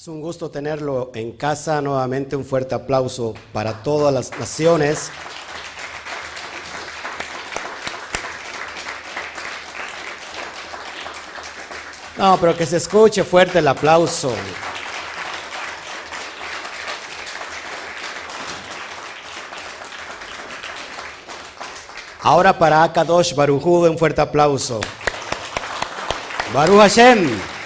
Es un gusto tenerlo en casa. Nuevamente un fuerte aplauso para todas las naciones. No, pero que se escuche fuerte el aplauso. Ahora para Akadosh Barujú, un fuerte aplauso. Baruch Hashem.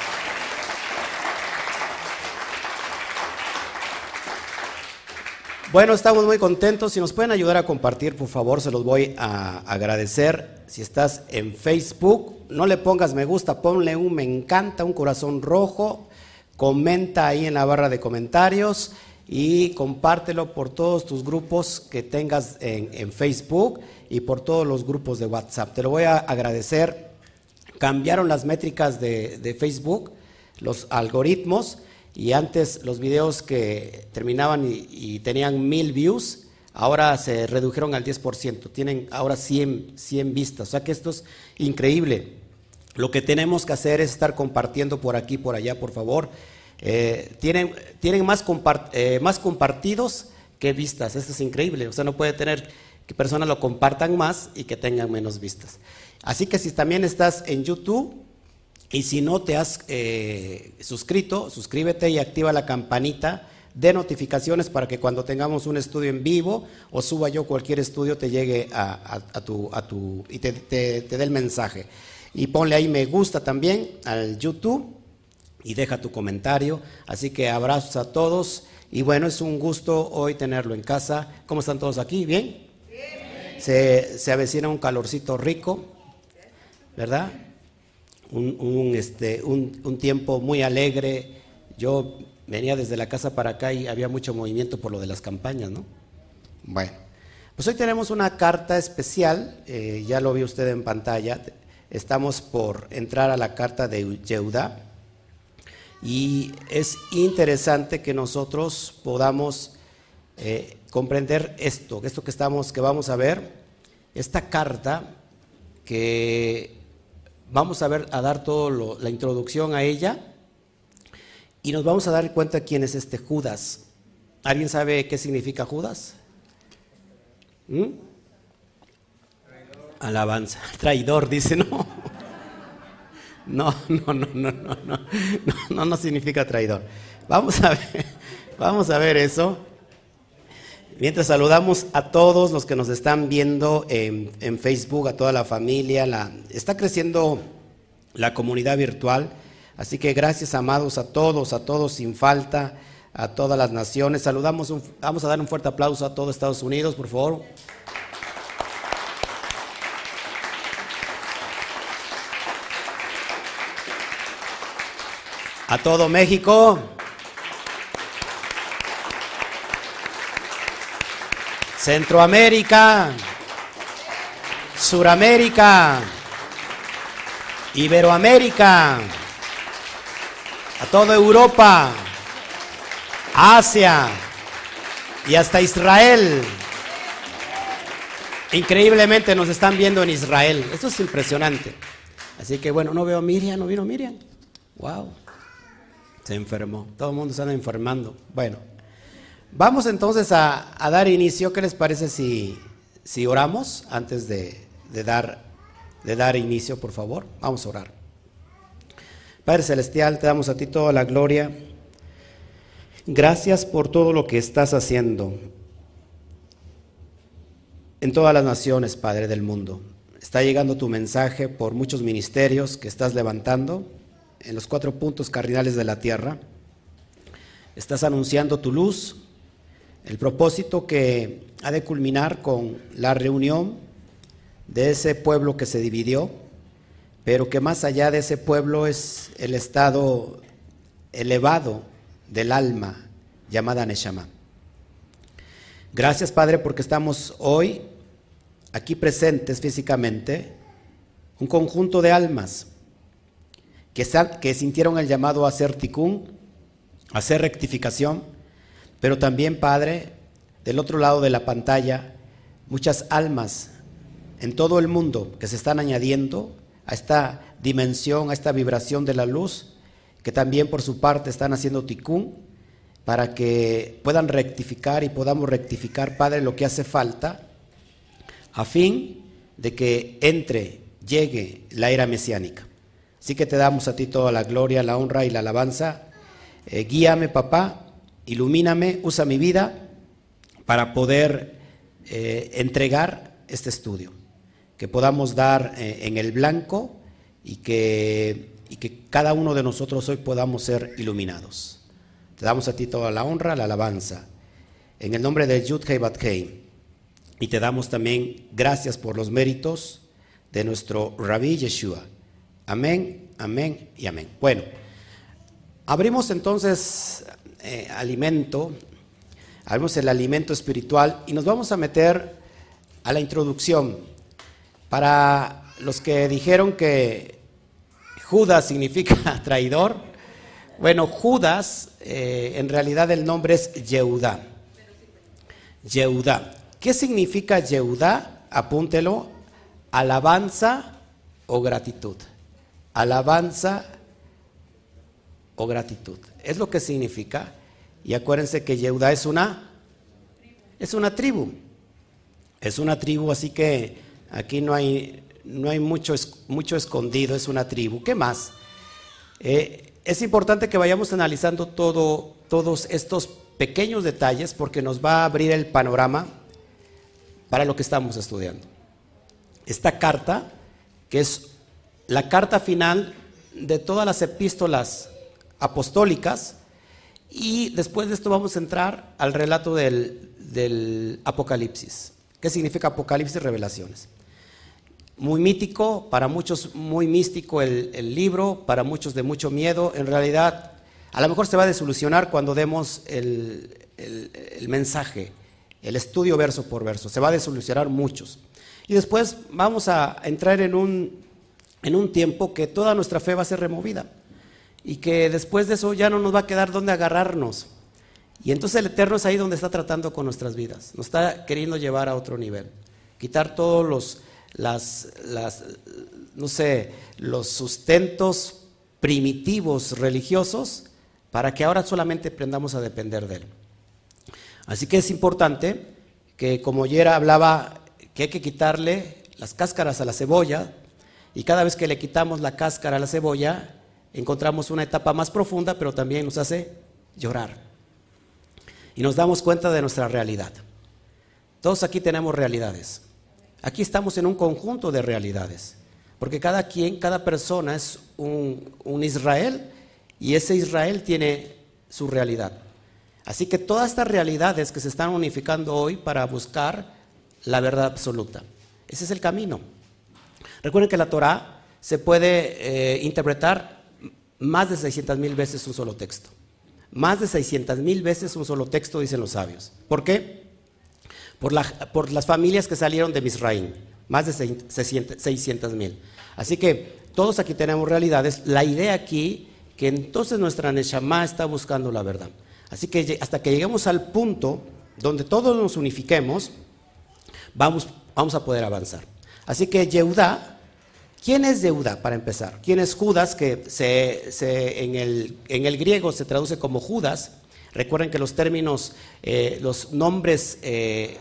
Bueno, estamos muy contentos. Si nos pueden ayudar a compartir, por favor, se los voy a agradecer. Si estás en Facebook, no le pongas me gusta, ponle un me encanta, un corazón rojo. Comenta ahí en la barra de comentarios y compártelo por todos tus grupos que tengas en, Facebook y por todos los grupos de WhatsApp. Te lo voy a agradecer. Cambiaron las métricas de, de Facebook, los algoritmos y antes los videos que terminaban y, tenían mil views, ahora se redujeron al 10%, tienen ahora 100, 100 vistas, o sea que esto es increíble. Lo que tenemos que hacer es estar compartiendo por aquí, por allá, por favor. Eh, tienen tienen más, eh, más compartidos que vistas, esto es increíble, o sea, no puede tener que personas lo compartan más y que tengan menos vistas. Así que si también estás en YouTube, y si no te has eh, suscrito, suscríbete y activa la campanita de notificaciones para que cuando tengamos un estudio en vivo o suba yo cualquier estudio te llegue a, tu, a tu, y te, dé el mensaje. Y ponle ahí me gusta también al YouTube y deja tu comentario. Así que abrazos a todos y bueno, es un gusto hoy tenerlo en casa. ¿Cómo están todos aquí? ¿Bien? Se, se avecina un calorcito rico, ¿verdad? Un, este, un, tiempo muy alegre. Yo venía desde la casa para acá y había mucho movimiento por lo de las campañas, ¿no? Bueno, pues hoy tenemos una carta especial, eh, ya lo vi usted en pantalla, estamos por entrar a la carta de Yehuda y es interesante que nosotros podamos eh, comprender esto, esto que estamos, que vamos a ver, esta carta que Vamos a ver, a dar toda la introducción a ella y nos vamos a dar cuenta quién es este Judas. ¿Alguien sabe qué significa Judas? ¿Mm? Alabanza. Traidor, dice, no. No, no, no, no, no, no, no, no significa traidor. Vamos a ver, vamos a ver eso. Mientras saludamos a todos los que nos están viendo en, Facebook, a toda la familia, la, está creciendo la comunidad virtual, así que gracias amados a todos, a todos sin falta, a todas las naciones. Saludamos, vamos a dar un fuerte aplauso a todo Estados Unidos, por favor. A todo México. Centroamérica, Suramérica, Iberoamérica, a toda Europa, Asia y hasta Israel. Increíblemente nos están viendo en Israel. Esto es impresionante. Así que bueno, no veo a Miriam, no vino Miriam. Wow. Se enfermó. Todo el mundo se anda enfermando. Bueno. Vamos entonces a, dar inicio. ¿Qué les parece si, oramos antes de, dar, de dar inicio, por favor? Vamos a orar. Padre Celestial, te damos a ti toda la gloria. Gracias por todo lo que estás haciendo en todas las naciones, Padre del mundo. Está llegando tu mensaje por muchos ministerios que estás levantando en los cuatro puntos cardinales de la tierra. Estás anunciando tu luz, el propósito que ha de culminar con la reunión de ese pueblo que se dividió, pero que más allá de ese pueblo es el estado elevado del alma llamada Neshama. Gracias Padre porque estamos hoy aquí presentes físicamente, un conjunto de almas que, sintieron el llamado a hacer tikkun, a hacer rectificación, pero también, Padre, del otro lado de la pantalla, muchas almas en todo el mundo que se están añadiendo a esta dimensión, a esta vibración de la luz, que también por su parte están haciendo ticún para que puedan rectificar y podamos rectificar, Padre, lo que hace falta, a fin de que entre, llegue la era mesiánica. Así que te damos a ti toda la gloria, la honra y la alabanza. Eh, guíame, papá, ilumíname, usa mi vida para poder eh, entregar este estudio, que podamos dar eh, en el blanco y que, y que cada uno de nosotros hoy podamos ser iluminados. Te damos a ti toda la honra, la alabanza. En el nombre de Yud Hei Y te damos también gracias por los méritos de nuestro Rabbi Yeshua. Amén, amén y amén. Bueno, abrimos entonces eh, alimento, abrimos el alimento espiritual y nos vamos a meter a la introducción. Para los que dijeron que Judas significa traidor, bueno, Judas, eh, en realidad el nombre es Yehudá. Yehudá. ¿Qué significa Yehudá? Apúntelo. Alabanza o gratitud. Alabanza o gratitud. Es lo que significa. Y acuérdense que Yehudá es una, es una tribu. Es una tribu, así que aquí no hay, no hay mucho, mucho escondido, es una tribu. ¿Qué más? Eh, es importante que vayamos analizando todo, todos estos pequeños detalles porque nos va a abrir el panorama para lo que estamos estudiando. Esta carta, que es la carta final de todas las epístolas apostólicas, y después de esto vamos a entrar al relato del, del Apocalipsis. ¿Qué significa Apocalipsis? Revelaciones muy mítico, para muchos muy místico el, libro, para muchos de mucho miedo. En realidad, a lo mejor se va a desolucionar cuando demos el, mensaje, el estudio verso por verso. Se va a desolucionar muchos. Y después vamos a entrar en un, en un tiempo que toda nuestra fe va a ser removida. Y que después de eso ya no nos va a quedar donde agarrarnos. Y entonces el Eterno es ahí donde está tratando con nuestras vidas. Nos está queriendo llevar a otro nivel. Quitar todos los las, no sé, los sustentos primitivos religiosos para que ahora solamente aprendamos a depender de Él. Así que es importante que, como ayer hablaba, que hay que quitarle las cáscaras a la cebolla y cada vez que le quitamos la cáscara a la cebolla, encontramos una etapa más profunda, pero también nos hace llorar. Y nos damos cuenta de nuestra realidad. Todos aquí tenemos realidades. Aquí estamos en un conjunto de realidades, porque cada quien, cada persona es un, Israel y ese Israel tiene su realidad. Así que todas estas realidades que se están unificando hoy para buscar la verdad absoluta. Ese es el camino. Recuerden que la Torah se puede eh, interpretar más de 600 mil veces un solo texto. Más de 600 mil veces un solo texto, dicen los sabios. ¿Por qué? por, las familias que salieron de Misraim, más de 600 mil. Así que todos aquí tenemos realidades. La idea aquí, que entonces nuestra Neshama está buscando la verdad. Así que hasta que lleguemos al punto donde todos nos unifiquemos, vamos, vamos a poder avanzar. Así que Yehudá, ¿quién es Yehudá para empezar? ¿Quién es Judas? Que en, el, griego se traduce como Judas. Recuerden que los términos, eh, los nombres eh,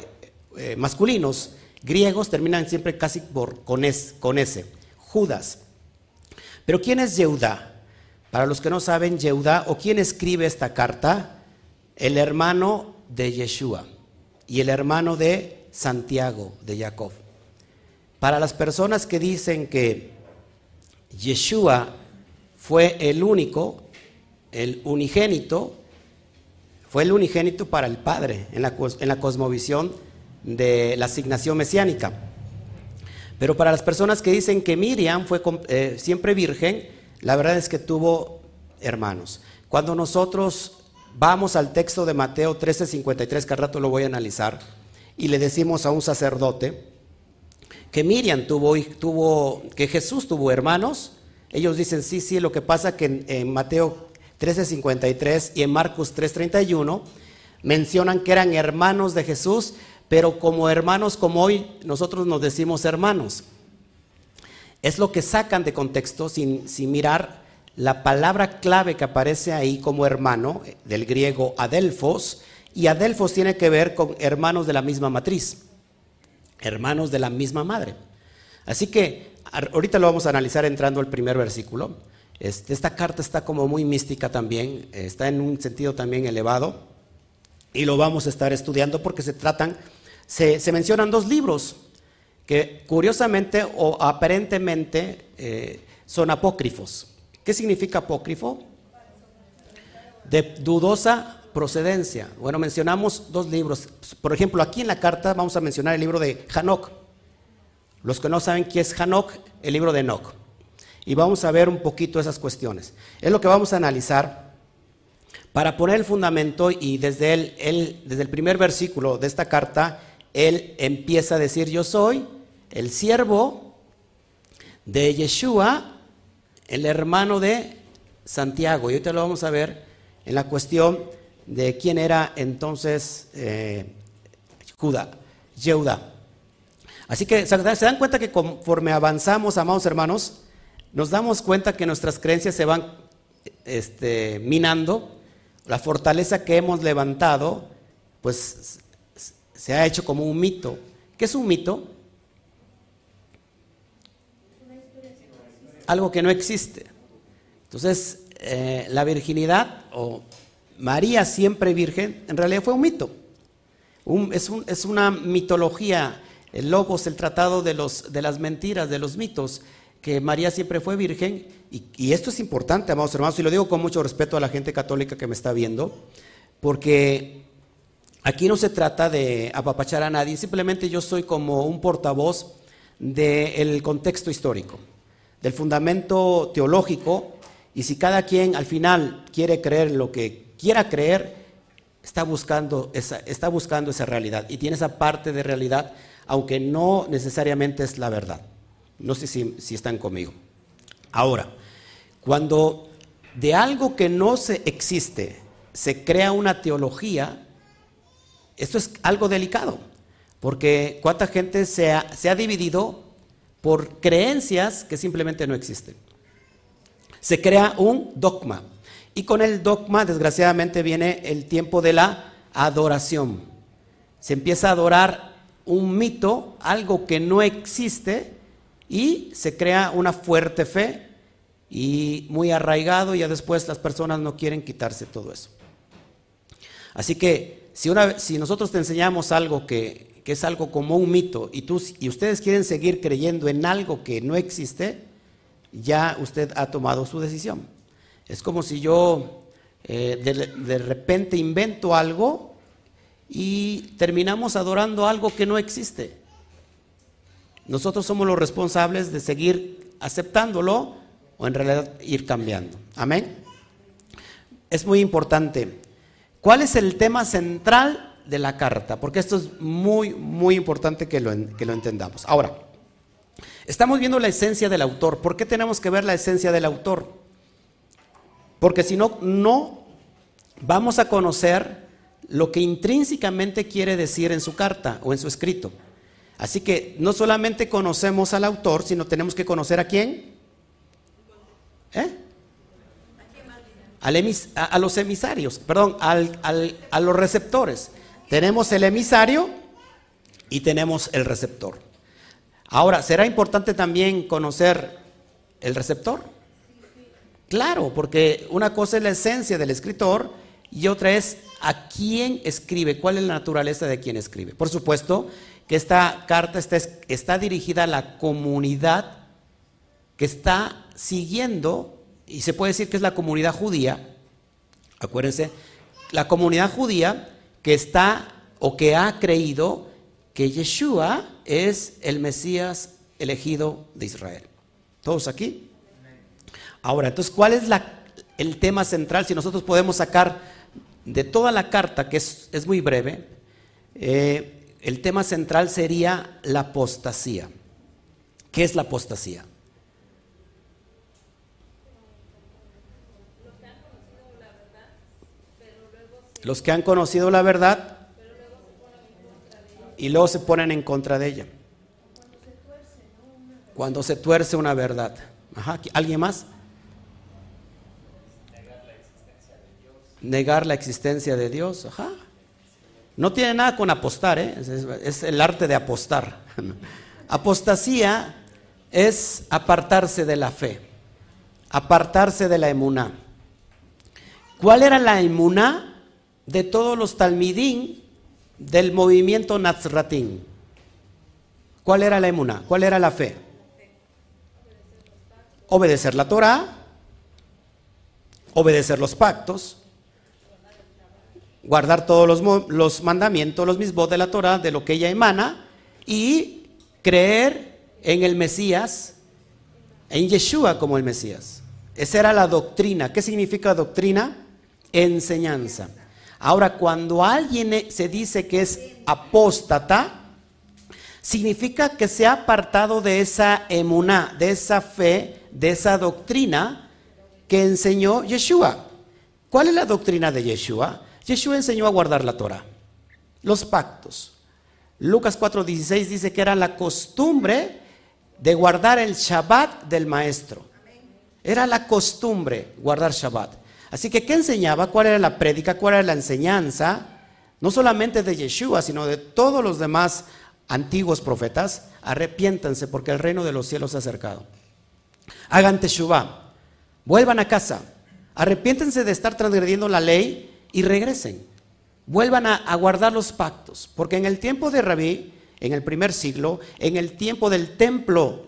eh, masculinos griegos terminan siempre casi con, es, con ese, Judas. Pero ¿quién es Yehudá? Para los que no saben, Yehudá, o quién escribe esta carta, el hermano de Yeshua y el hermano de Santiago, de Jacob. Para las personas que dicen que Yeshua fue el único, el unigénito, fue el unigénito para el Padre en la, cosmovisión de la asignación mesiánica. Pero para las personas que dicen que Miriam fue eh, siempre virgen, la verdad es que tuvo hermanos. Cuando nosotros vamos al texto de Mateo 13:53, que al rato lo voy a analizar, y le decimos a un sacerdote que Miriam tuvo, tuvo que Jesús tuvo hermanos, ellos dicen, sí, sí, lo que pasa que en, en Mateo 13:53 y en Marcos 3:31 mencionan que eran hermanos de Jesús, pero como hermanos, como hoy nosotros nos decimos hermanos. Es lo que sacan de contexto sin, mirar la palabra clave que aparece ahí como hermano, del griego adelfos, y adelfos tiene que ver con hermanos de la misma matriz, hermanos de la misma madre. Así que ahorita lo vamos a analizar entrando al primer versículo. Este, esta carta está como muy mística también, está en un sentido también elevado, y lo vamos a estar estudiando porque se tratan, se, mencionan dos libros que curiosamente o aparentemente eh, son apócrifos. ¿Qué significa apócrifo? De dudosa procedencia. Bueno, mencionamos dos libros. Por ejemplo, aquí en la carta vamos a mencionar el libro de Hanok. Los que no saben quién es Hanok, el libro de Enoch. Y vamos a ver un poquito esas cuestiones. Es lo que vamos a analizar para poner el fundamento y desde, él, desde el primer versículo de esta carta, él empieza a decir, yo soy el siervo de Yeshua el hermano de Santiago. Y ahorita lo vamos a ver en la cuestión de quién era entonces eh, Judá. Así que se dan cuenta que conforme avanzamos, amados hermanos, nos damos cuenta que nuestras creencias se van este, minando, la fortaleza que hemos levantado, pues se ha hecho como un mito. ¿Qué es un mito? algo que no existe. Entonces, eh, la virginidad o María siempre virgen, en realidad fue un mito. es, una mitología, el logos, el tratado de, las mentiras, de los mitos, que María siempre fue virgen. Y esto es importante, amados hermanos, y lo digo con mucho respeto a la gente católica que me está viendo, porque aquí no se trata de apapachar a nadie, simplemente yo soy como un portavoz del contexto histórico del fundamento teológico, y si cada quien al final quiere creer lo que quiera creer, está buscando esa, está buscando esa realidad y tiene esa parte de realidad, aunque no necesariamente es la verdad. No sé si, si están conmigo. Ahora, cuando de algo que no se existe se crea una teología, esto es algo delicado, porque cuánta gente se ha, se ha dividido por creencias que simplemente no existen. Se crea un dogma. Y con el dogma, desgraciadamente, viene el tiempo de la adoración. Se empieza a adorar un mito, algo que no existe, y se crea una fuerte fe y muy arraigado, y ya después las personas no quieren quitarse todo eso. Así que si, una, si nosotros te enseñamos algo que, que es algo como un mito, y, tú, y ustedes quieren seguir creyendo en algo que no existe, ya usted ha tomado su decisión. Es como si yo eh, de, de repente invento algo y terminamos adorando algo que no existe. Nosotros somos los responsables de seguir aceptándolo o en realidad ir cambiando. Amén. Es muy importante. ¿Cuál es el tema central de la carta, porque esto es muy, muy importante que lo, que lo entendamos. Ahora, estamos viendo la esencia del autor. ¿Por qué tenemos que ver la esencia del autor? Porque si no, no vamos a conocer lo que intrínsecamente quiere decir en su carta o en su escrito. Así que no solamente conocemos al autor, sino tenemos que conocer a quién. ¿Eh? a, los emisarios, perdón, a los receptores. Tenemos el emisario y tenemos el receptor. Ahora, ¿será importante también conocer el receptor? Claro, porque una cosa es la esencia del escritor y otra es a quién escribe, cuál es la naturaleza de quien escribe. Por supuesto que esta carta está, está dirigida a la comunidad que está siguiendo, y se puede decir que es la comunidad judía, acuérdense, la comunidad judía que está o que ha creído que Yeshua es el Mesías elegido de Israel. ¿Todos aquí? Ahora, entonces, ¿cuál es el tema central? Si nosotros podemos sacar de toda la carta, que es, muy breve, eh, el tema central sería la apostasía. ¿Qué es la apostasía? Los que han conocido la verdad y luego se ponen en contra de ella. Cuando se tuerce una verdad. ¿Alguien más? Negar la existencia de Dios. No tiene nada con apostar, ¿eh? es, el arte de apostar. Apostasía es apartarse de la fe, apartarse de la emuná. ¿Cuál era la emuná de todos los talmidín del movimiento Nazratín? ¿Cuál era la emuná? ¿Cuál era la fe? Obedecer la Torah, obedecer los pactos, guardar todos los, mandamientos, los mismos de la Torah, de lo que ella emana, y creer en el Mesías, en Yeshua como el Mesías. Esa era la doctrina. ¿Qué significa doctrina? Enseñanza. Ahora, cuando alguien se dice que es apóstata, significa que se ha apartado de esa emuná, de esa fe, de esa doctrina que enseñó Yeshua. ¿Cuál es la doctrina de Yeshua? Yeshua enseñó a guardar la Torah, los pactos. Lucas 4:16 dice que era la costumbre de guardar el Shabbat del maestro. Era la costumbre guardar Shabbat. Así que, ¿qué enseñaba? ¿Cuál era la prédica? ¿Cuál era la enseñanza? No solamente de Yeshua, sino de todos los demás antiguos profetas. Arrepiéntanse porque el reino de los cielos se ha acercado. Hagan teshuvah. Vuelvan a casa. Arrepiéntense de estar transgrediendo la ley y regresen. Vuelvan a, guardar los pactos, porque en el tiempo de Rabí, en el primer siglo, en el tiempo del templo,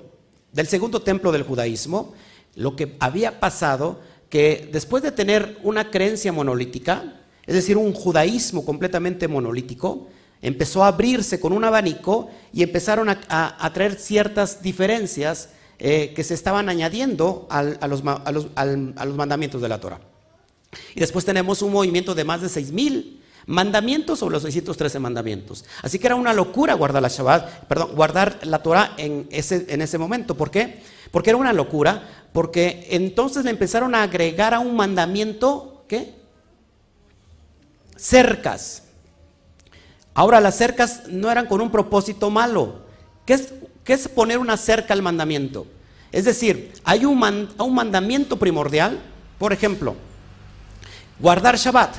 del segundo templo del judaísmo, lo que había pasado, que después de tener una creencia monolítica, es decir, un judaísmo completamente monolítico, empezó a abrirse con un abanico y empezaron a, traer ciertas diferencias eh, que se estaban añadiendo a, los, a, los, mandamientos de la Torah. Y después tenemos un movimiento de más de 6.000 mandamientos sobre los 613 mandamientos. Así que era una locura guardar la Shabbat, perdón, guardar la Torah en ese, en ese momento. ¿Por qué? Porque era una locura, porque entonces le empezaron a agregar a un mandamiento, ¿qué? Cercas. Ahora las cercas no eran con un propósito malo. ¿Qué es, poner una cerca al mandamiento? Es decir, hay un mandamiento primordial, por ejemplo, Guardar Shabbat.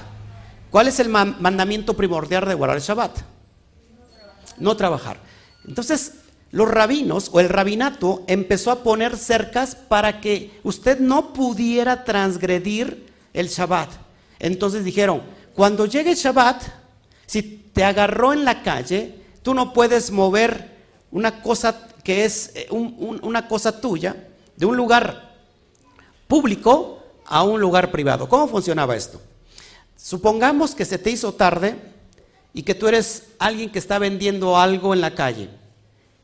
¿Cuál es el mandamiento primordial de guardar Shabbat? No trabajar. Entonces, los rabinos o el rabinato empezó a poner cercas para que usted no pudiera transgredir el Shabbat. Entonces dijeron, cuando llegue el Shabbat, si te agarró en la calle, tú no puedes mover una cosa que es eh, una cosa tuya de un lugar público a un lugar privado. ¿Cómo funcionaba esto? Supongamos que se te hizo tarde y que tú eres alguien que está vendiendo algo en la calle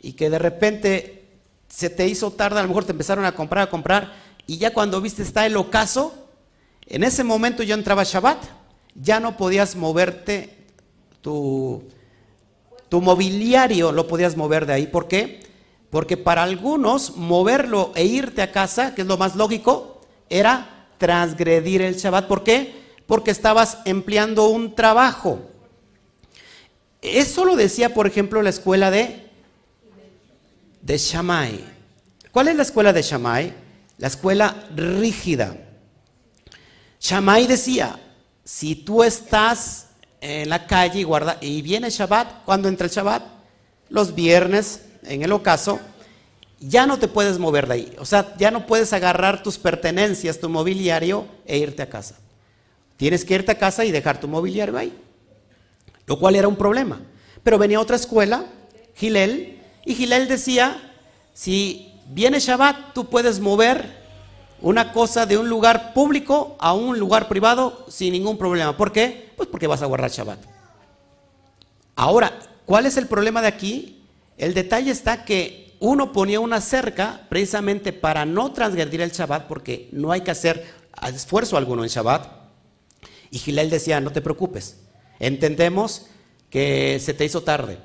y que de repente se te hizo tarde, a lo mejor te empezaron a comprar, a comprar y ya cuando viste está el ocaso, en ese momento ya entraba Shabbat, ya no podías moverte tu, tu mobiliario, lo podías mover de ahí. ¿Por qué? Porque para algunos moverlo e irte a casa, que es lo más lógico, era transgredir el Shabbat. ¿Por qué? Porque estabas empleando un trabajo. Eso lo decía, por ejemplo, la escuela de, de Shammai. ¿Cuál es la escuela de Shammai? La escuela rígida. Shammai decía, si tú estás en la calle y, guarda, y viene Shabbat, ¿cuándo entra el Shabbat? Los viernes, en el ocaso, ya no te puedes mover de ahí. O sea, ya no puedes agarrar tus pertenencias, tu mobiliario e irte a casa. Tienes que irte a casa y dejar tu mobiliario ahí. Lo cual era un problema. Pero venía otra escuela, Gilel, y Gilel decía, si viene Shabbat, tú puedes mover una cosa de un lugar público a un lugar privado sin ningún problema. ¿Por qué? Pues porque vas a guardar Shabbat. Ahora, ¿cuál es el problema de aquí? El detalle está que uno ponía una cerca precisamente para no transgredir el Shabbat, porque no hay que hacer esfuerzo alguno en Shabbat. Y Gilel decía, no te preocupes, entendemos que se te hizo tarde.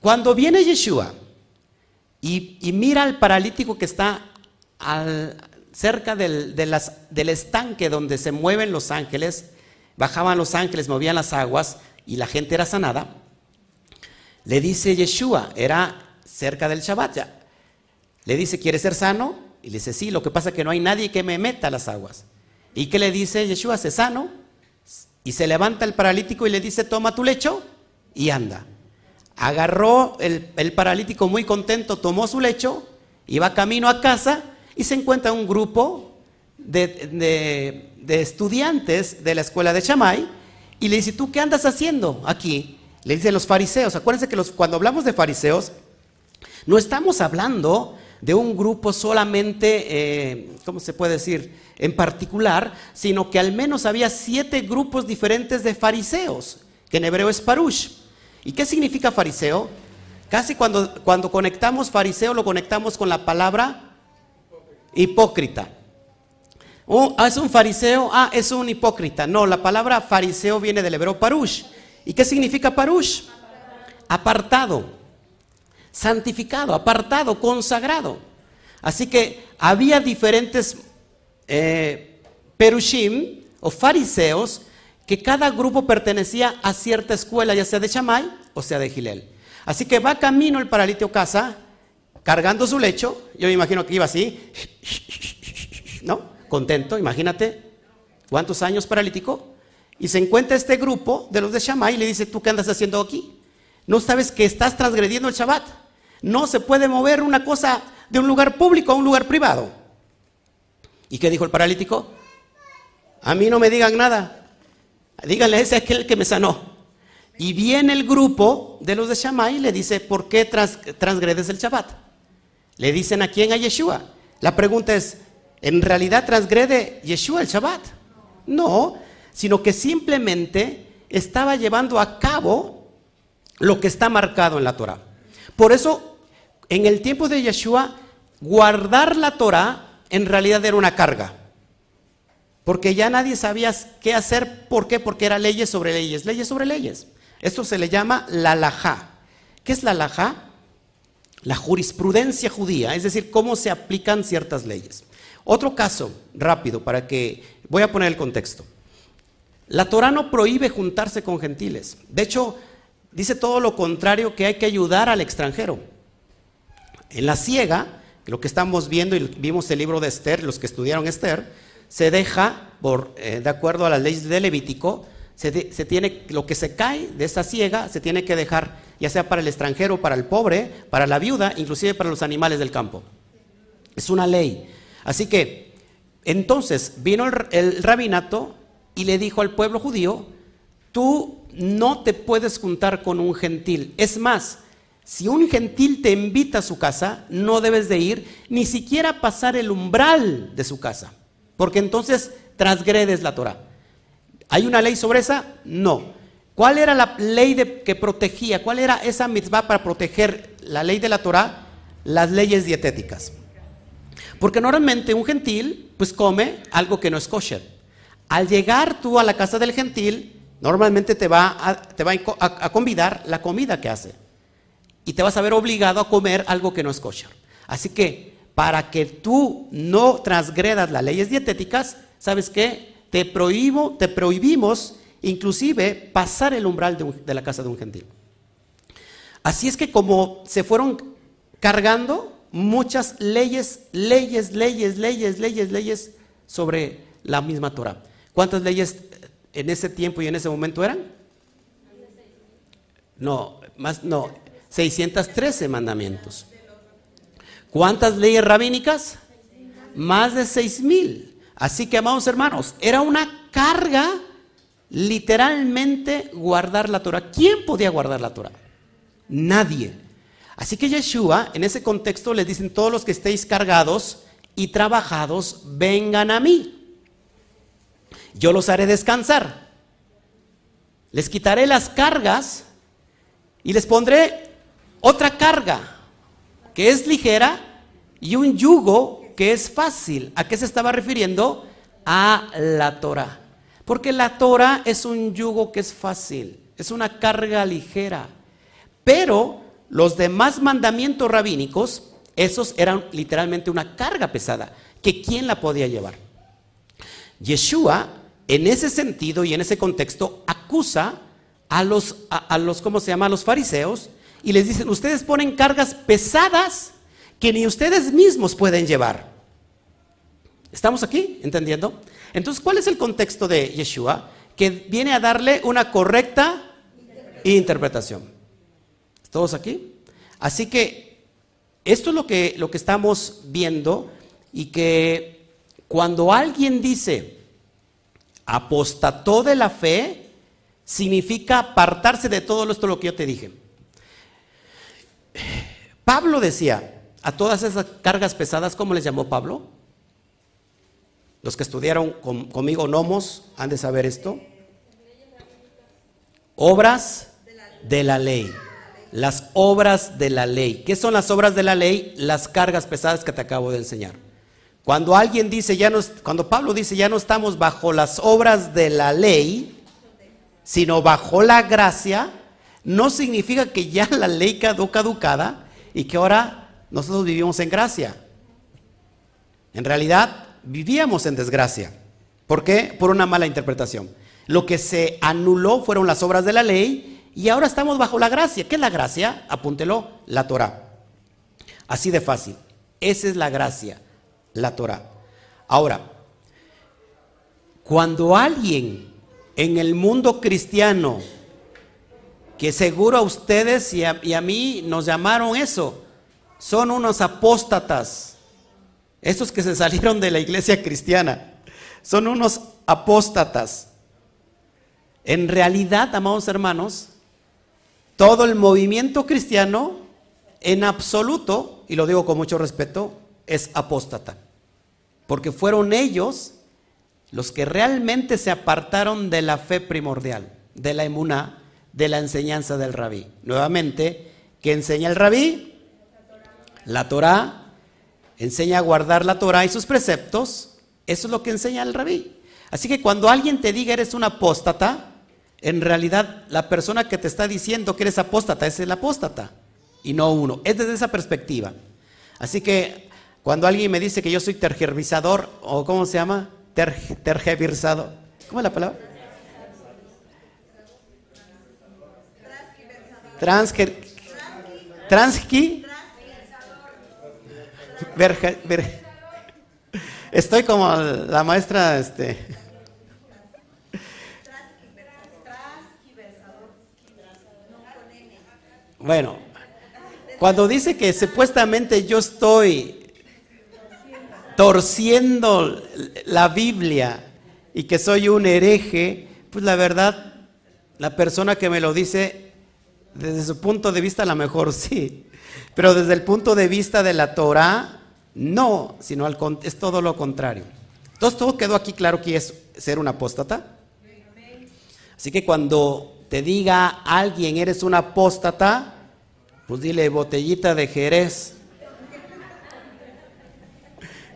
Cuando viene Yeshua y, mira al paralítico que está cerca del, del estanque donde se mueven los ángeles, bajaban los ángeles, movían las aguas y la gente era sanada, le dice Yeshua, era cerca del Shabbat ya. Le dice, ¿quieres ser sano? Y le dice, sí, lo que pasa es que no hay nadie que me meta las aguas. ¿Y qué le dice Yeshua? ¿Se sano? Y se levanta el paralítico y le dice, toma tu lecho y anda. Agarró el, paralítico muy contento, tomó su lecho, iba camino a casa y se encuentra un grupo de, estudiantes de la escuela de Chamay y le dice, ¿tú qué andas haciendo aquí? Le dicen los fariseos. Acuérdense que los, cuando hablamos de fariseos, no estamos hablando de un grupo solamente, eh, ¿cómo se puede decir? En particular, sino que al menos había siete grupos diferentes de fariseos, que en hebreo es parush. ¿Y qué significa fariseo? Casi cuando, cuando conectamos fariseo lo conectamos con la palabra hipócrita. Oh, ah, es un fariseo, ah, es un hipócrita. No, la palabra fariseo viene del hebreo parush. ¿Y qué significa parush? Apartado santificado, apartado, consagrado. Así que había diferentes eh, perushim o fariseos que cada grupo pertenecía a cierta escuela, ya sea de Chamay o sea de Gilel. Así que va camino el paralítico casa, cargando su lecho, yo me imagino que iba así, ¿no? Contento, imagínate, ¿cuántos años paralítico? Y se encuentra este grupo de los de Shammai y le dice, ¿tú qué andas haciendo aquí? ¿No sabes que estás transgrediendo el Shabbat? No se puede mover una cosa de un lugar público a un lugar privado. ¿Y qué dijo el paralítico? A mí no me digan nada. Díganle, ese es aquel que me sanó. Y viene el grupo de los de Shammai y le dice, ¿por qué transgredes el Shabbat? Le dicen a quién a Yeshua. La pregunta es, ¿en realidad transgrede Yeshua el Shabbat? No, sino que simplemente estaba llevando a cabo lo que está marcado en la Torah. Por eso en el tiempo de Yeshua, guardar la Torah en realidad era una carga. Porque ya nadie sabía qué hacer. ¿Por qué? Porque era leyes sobre leyes, leyes sobre leyes. Esto se le llama la laja. ¿Qué es la laja? La jurisprudencia judía, es decir, cómo se aplican ciertas leyes. Otro caso, rápido, para que voy a poner el contexto. La Torah no prohíbe juntarse con gentiles. De hecho, dice todo lo contrario, que hay que ayudar al extranjero. En la ciega, lo que estamos viendo y vimos el libro de Esther, los que estudiaron Esther, se deja, por, eh, de acuerdo a las leyes de Levítico, se, tiene, lo que se cae de esa ciega se tiene que dejar, ya sea para el extranjero, para el pobre, para la viuda, inclusive para los animales del campo. Es una ley. Así que, entonces, vino el, el rabinato y le dijo al pueblo judío, tú no te puedes juntar con un gentil. Es más, si un gentil te invita a su casa, no debes de ir ni siquiera pasar el umbral de su casa, porque entonces transgredes la Torah. ¿Hay una ley sobre esa? No. ¿Cuál era la ley que protegía? ¿Cuál era esa mitzvah para proteger la ley de la Torah? Las leyes dietéticas. Porque normalmente un gentil pues come algo que no es kosher. Al llegar tú a la casa del gentil, normalmente te va a, te va a convidar la comida que hace y te vas a ver obligado a comer algo que no es kosher. Así que para que tú no transgredas las leyes dietéticas, ¿sabes qué? Te prohíbo, te prohibimos inclusive pasar el umbral de, la casa de un gentil. Así es que como se fueron cargando muchas leyes, leyes, leyes, leyes, leyes, leyes sobre la misma Torah. ¿Cuántas leyes en ese tiempo y en ese momento eran? No, más no, 613 mandamientos. ¿Cuántas leyes rabínicas? Más de 6000. Así que, amados hermanos, era una carga literalmente guardar la Torah. ¿Quién podía guardar la Torah? Nadie. Así que Yeshua, en ese contexto, les dicen, todos los que estéis cargados y trabajados, vengan a mí. Yo los haré descansar. Les quitaré las cargas y les pondré otra carga que es ligera y un yugo que es fácil. ¿A qué se estaba refiriendo? A la Torah. Porque la Torah es un yugo que es fácil, es una carga ligera. Pero los demás mandamientos rabínicos, esos eran literalmente una carga pesada, que quién la podía llevar. Yeshua, en ese sentido y en ese contexto, acusa a los, a, los ¿cómo se llama? A los fariseos y les dicen, ustedes ponen cargas pesadas que ni ustedes mismos pueden llevar. ¿Estamos aquí entendiendo? Entonces, ¿cuál es el contexto de Yeshua? que viene a darle una correcta interpretación. ¿Todos aquí? Así que esto es lo que, lo que estamos viendo y que cuando alguien dice apostató de la fe, significa apartarse de todo esto lo que yo te dije. Pablo decía, a todas esas cargas pesadas, ¿cómo les llamó Pablo? Los que estudiaron conmigo nomos han de saber esto. Obras de la ley. Las obras de la ley. ¿Qué son las obras de la ley? Las cargas pesadas que te acabo de enseñar. Cuando alguien dice, ya no, cuando Pablo dice, ya no estamos bajo las obras de la ley, sino bajo la gracia, no significa que ya la ley quedó caducada y que ahora nosotros vivimos en gracia. En realidad, vivíamos en desgracia. ¿Por qué? Por una mala interpretación. Lo que se anuló fueron las obras de la ley y ahora estamos bajo la gracia. ¿Qué es la gracia? Apúntelo, la Torah. Así de fácil. Esa es la gracia, la Torah. Ahora, cuando alguien en el mundo cristiano, que seguro a ustedes y a, mí nos llamaron eso, son unos apóstatas. Esos que se salieron de la iglesia cristiana. Son unos apóstatas. En realidad, amados hermanos, todo el movimiento cristiano, en absoluto, y lo digo con mucho respeto, es apóstata. Porque fueron ellos los que realmente se apartaron de la fe primordial, de la emuná, de la enseñanza del rabí. Nuevamente, ¿qué enseña el rabí? la Torah, enseña a guardar la Torah y sus preceptos, eso es lo que enseña el rabí. Así que cuando alguien te diga eres un apóstata, en realidad la persona que te está diciendo que eres apóstata es el apóstata y no uno. Es desde esa perspectiva. Así que cuando alguien me dice que yo soy tergiversador, o ¿cómo se llama? Ter, ¿Cómo es la palabra? Transger, transqui, Estoy como la maestra, este. Bueno, cuando dice que supuestamente yo estoy torciendo la Biblia y que soy un hereje, pues la verdad, la persona que me lo dice, desde su punto de vista, a lo mejor sí. Pero desde el punto de vista de la Torah, no, sino al, es todo lo contrario. Entonces, todo quedó aquí claro que es ser un apóstata. Así que cuando te diga alguien eres un apóstata, pues dile botellita de Jerez.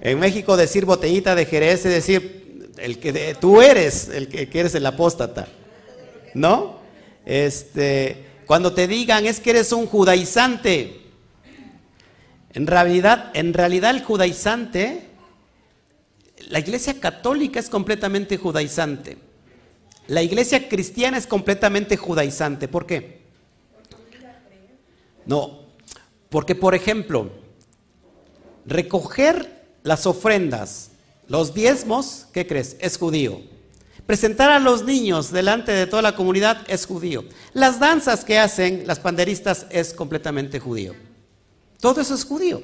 En México decir botellita de Jerez es decir, el que tú eres el que eres el apóstata. ¿No? Este, cuando te digan es que eres un judaizante, en realidad, en realidad el judaizante, la iglesia católica es completamente judaizante. La iglesia cristiana es completamente judaizante. ¿Por qué? No, porque por ejemplo, recoger las ofrendas, los diezmos, ¿qué crees? Es judío. Presentar a los niños delante de toda la comunidad es judío. Las danzas que hacen las panderistas es completamente judío. Todo eso es judío.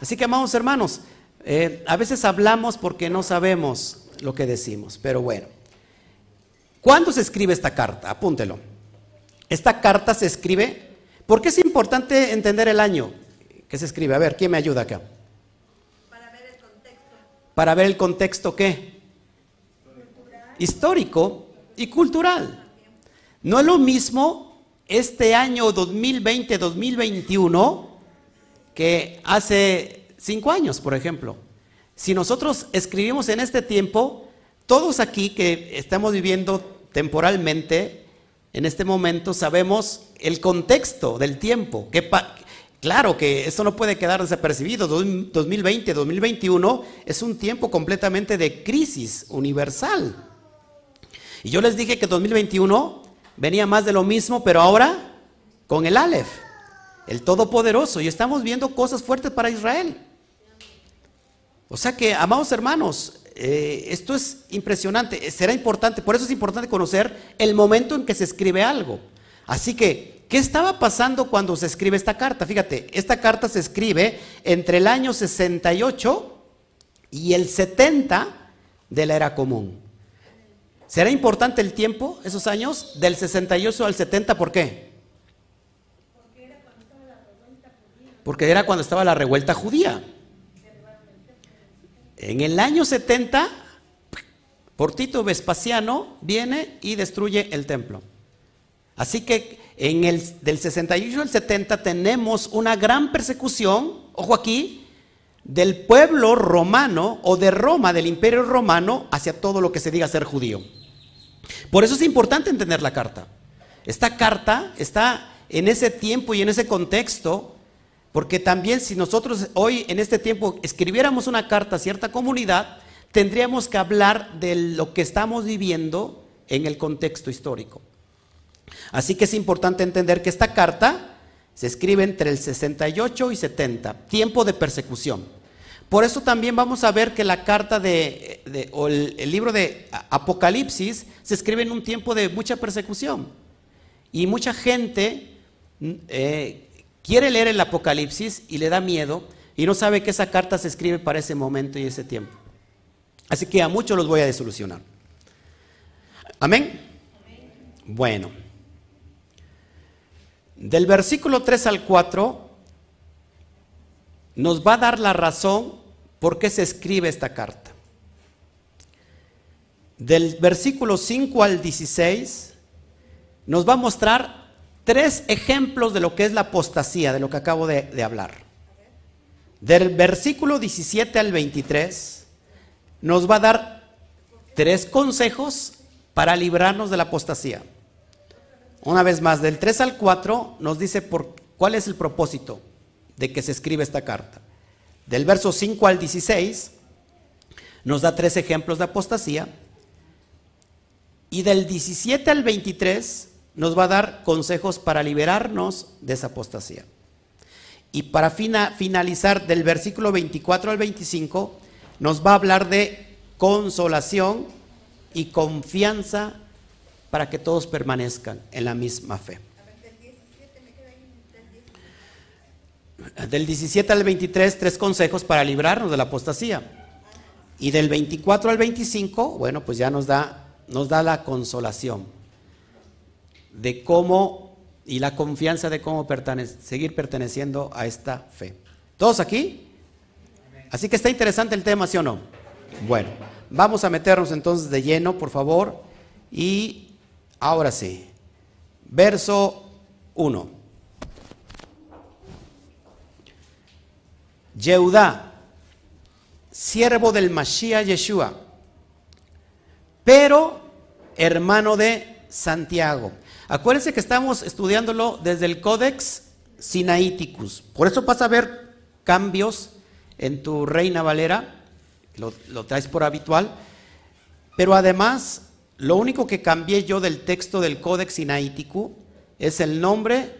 Así que, amados hermanos, eh, a veces hablamos porque no sabemos lo que decimos, pero bueno. ¿Cuándo se escribe esta carta? Apúntelo. Esta carta se escribe, ¿por qué es importante entender el año que se escribe? A ver, ¿quién me ayuda acá? Para ver el contexto. ¿Para ver el contexto qué? Histórico y cultural. No es lo mismo este año 2020-2021 que hace cinco años, por ejemplo. Si nosotros escribimos en este tiempo, todos aquí que estamos viviendo temporalmente, en este momento, sabemos el contexto del tiempo. Que claro que eso no puede quedar desapercibido. 2020, 2021 es un tiempo completamente de crisis universal. Y yo les dije que 2021 venía más de lo mismo, pero ahora con el Aleph el Todopoderoso, y estamos viendo cosas fuertes para Israel. O sea que, amados hermanos, eh, esto es impresionante, será importante, por eso es importante conocer el momento en que se escribe algo. Así que, ¿qué estaba pasando cuando se escribe esta carta? Fíjate, esta carta se escribe entre el año 68 y el 70 de la era común. ¿Será importante el tiempo, esos años, del 68 al 70? ¿Por qué? Porque era cuando estaba la revuelta judía. En el año 70, por Tito Vespasiano viene y destruye el templo. Así que en el del 68 al 70 tenemos una gran persecución, ojo aquí, del pueblo romano o de Roma, del imperio romano, hacia todo lo que se diga ser judío. Por eso es importante entender la carta. Esta carta está en ese tiempo y en ese contexto, porque también si nosotros hoy en este tiempo escribiéramos una carta a cierta comunidad, tendríamos que hablar de lo que estamos viviendo en el contexto histórico. Así que es importante entender que esta carta se escribe entre el 68 y 70, tiempo de persecución. Por eso también vamos a ver que la carta de, o el, libro de Apocalipsis se escribe en un tiempo de mucha persecución. Y mucha gente eh, quiere leer el Apocalipsis y le da miedo y no sabe que esa carta se escribe para ese momento y ese tiempo. Así que a muchos los voy a desolucionar. Amén. Bueno. Del versículo 3 al 4 nos va a dar la razón por qué se escribe esta carta. Del versículo 5 al 16 nos va a mostrar tres ejemplos de lo que es la apostasía, de lo que acabo de, de hablar. Del versículo 17 al 23 nos va a dar tres consejos para librarnos de la apostasía. Una vez más, del 3 al 4 nos dice por, cuál es el propósito de que se escribe esta carta. Del verso 5 al 16 nos da tres ejemplos de apostasía. Y del 17 al 23 nos va a dar consejos para liberarnos de esa apostasía. Y para finalizar del versículo 24 al 25 nos va a hablar de consolación y confianza para que todos permanezcan en la misma fe. Del 17 al 23, tres consejos para librarnos de la apostasía. Y del 24 al 25, bueno, pues ya nos da, nos da la consolación de cómo y la confianza de cómo seguir perteneciendo a esta fe. ¿Todos aquí? Así que está interesante el tema, ¿sí o no? Bueno, vamos a meternos entonces de lleno, por favor. Y Ahora sí, verso 1. Yehudá, siervo del Mashiach Yeshua, pero hermano de Santiago. Acuérdense que estamos estudiándolo desde el Codex Sinaiticus. Por eso vas a ver cambios en tu Reina Valera, lo, lo traes por habitual, pero además lo único que cambié yo del texto del Codex Sinaítico es el nombre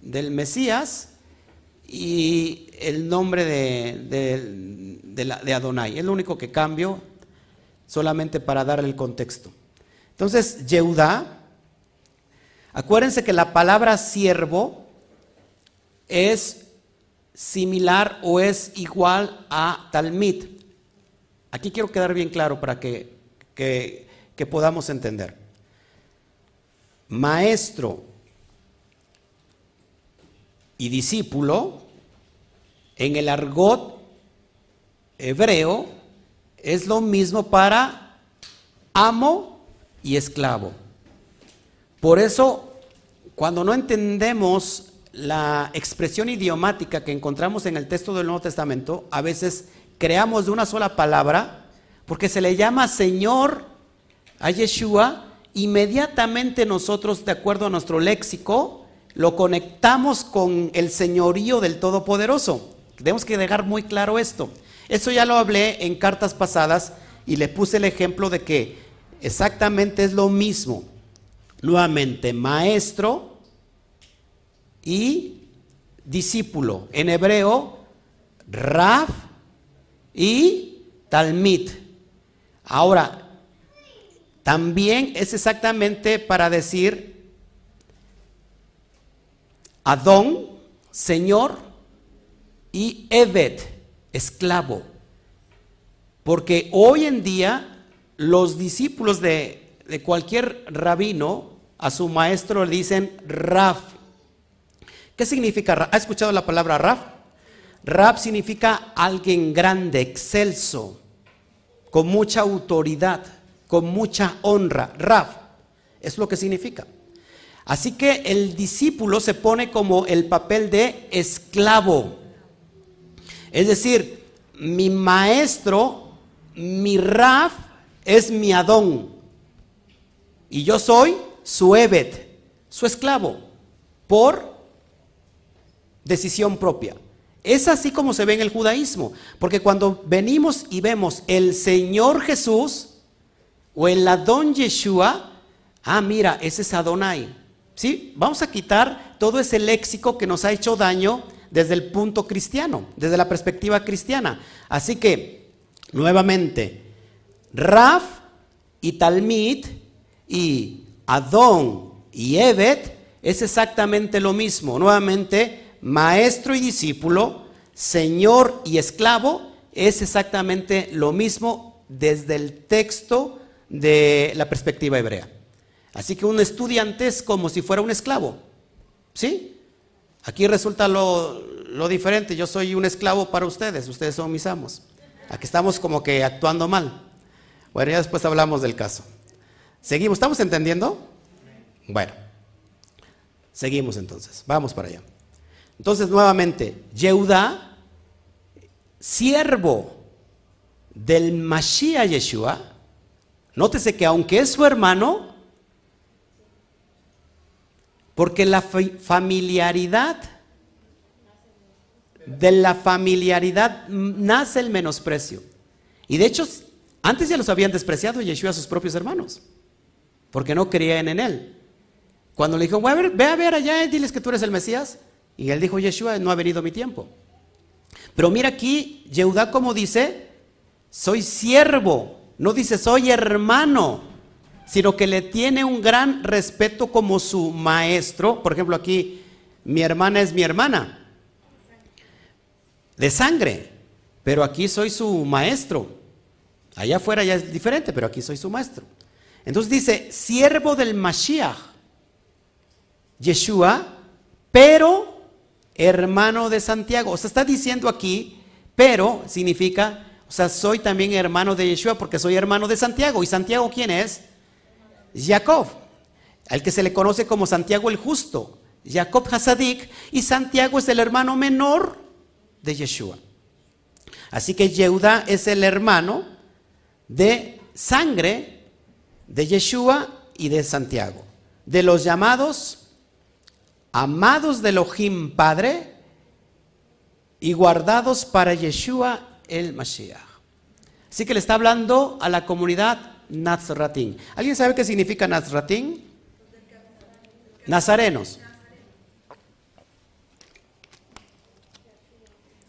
del Mesías y el nombre de, de, Adonai. Es lo único que cambio solamente para darle el contexto. Entonces, Yehudá, acuérdense que la palabra siervo es similar o es igual a Talmid. Aquí quiero quedar bien claro para que, que que podamos entender. Maestro y discípulo, en el argot hebreo, es lo mismo para amo y esclavo. Por eso, cuando no entendemos la expresión idiomática que encontramos en el texto del Nuevo Testamento, a veces creamos de una sola palabra, porque se le llama Señor a Yeshua, inmediatamente nosotros, de acuerdo a nuestro léxico, lo conectamos con el señorío del Todopoderoso. Tenemos que dejar muy claro esto. Eso ya lo hablé en cartas pasadas y le puse el ejemplo de que exactamente es lo mismo. Nuevamente, maestro y discípulo. En hebreo, Raf y Talmid. Ahora, también es exactamente para decir Adón, Señor, y Evet, esclavo. Porque hoy en día los discípulos de, de cualquier rabino a su maestro le dicen Raf. ¿Qué significa Raf? ¿Ha escuchado la palabra Raf? Raf significa alguien grande, excelso, con mucha autoridad, con mucha honra. Raf es lo que significa. Así que el discípulo se pone como el papel de esclavo. Es decir, mi maestro, mi Raf es mi Adón. Y yo soy su Evet, su esclavo, por decisión propia. Es así como se ve en el judaísmo, porque cuando venimos y vemos el Señor Jesús o el Adón Yeshua, ah, mira, ese es Adonai. ¿Sí? Vamos a quitar todo ese léxico que nos ha hecho daño desde el punto cristiano, desde la perspectiva cristiana. Así que, nuevamente, Raf y Talmid y Adón y Evet es exactamente lo mismo. Nuevamente, maestro y discípulo, señor y esclavo es exactamente lo mismo desde el texto de la perspectiva hebrea. Así que un estudiante es como si fuera un esclavo. ¿Sí? Aquí resulta lo, diferente. Yo soy un esclavo para ustedes, ustedes son mis amos. Aquí estamos como que actuando mal. Bueno, ya después hablamos del caso. Seguimos, ¿estamos entendiendo? Bueno, seguimos entonces, vamos para allá. Entonces, nuevamente, Yehuda, siervo del Mashiach Yeshua, nótese que aunque es su hermano, porque la familiaridad, de la familiaridad nace el menosprecio. Y de hecho, antes ya los habían despreciado Yeshua a sus propios hermanos, porque no creían en él. Cuando le dijo, ve a ver allá, diles que tú eres el Mesías. Y él dijo, Yeshua, no ha venido mi tiempo. Pero mira aquí, Yehudá como dice, soy siervo, no dice soy hermano sino que le tiene un gran respeto como su maestro. Por ejemplo, aquí mi hermana es mi hermana, de sangre, pero aquí soy su maestro. Allá afuera ya es diferente, pero aquí soy su maestro. Entonces dice, siervo del Mashiach, Yeshua, pero hermano de Santiago. O sea, está diciendo aquí, pero significa, o sea, soy también hermano de Yeshua porque soy hermano de Santiago. ¿Y Santiago quién es? Jacob, al que se le conoce como Santiago el Justo, Jacob Hasadik, y Santiago es el hermano menor de Yeshua. Así que Yehuda es el hermano de sangre de Yeshua y de Santiago, de los llamados amados de Elohim Padre y guardados para Yeshua el Mashiach. Así que le está hablando a la comunidad Nazratín. ¿Alguien sabe qué significa Nazratín? Nazarenos.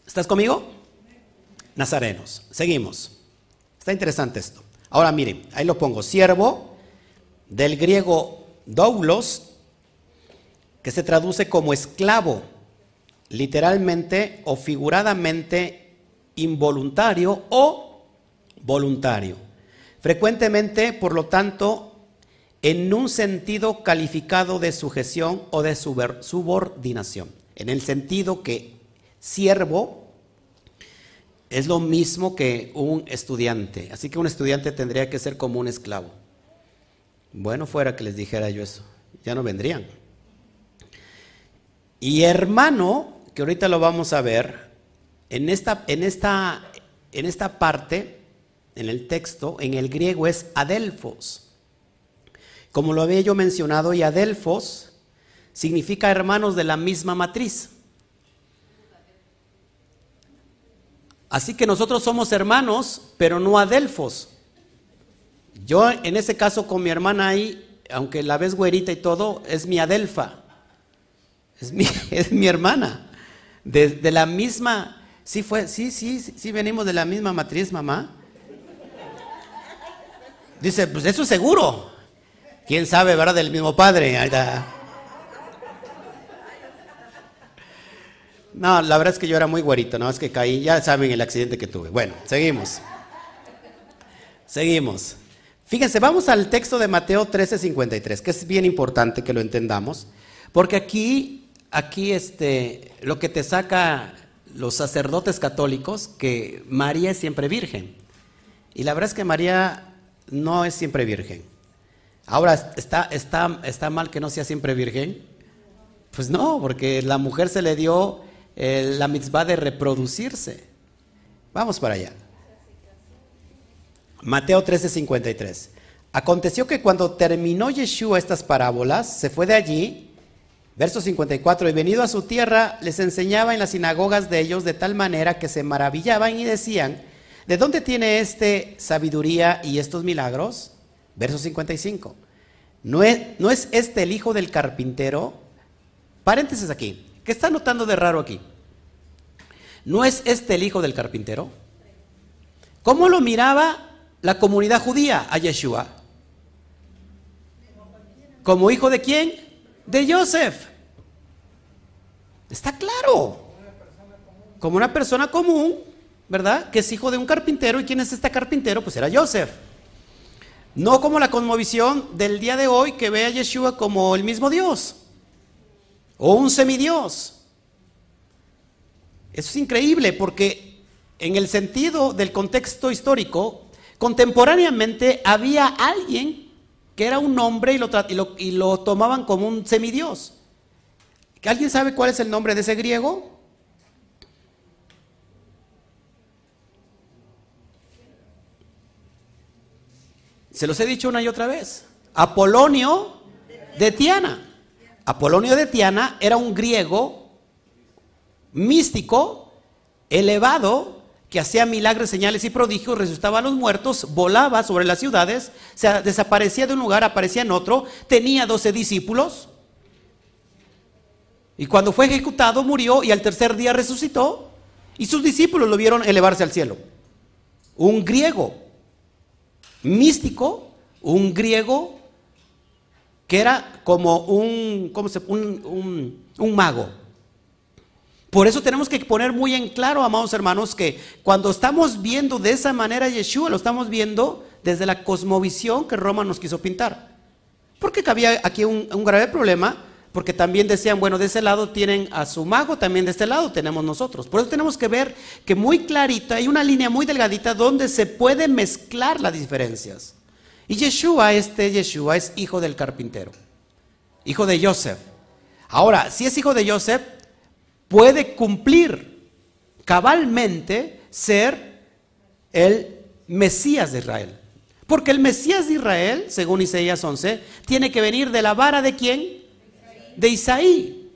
¿Estás conmigo? Nazarenos. Seguimos. Está interesante esto. Ahora miren, ahí lo pongo. Siervo, del griego doulos, que se traduce como esclavo, literalmente o figuradamente involuntario o voluntario. Frecuentemente, por lo tanto, en un sentido calificado de sujeción o de subordinación, en el sentido que siervo es lo mismo que un estudiante, así que un estudiante tendría que ser como un esclavo. Bueno, fuera que les dijera yo eso, ya no vendrían. Y hermano, que ahorita lo vamos a ver, en esta, en esta, en esta parte en el texto, en el griego es adelfos. Como lo había yo mencionado, y adelfos significa hermanos de la misma matriz. Así que nosotros somos hermanos, pero no adelfos. Yo en ese caso con mi hermana ahí, aunque la ves güerita y todo, es mi adelfa. Es mi, es mi hermana. De, de, la misma, sí fue, sí, sí, sí venimos de la misma matriz, mamá. Dice, pues eso es seguro. ¿Quién sabe, verdad? Del mismo padre. No, la verdad es que yo era muy güerito, no es que caí, ya saben el accidente que tuve. Bueno, seguimos. Seguimos. Fíjense, vamos al texto de Mateo 13:53, que es bien importante que lo entendamos, porque aquí, aquí este, lo que te saca los sacerdotes católicos, que María es siempre virgen. Y la verdad es que María no es siempre virgen. Ahora, ¿está, está, está mal que no sea siempre virgen? Pues no, porque la mujer se le dio eh, la mitzvah de reproducirse. Vamos para allá. Mateo 13:53. Aconteció que cuando terminó Yeshua estas parábolas, se fue de allí, verso 54, y venido a su tierra, les enseñaba en las sinagogas de ellos de tal manera que se maravillaban y decían, ¿de dónde tiene este sabiduría y estos milagros? Verso 55. ¿No es, ¿No es este el hijo del carpintero? Paréntesis aquí. ¿Qué está notando de raro aquí? ¿No es este el hijo del carpintero? ¿Cómo lo miraba la comunidad judía a Yeshua? ¿Como hijo de quién? De Joseph. Está claro. Como una persona común, ¿verdad? Que es hijo de un carpintero. ¿Y quién es este carpintero? Pues era Joseph. No como la conmovisión del día de hoy que ve a Yeshua como el mismo Dios o un semidios. Eso es increíble porque en el sentido del contexto histórico, contemporáneamente había alguien que era un hombre y lo, y lo, tomaban como un semidios. ¿Alguien sabe cuál es el nombre de ese griego? Se los he dicho una y otra vez. Apolonio de Tiana. Apolonio de Tiana era un griego místico, elevado, que hacía milagros, señales y prodigios, resucitaba a los muertos, volaba sobre las ciudades, se desaparecía de un lugar, aparecía en otro, tenía doce discípulos. Y cuando fue ejecutado, murió y al tercer día resucitó. Y sus discípulos lo vieron elevarse al cielo. Un griego místico, un griego que era como un, ¿cómo se, un, un, mago. Por eso tenemos que poner muy en claro, amados hermanos, que cuando estamos viendo de esa manera a Yeshua, lo estamos viendo desde la cosmovisión que Roma nos quiso pintar. Porque había aquí un, grave problema, porque también decían, bueno, de ese lado tienen a su mago, también de este lado tenemos nosotros. Por eso tenemos que ver que muy clarita, hay una línea muy delgadita donde se puede mezclar las diferencias. Y Yeshua, este Yeshua, es hijo del carpintero, hijo de Joseph. Ahora, si es hijo de Joseph, puede cumplir cabalmente ser el Mesías de Israel. Porque el Mesías de Israel, según Isaías 11, tiene que venir de la vara de quién? De Isaí.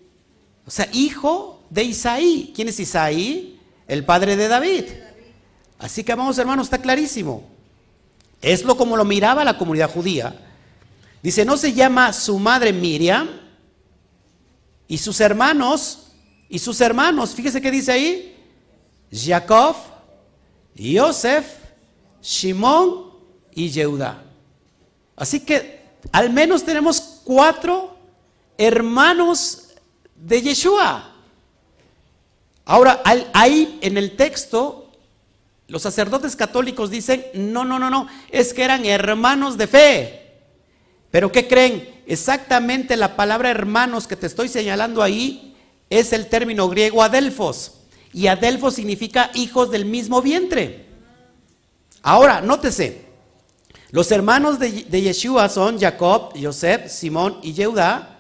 O sea, hijo de Isaí. ¿Quién es Isaí? El padre de David. Así que, vamos hermanos, está clarísimo. Es lo como lo miraba la comunidad judía. Dice, no se llama su madre Miriam y sus hermanos, y sus hermanos, fíjese qué dice ahí, Jacob, Yosef, Shimón y Yehuda. Así que al menos tenemos cuatro hermanos de Yeshua. Ahora, ahí en el texto los sacerdotes católicos dicen, no, no, no, no, es que eran hermanos de fe. Pero ¿qué creen? Exactamente la palabra hermanos que te estoy señalando ahí es el término griego adelfos. Y adelfos significa hijos del mismo vientre. Ahora, nótese, los hermanos de, Yeshua son Jacob, Joseph, Simón y Yehuda.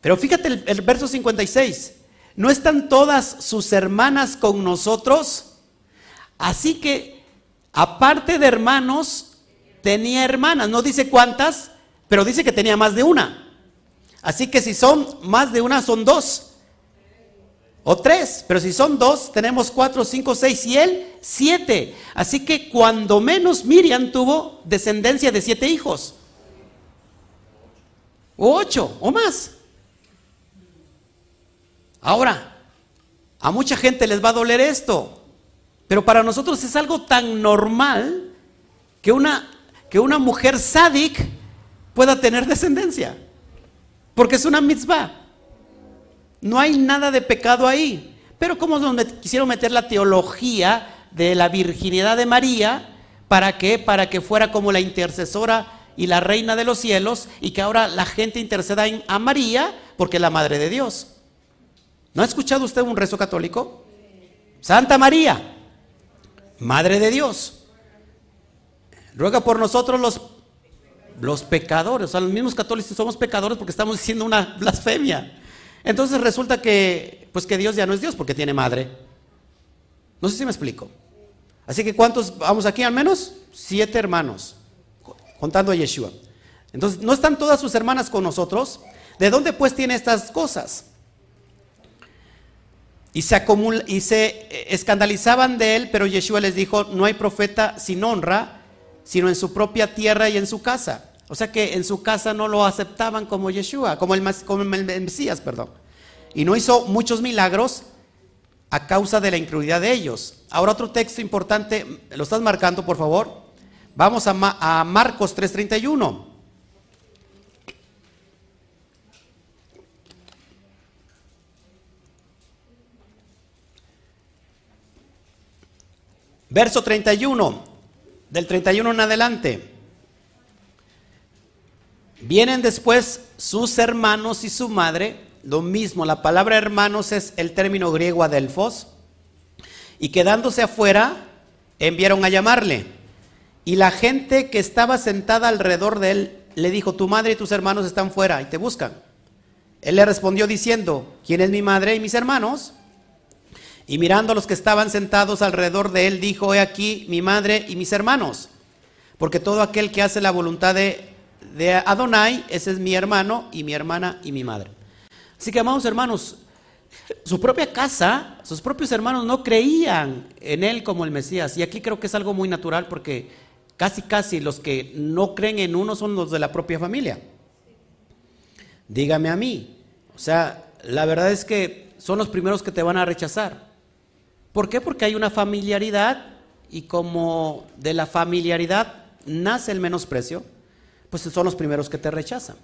Pero fíjate el, el verso 56. ¿No están todas sus hermanas con nosotros? Así que, aparte de hermanos, tenía hermanas. No dice cuántas, pero dice que tenía más de una. Así que si son más de una, son dos. O tres. Pero si son dos, tenemos cuatro, cinco, seis y él, siete. Así que cuando menos Miriam tuvo descendencia de siete hijos. O ocho, o más. Ahora, a mucha gente les va a doler esto. Pero para nosotros es algo tan normal que una, que una mujer sádic pueda tener descendencia. Porque es una mitzvah. No hay nada de pecado ahí. Pero como donde quisieron meter la teología de la virginidad de María, ¿para qué? Para que fuera como la intercesora y la reina de los cielos y que ahora la gente interceda a María porque es la madre de Dios. ¿No ha escuchado usted un rezo católico? Santa María, madre de Dios. Ruega por nosotros los, los pecadores. O sea, los mismos católicos somos pecadores porque estamos diciendo una blasfemia. Entonces resulta que, pues que Dios ya no es Dios porque tiene madre. No sé si me explico. Así que ¿cuántos vamos aquí al menos? Siete hermanos, contando a Yeshua. Entonces, ¿no están todas sus hermanas con nosotros? ¿De dónde pues tiene estas cosas? Y se, y se eh, escandalizaban de él, pero Yeshua les dijo, no hay profeta sin honra, sino en su propia tierra y en su casa. O sea que en su casa no lo aceptaban como Yeshua, como el, Mesías, perdón. Y no hizo muchos milagros a causa de la incredulidad de ellos. Ahora otro texto importante, ¿lo estás marcando por favor? Vamos a, a Marcos 3:31. Verso 31, del 31 en adelante. Vienen después sus hermanos y su madre, lo mismo, la palabra hermanos es el término griego adelfos, y quedándose afuera, enviaron a llamarle. Y la gente que estaba sentada alrededor de él le dijo, tu madre y tus hermanos están fuera y te buscan. Él le respondió diciendo, ¿quién es mi madre y mis hermanos? Y mirando a los que estaban sentados alrededor de él, dijo, he aquí mi madre y mis hermanos. Porque todo aquel que hace la voluntad de, de Adonai, ese es mi hermano y mi hermana y mi madre. Así que, amados hermanos, su propia casa, sus propios hermanos no creían en él como el Mesías. Y aquí creo que es algo muy natural porque casi, casi los que no creen en uno son los de la propia familia. Dígame a mí. O sea, la verdad es que son los primeros que te van a rechazar. ¿Por qué? Porque hay una familiaridad y como de la familiaridad nace el menosprecio, pues son los primeros que te rechazan.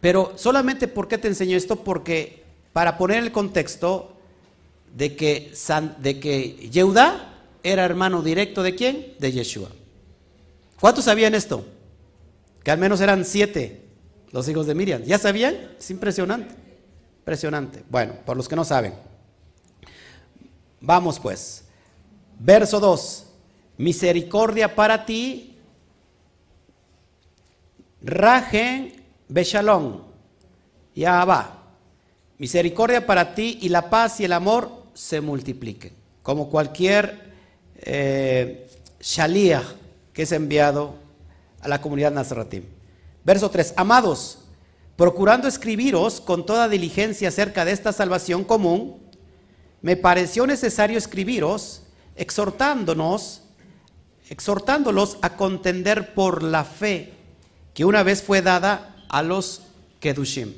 Pero solamente por qué te enseño esto? Porque para poner el contexto de que, de que era hermano directo de quién? De Yeshua. ¿Cuántos sabían esto? Que al menos eran siete los hijos de Miriam. ¿Ya sabían? Es impresionante. Impresionante. Bueno, por los que no saben. Vamos pues. Verso 2. Misericordia para ti. Rajen Beshalom. Ya va. Misericordia para ti y la paz y el amor se multipliquen. Como cualquier eh, shaliach que es enviado a la comunidad Nazaratim. Verso 3. Amados, procurando escribiros con toda diligencia acerca de esta salvación común, me pareció necesario escribiros exhortándonos, exhortándolos a contender por la fe que una vez fue dada a los Kedushim.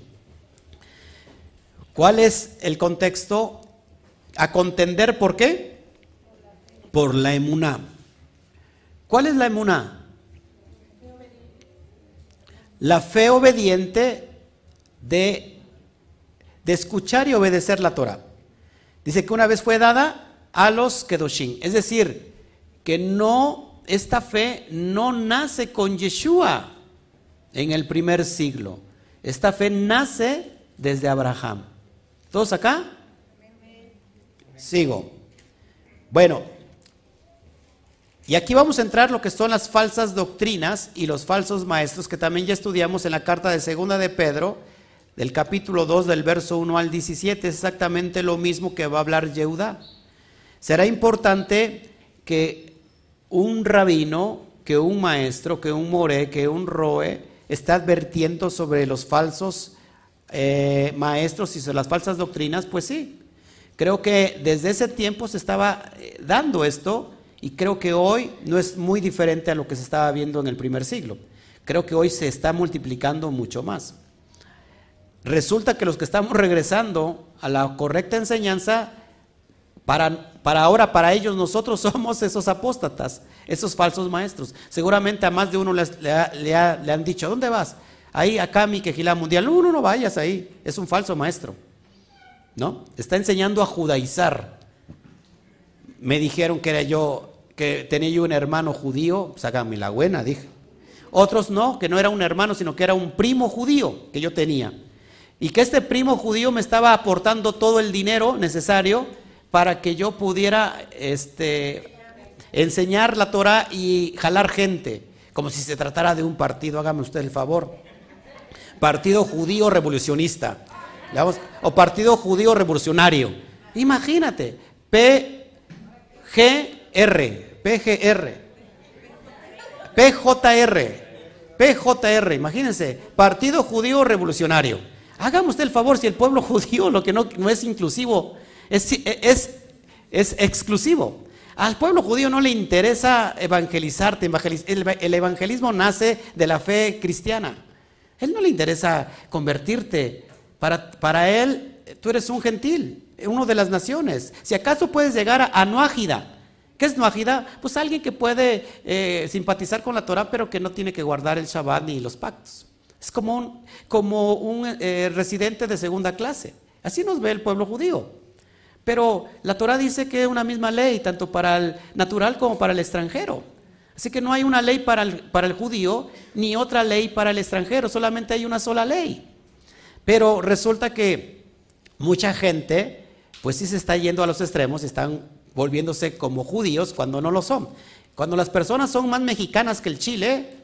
¿Cuál es el contexto? A contender por qué? Por la emuná. ¿Cuál es la emuná? La fe obediente de, de escuchar y obedecer la Torah. Dice que una vez fue dada a los Kedoshim. Es decir, que no, esta fe no nace con Yeshua en el primer siglo. Esta fe nace desde Abraham. ¿Todos acá? Sigo. Bueno, y aquí vamos a entrar lo que son las falsas doctrinas y los falsos maestros que también ya estudiamos en la carta de segunda de Pedro del capítulo 2 del verso 1 al 17, es exactamente lo mismo que va a hablar Yehuda. Será importante que un rabino, que un maestro, que un more, que un roe, esté advirtiendo sobre los falsos eh, maestros y sobre las falsas doctrinas, pues sí. Creo que desde ese tiempo se estaba eh, dando esto y creo que hoy no es muy diferente a lo que se estaba viendo en el primer siglo. Creo que hoy se está multiplicando mucho más. Resulta que los que estamos regresando a la correcta enseñanza, Para, ahora, para ellos, nosotros somos esos apóstatas, esos falsos maestros. Seguramente a más de uno le, han dicho, ¿dónde vas? Ahí, acá, mi quejilá mundial. No, no, no vayas ahí, es un falso maestro. ¿No? Está enseñando a judaizar. Me dijeron que era yo, que tenía yo un hermano judío, sácame la buena, dije. Otros no, que no era un hermano, sino que era un primo judío que yo tenía. Y que este primo judío me estaba aportando todo el dinero necesario para que yo pudiera este, enseñar la Torah y jalar gente, como si se tratara de un partido, hágame usted el favor. Partido judío revolucionista, o partido judío revolucionario. Imagínate, PGR, PGR, PJR, PJR, imagínense, Partido Judío Revolucionario. Hágame usted el favor, si el pueblo judío lo que no, no es inclusivo, es, es, es, exclusivo. Al pueblo judío no le interesa evangelizarte. El, evangelismo nace de la fe cristiana. Él no le interesa convertirte. Para, él, tú eres un gentil, uno de las naciones. Si acaso puedes llegar a, a ¿Qué es Noajida? Pues alguien que puede eh, simpatizar con la Torah, pero que no tiene que guardar el Shabbat ni los pactos. Es como un, como un eh, residente de segunda clase. Así nos ve el pueblo judío. Pero la Torah dice que es una misma ley, tanto para el natural como para el extranjero. Así que no hay una ley para el, para el judío ni otra ley para el extranjero, solamente hay una sola ley. Pero resulta que mucha gente, pues sí se está yendo a los extremos, están volviéndose como judíos cuando no lo son. Cuando las personas son más mexicanas que el chile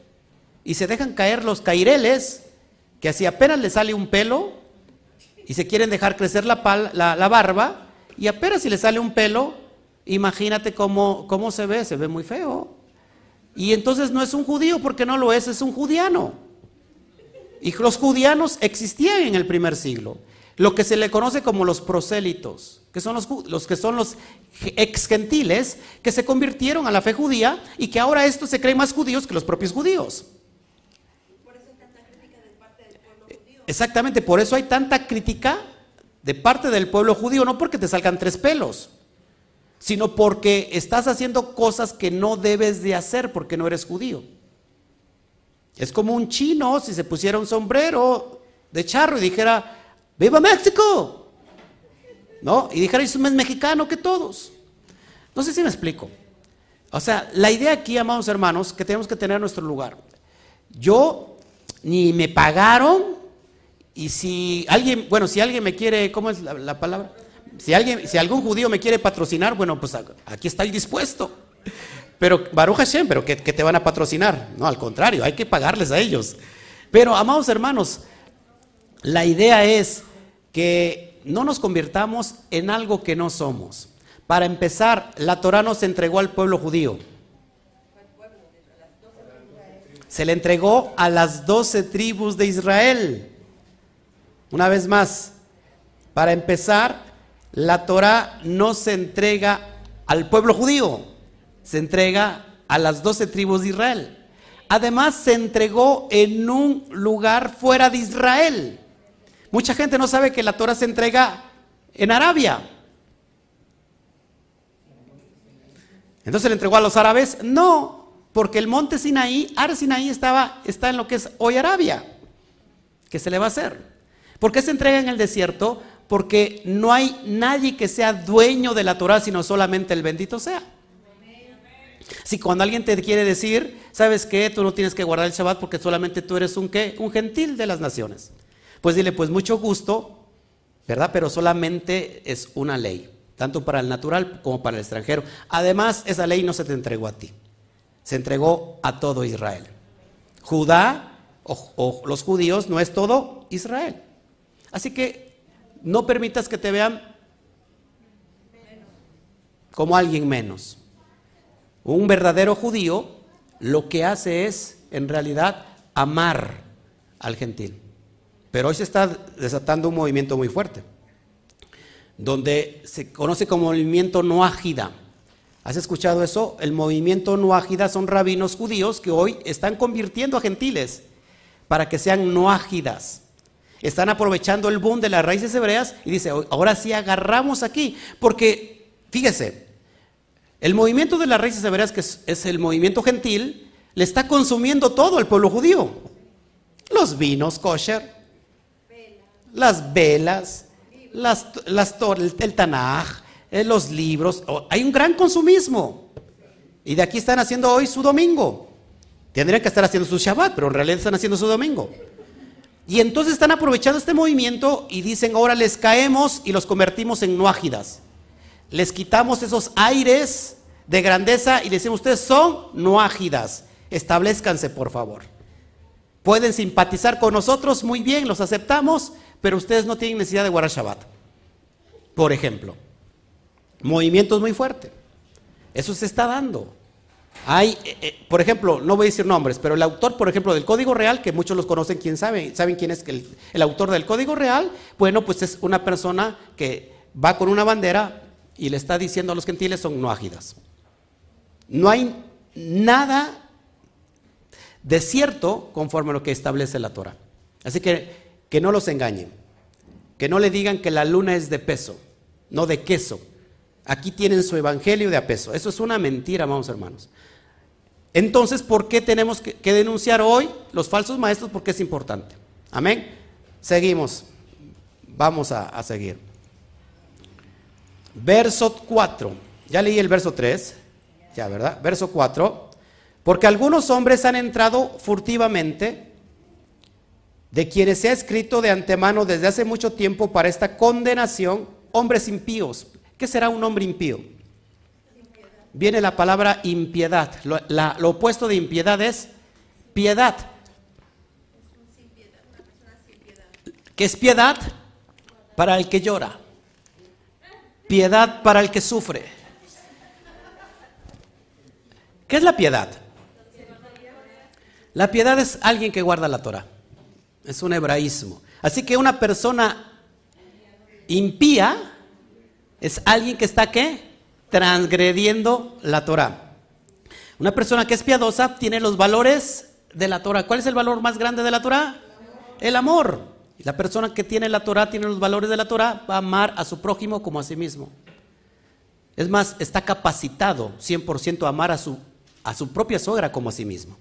y se dejan caer los caireles, que así apenas le sale un pelo y se quieren dejar crecer la, la, barba y apenas si le sale un pelo, imagínate cómo, cómo se ve, se ve muy feo. Y entonces no es un judío porque no lo es, es un judiano. Y los judianos existían en el primer siglo lo que se le conoce como los prosélitos, que son los, los, que son los ex gentiles que se convirtieron a la fe judía y que ahora estos se creen más judíos que los propios judíos. Por eso hay tanta crítica de parte del pueblo judío. Exactamente, por eso hay tanta crítica de parte del pueblo judío, no porque te salgan tres pelos, sino porque estás haciendo cosas que no debes de hacer porque no eres judío. Es como un chino si se pusiera un sombrero de charro y dijera, ¡Viva México! ¿No? Y dijera, es más mexicano que todos. No sé si me explico. O sea, la idea aquí, amados hermanos, que tenemos que tener nuestro lugar. Yo ni me pagaron y si alguien, bueno, si alguien me quiere, ¿cómo es la, palabra? Si alguien, si algún judío me quiere patrocinar, bueno, pues aquí está el dispuesto. Pero Baruch Hashem, pero que, que te van a patrocinar. No, al contrario, hay que pagarles a ellos. Pero, amados hermanos, la idea es que no nos convirtamos en algo que no somos. Para empezar, la Torah nos entregó al pueblo judío. Se le entregó a las doce tribus de Israel. Una vez más, para empezar, la Torah no se entrega al pueblo judío, se entrega a las doce tribus de Israel. Además, se entregó en un lugar fuera de Israel. Mucha gente no sabe que la Torah se entrega en Arabia. Entonces le entregó a los árabes. No, porque el monte Sinaí, Ar Sinaí estaba, está en lo que es hoy Arabia. ¿Qué se le va a hacer? ¿Por qué se entrega en el desierto? Porque no hay nadie que sea dueño de la Torah, sino solamente el bendito sea. Si cuando alguien te quiere decir, ¿sabes qué? Tú no tienes que guardar el Shabbat porque solamente tú eres un qué? Un gentil de las naciones. Pues dile, pues mucho gusto, ¿verdad? Pero solamente es una ley, tanto para el natural como para el extranjero. Además, esa ley no se te entregó a ti, se entregó a todo Israel. Judá o, los judíos no es todo Israel. Así que no permitas que te vean como alguien menos. Un verdadero judío lo que hace es, en realidad, amar al gentil. Pero hoy se está desatando un movimiento muy fuerte, donde se conoce como movimiento noágida. ¿Has escuchado eso? El movimiento noágida son rabinos judíos que hoy están convirtiendo a gentiles para que sean noágidas. Están aprovechando el boom de las raíces hebreas y dice, ahora sí agarramos aquí, porque fíjese, el movimiento de las raíces severas, que es, el movimiento gentil, le está consumiendo todo el pueblo judío. Los vinos kosher, las velas, las, las, el, Tanaj, eh, los libros. Hay un gran consumismo. Y de aquí están haciendo hoy su domingo. Tendrían que estar haciendo su Shabbat, pero en realidad están haciendo su domingo. Y entonces están aprovechando este movimiento y dicen, ahora les caemos y los convertimos en noágidas. Les quitamos esos aires de grandeza y les decimos, ustedes son noágidas. Establezcanse, por favor. Pueden simpatizar con nosotros, muy bien, los aceptamos, pero ustedes no tienen necesidad de guardar Shabbat. Por ejemplo, movimientos muy fuertes. Eso se está dando. Hay, eh, eh, por ejemplo, no voy a decir nombres, pero el autor, por ejemplo, del Código Real, que muchos los conocen, ¿quién sabe? ¿Saben quién es el, autor del Código Real? Bueno, pues es una persona que va con una bandera y le está diciendo a los gentiles son no ágidas. No hay nada de cierto conforme a lo que establece la Torah. Así que que no los engañen, que no le digan que la luna es de peso, no de queso. Aquí tienen su evangelio de a peso. Eso es una mentira, vamos hermanos. Entonces, ¿por qué tenemos que, denunciar hoy los falsos maestros? Porque es importante. Amén. Seguimos. Vamos a, a seguir. Verso 4. Ya leí el verso 3. Ya, ¿verdad? Verso 4. Porque algunos hombres han entrado furtivamente, de quienes se ha escrito de antemano desde hace mucho tiempo para esta condenación, hombres impíos. ¿Qué será un hombre impío? Viene la palabra impiedad. Lo, opuesto de impiedad es piedad. ¿Qué es piedad? Para el que llora. Piedad para el que sufre. ¿Qué es la piedad? La piedad es alguien que guarda la Torah. Es un hebraísmo. Así que una persona impía es alguien que está qué? Transgrediendo la Torah. Una persona que es piadosa tiene los valores de la Torah. ¿Cuál es el valor más grande de la Torah? El amor. La persona que tiene la Torah, tiene los valores de la Torah, va a amar a su prójimo como a sí mismo. Es más, está capacitado 100% a amar a su, a su propia suegra como a sí mismo.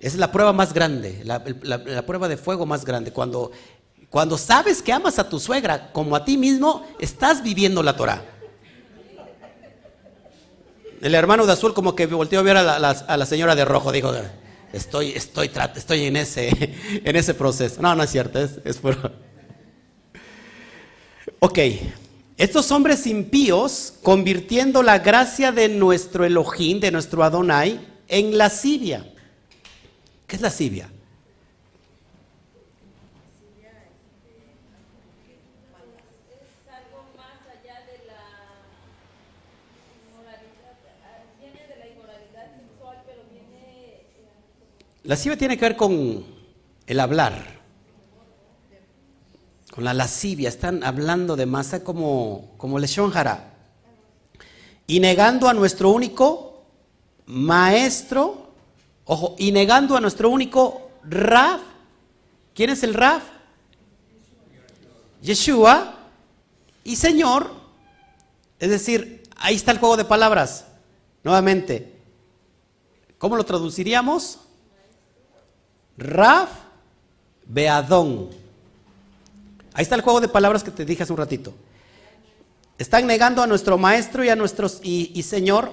Esa es la prueba más grande, la, la prueba de fuego más grande. Cuando, cuando sabes que amas a tu suegra como a ti mismo, estás viviendo la Torah. El hermano de azul como que volteó a ver a la, señora de rojo, dijo, estoy, estoy, estoy en, ese, en ese proceso. No, no es cierto, es, es Ok, estos hombres impíos convirtiendo la gracia de nuestro Elohim, de nuestro Adonai, en lascivia. ¿Qué es lascivia? Lascivia tiene que ver con el hablar, con la lascivia. Están hablando de masa como, como Leshon Y negando a nuestro único maestro, ojo, y negando a nuestro único Raf. ¿Quién es el Raf? Yeshua y Señor. Es decir, ahí está el juego de palabras. Nuevamente, ¿cómo lo traduciríamos? Raf Beadón. Ahí está el juego de palabras que te dije hace un ratito. Están negando a nuestro maestro y a nuestro y, Señor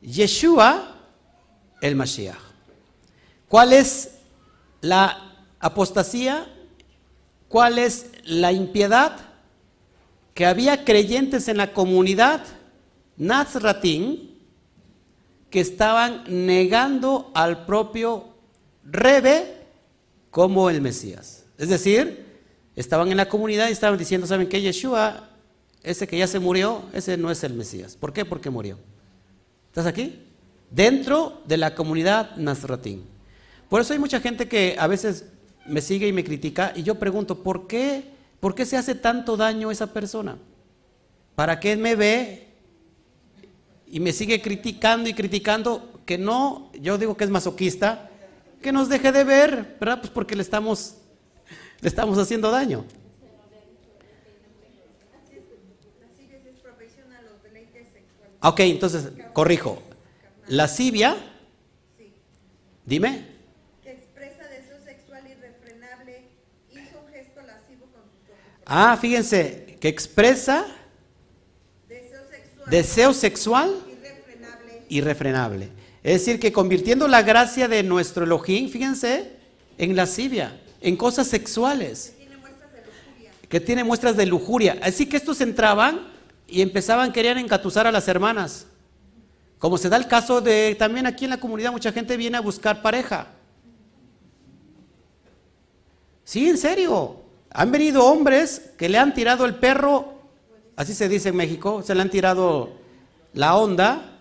Yeshua el Mashiach. ¿Cuál es la apostasía? ¿Cuál es la impiedad? Que había creyentes en la comunidad Nazratín que estaban negando al propio Rebe como el Mesías. Es decir, estaban en la comunidad y estaban diciendo, ¿saben qué? Yeshua, ese que ya se murió, ese no es el Mesías. ¿Por qué? Porque murió. ¿Estás aquí? Dentro de la comunidad Nazratín. Por eso hay mucha gente que a veces me sigue y me critica y yo pregunto, ¿por qué, ¿por qué se hace tanto daño a esa persona? ¿Para qué me ve y me sigue criticando y criticando? Que no, yo digo que es masoquista, que nos deje de ver, ¿verdad? Pues porque le estamos, le estamos haciendo daño. Ok, entonces, corrijo. Lascivia, dime. que expresa deseo sexual irrefrenable, hizo un gesto lascivo con sus ojos. Ah, fíjense, que expresa Deseo sexual deseo sexual irrefrenable, irrefrenable. Es decir, que convirtiendo la gracia de nuestro Elohim, fíjense, en lascivia, en cosas sexuales, tiene muestras de lujuria. que tiene muestras de lujuria. Así que estos entraban y empezaban, querían engatusar a las hermanas. Como se da el caso de también aquí en la comunidad, mucha gente viene a buscar pareja. Sí, en serio. Han venido hombres que le han tirado el perro, así se dice en México, se le han tirado la onda,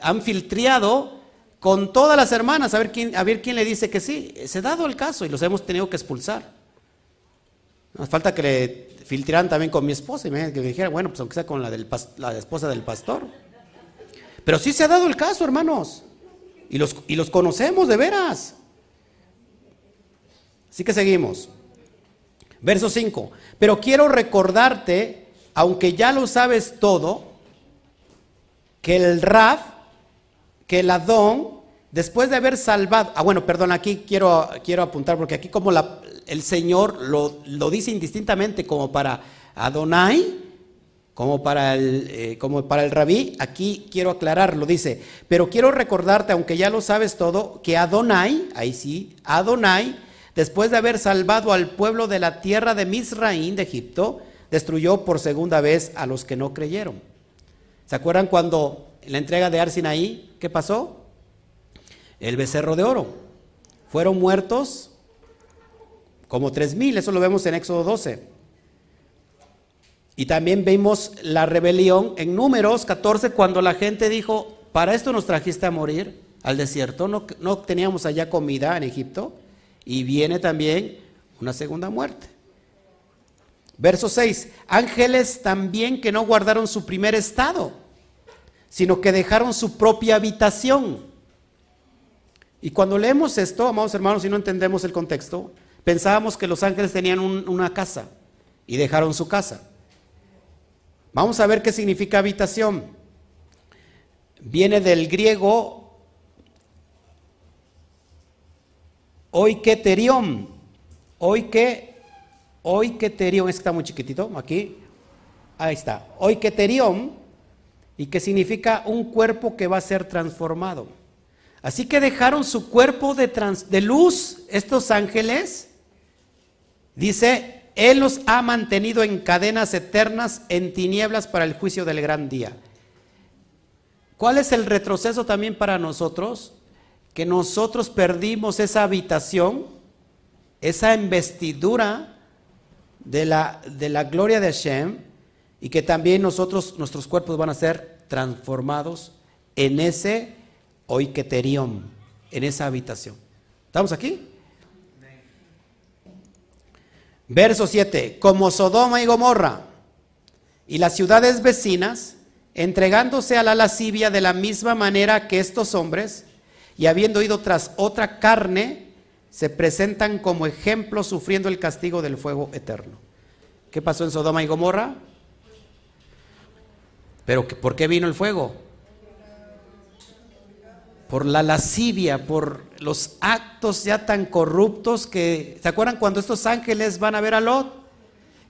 han filtriado con todas las hermanas a ver quién, a ver quién le dice que sí. Se ha dado el caso y los hemos tenido que expulsar. Nos falta que le filtraran también con mi esposa y me, que dijera, bueno, pues aunque sea con la, del la esposa del pastor. Pero sí se ha dado el caso, hermanos. Y los, y los conocemos de veras. Así que seguimos. Verso 5. Pero quiero recordarte, aunque ya lo sabes todo, que el Raf, que el Adón, después de haber salvado, ah bueno, perdón, aquí quiero, quiero apuntar, porque aquí como la- el Señor lo, lo dice indistintamente como para Adonai, como para el, eh, como para el rabí, aquí quiero aclararlo, dice, pero quiero recordarte, aunque ya lo sabes todo, que Adonai, ahí sí, Adonai, después de haber salvado al pueblo de la tierra de Misraín, de Egipto, destruyó por segunda vez a los que no creyeron. ¿Se acuerdan cuando la entrega de Arsinaí, qué pasó? El becerro de oro. Fueron muertos como tres mil, eso lo vemos en Éxodo 12. Y también vimos la rebelión en números 14 cuando la gente dijo, para esto nos trajiste a morir al desierto, no, no teníamos allá comida en Egipto. Y viene también una segunda muerte. Verso 6, ángeles también que no guardaron su primer estado, sino que dejaron su propia habitación. Y cuando leemos esto, amados hermanos, y no entendemos el contexto, pensábamos que los ángeles tenían un- una casa y dejaron su casa. Vamos a ver qué significa habitación. Viene del griego oiketerion. Oike, oiketerion, es que está muy chiquitito, aquí. Ahí está. Oiketerion, y que significa un cuerpo que va a ser transformado. Así que dejaron su cuerpo de, de luz, estos ángeles, Dice, Él los ha mantenido en cadenas eternas, en tinieblas para el juicio del gran día. ¿Cuál es el retroceso también para nosotros? Que nosotros perdimos esa habitación, esa investidura de la, de la gloria de Hashem y que también nosotros, nuestros cuerpos van a ser transformados en ese oiketerión, en esa habitación. ¿Estamos aquí? Verso 7, como Sodoma y Gomorra y las ciudades vecinas, entregándose a la lascivia de la misma manera que estos hombres, y habiendo ido tras otra carne, se presentan como ejemplo sufriendo el castigo del fuego eterno. ¿Qué pasó en Sodoma y Gomorra? Pero ¿por qué vino el fuego? Por la lascivia, por los actos ya tan corruptos que, ¿se acuerdan cuando estos ángeles van a ver a Lot?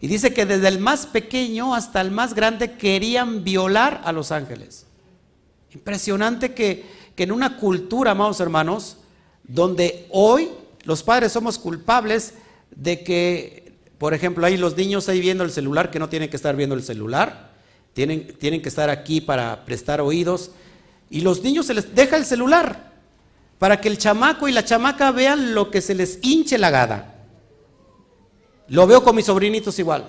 Y dice que desde el más pequeño hasta el más grande querían violar a los ángeles. Impresionante que, que en una cultura, amados hermanos, donde hoy los padres somos culpables de que, por ejemplo, ahí los niños ahí viendo el celular, que no tienen que estar viendo el celular, tienen, tienen que estar aquí para prestar oídos, y los niños se les deja el celular para que el chamaco y la chamaca vean lo que se les hinche la gada. Lo veo con mis sobrinitos igual.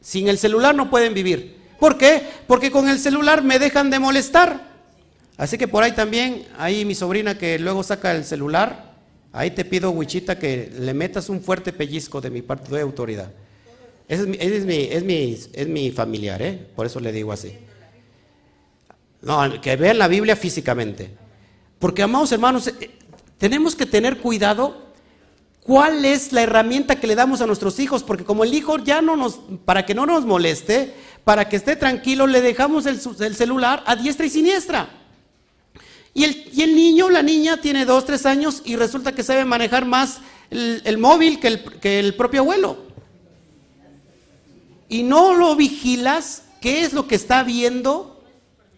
Sin el celular no pueden vivir. ¿Por qué? Porque con el celular me dejan de molestar. Así que por ahí también, ahí mi sobrina que luego saca el celular, ahí te pido, Wichita, que le metas un fuerte pellizco de mi parte de autoridad. Ese es mi, es mi, es mi, es mi familiar, ¿eh? Por eso le digo así. No, que vean la Biblia físicamente. Porque, amados hermanos, eh, tenemos que tener cuidado ¿Cuál es la herramienta que le damos a nuestros hijos? Porque como el hijo ya no nos, para que no nos moleste, para que esté tranquilo, le dejamos el, celular a diestra y siniestra. Y el, y el, niño, la niña, tiene dos, tres años y resulta que sabe manejar más el, móvil que el, que el propio abuelo. Y no lo vigilas, ¿qué es lo que está viendo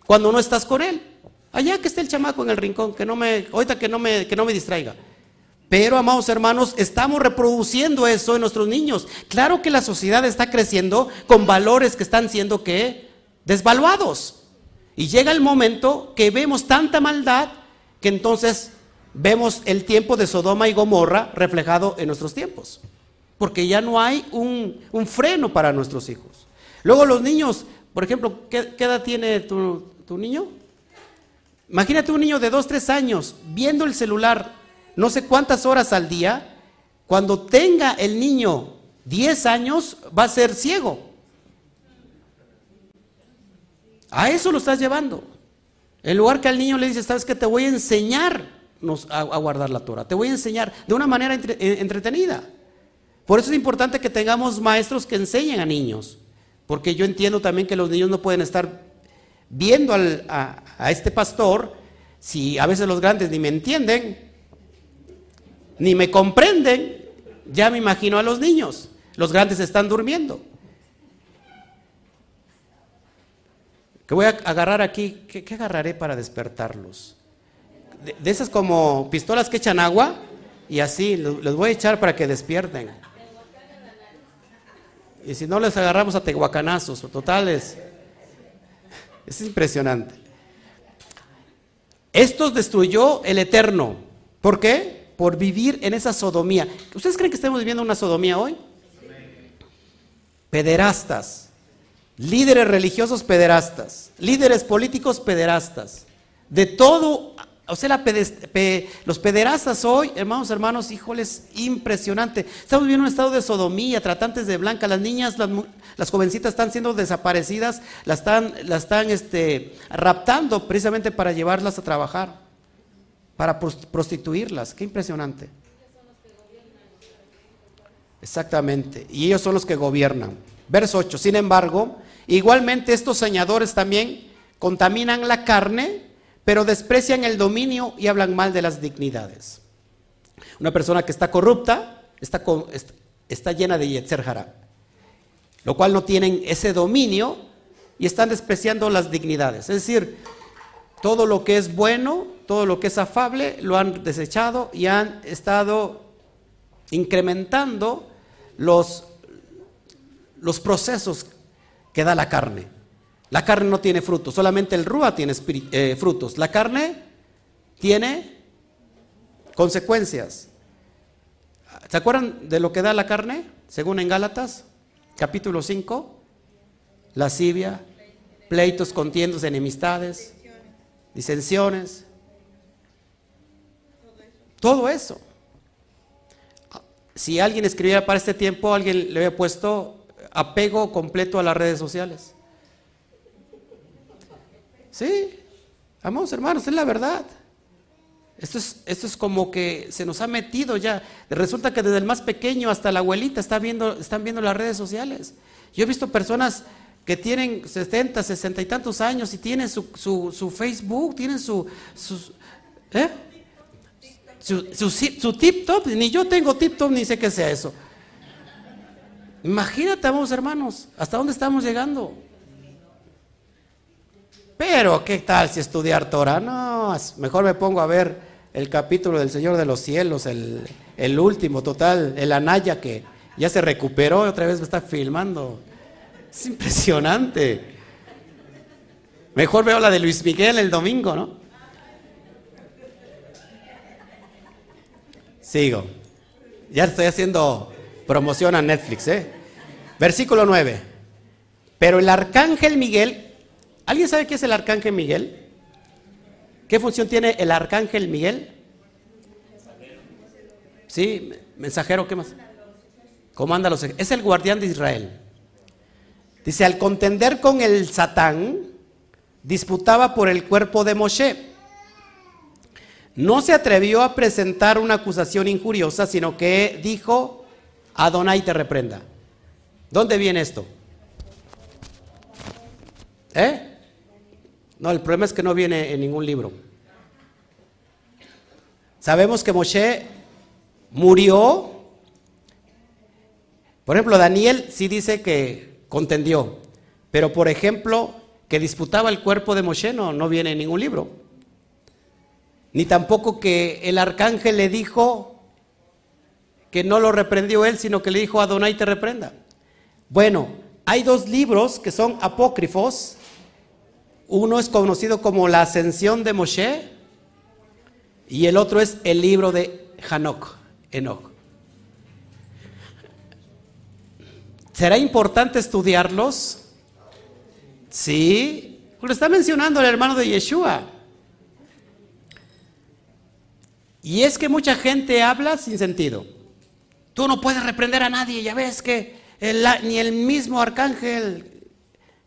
cuando no estás con él? Allá que esté el chamaco en el rincón, que no me, ahorita que no me, que no me distraiga. Pero, amados hermanos, estamos reproduciendo eso en nuestros niños. Claro que la sociedad está creciendo con valores que están siendo que desvaluados. Y llega el momento que vemos tanta maldad que entonces vemos el tiempo de Sodoma y Gomorra reflejado en nuestros tiempos. Porque ya no hay un, freno para nuestros hijos. Luego los niños, por ejemplo, ¿qué, edad tiene tu, tu niño? Imagínate un niño de 2, 3 años viendo el celular no sé cuántas horas al día, cuando tenga el niño 10 años, va a ser ciego. A eso lo estás llevando. En lugar que al niño le dices, sabes que te voy a enseñar a, guardar la Torah, te voy a enseñar de una manera eh, entretenida. Por eso es importante que tengamos maestros que enseñen a niños, porque yo entiendo también que los niños no pueden estar viendo a, a este pastor si a veces los grandes ni me entienden ni me comprenden, ya me imagino a los niños. Los grandes están durmiendo. ¿Qué voy a agarrar aquí? ¿Qué, agarraré para despertarlos? De, esas como pistolas que echan agua y así, les voy a echar para que despierten. Y si no les agarramos a tehuacanazos, totales. Es impresionante. Estos destruyó el Eterno. ¿Por qué? por vivir en esa sodomía. ¿Ustedes creen que estamos viviendo una sodomía hoy? Pederastas, líderes religiosos pederastas, líderes políticos pederastas, de todo, o sea, los pederastas hoy, hermanos, hermanos, híjoles, impresionante. Estamos viviendo un estado de sodomía, tratantes de blanca, las niñas, las, jovencitas están siendo desaparecidas, las están, las están este, raptando precisamente para llevarlas a trabajar para prostituirlas. Qué impresionante. Exactamente. Y ellos son los que gobiernan. Verso 8. Sin embargo, igualmente estos soñadores también contaminan la carne, pero desprecian el dominio y hablan mal de las dignidades. Una persona que está corrupta está, llena de Yetzer lo cual no tienen ese dominio y están despreciando las dignidades. Es decir, todo lo que es bueno todo lo que es afable lo han desechado y han estado incrementando los, los procesos que da la carne. La carne no tiene frutos, solamente el rúa tiene eh, frutos. La carne tiene consecuencias. ¿Se acuerdan de lo que da la carne? Según en Gálatas, capítulo 5, lascivia, pleitos, contiendos, enemistades, disensiones, todo eso. Si alguien escribiera para este tiempo, alguien le había puesto apego completo a las redes sociales. Sí, amados hermanos, es la verdad. Esto es, esto es como que se nos ha metido ya. Resulta que desde el más pequeño hasta la abuelita está viendo, están viendo las redes sociales. Yo he visto personas que tienen 70, 60 y tantos años y tienen su, su, Facebook, tienen su... Sus, ¿eh? Su, tip top, ni yo tengo tip top ni sé qué sea eso. Imagínate, vamos hermanos, hasta dónde estamos llegando. Pero, ¿qué tal si estudiar Torah? No, mejor me pongo a ver el capítulo del Señor de los Cielos, el, el último, total, el Anaya que ya se recuperó y otra vez me está filmando. Es impresionante. Mejor veo la de Luis Miguel el domingo, ¿no? Sigo. Ya estoy haciendo promoción a Netflix, ¿eh? Versículo 9. Pero el arcángel Miguel, ¿alguien sabe qué es el arcángel Miguel? ¿Qué función tiene el arcángel Miguel? Sí, mensajero, ¿qué más? Comanda los Es el guardián de Israel. Dice, al contender con el Satán, disputaba por el cuerpo de Moshe. no se atrevió a presentar una acusación injuriosa, sino que dijo, Adonai te reprenda. ¿Dónde viene esto? ¿Eh? No, el problema es que no viene en ningún libro. Sabemos que Moshe murió. Por ejemplo, Daniel sí dice que contendió, pero por ejemplo, que disputaba el cuerpo de Moshe no, no viene en ningún libro. Ni tampoco que el arcángel le dijo que no lo reprendió él, sino que le dijo a Adonai te reprenda. Bueno, hay dos libros que son apócrifos. Uno es conocido como la ascensión de Moshe y el otro es el libro de Hanok, Enoch. ¿Será importante estudiarlos? Sí, lo está mencionando el hermano de Yeshua. Y es que mucha gente habla sin sentido. Tú no puedes reprender a nadie, ya ves que ni el mismo arcángel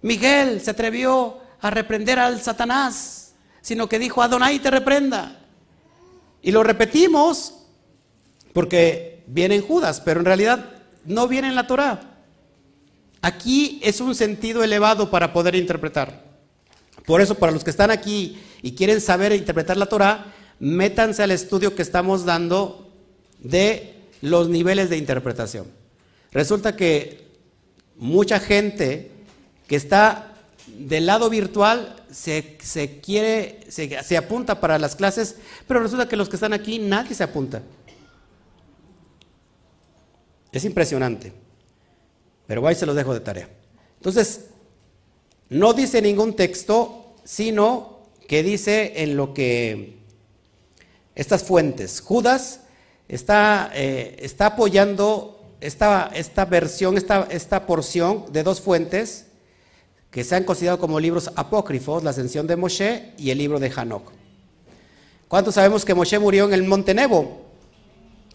Miguel se atrevió a reprender al Satanás, sino que dijo, Adonai te reprenda. Y lo repetimos porque viene en Judas, pero en realidad no viene en la Torah. Aquí es un sentido elevado para poder interpretar. Por eso, para los que están aquí y quieren saber interpretar la Torah, métanse al estudio que estamos dando de los niveles de interpretación. Resulta que mucha gente que está del lado virtual se, quiere, se, se apunta para las clases, pero resulta que los que están aquí nadie se apunta. Es impresionante. Pero ahí se los dejo de tarea. Entonces, no dice ningún texto, sino que dice en lo que estas fuentes. Judas está, eh, está apoyando esta, versión, esta, porción de dos fuentes que se han considerado como libros apócrifos, la ascensión de Moshe y el libro de Hanok. ¿Cuántos sabemos que Moshe murió en el monte Nebo?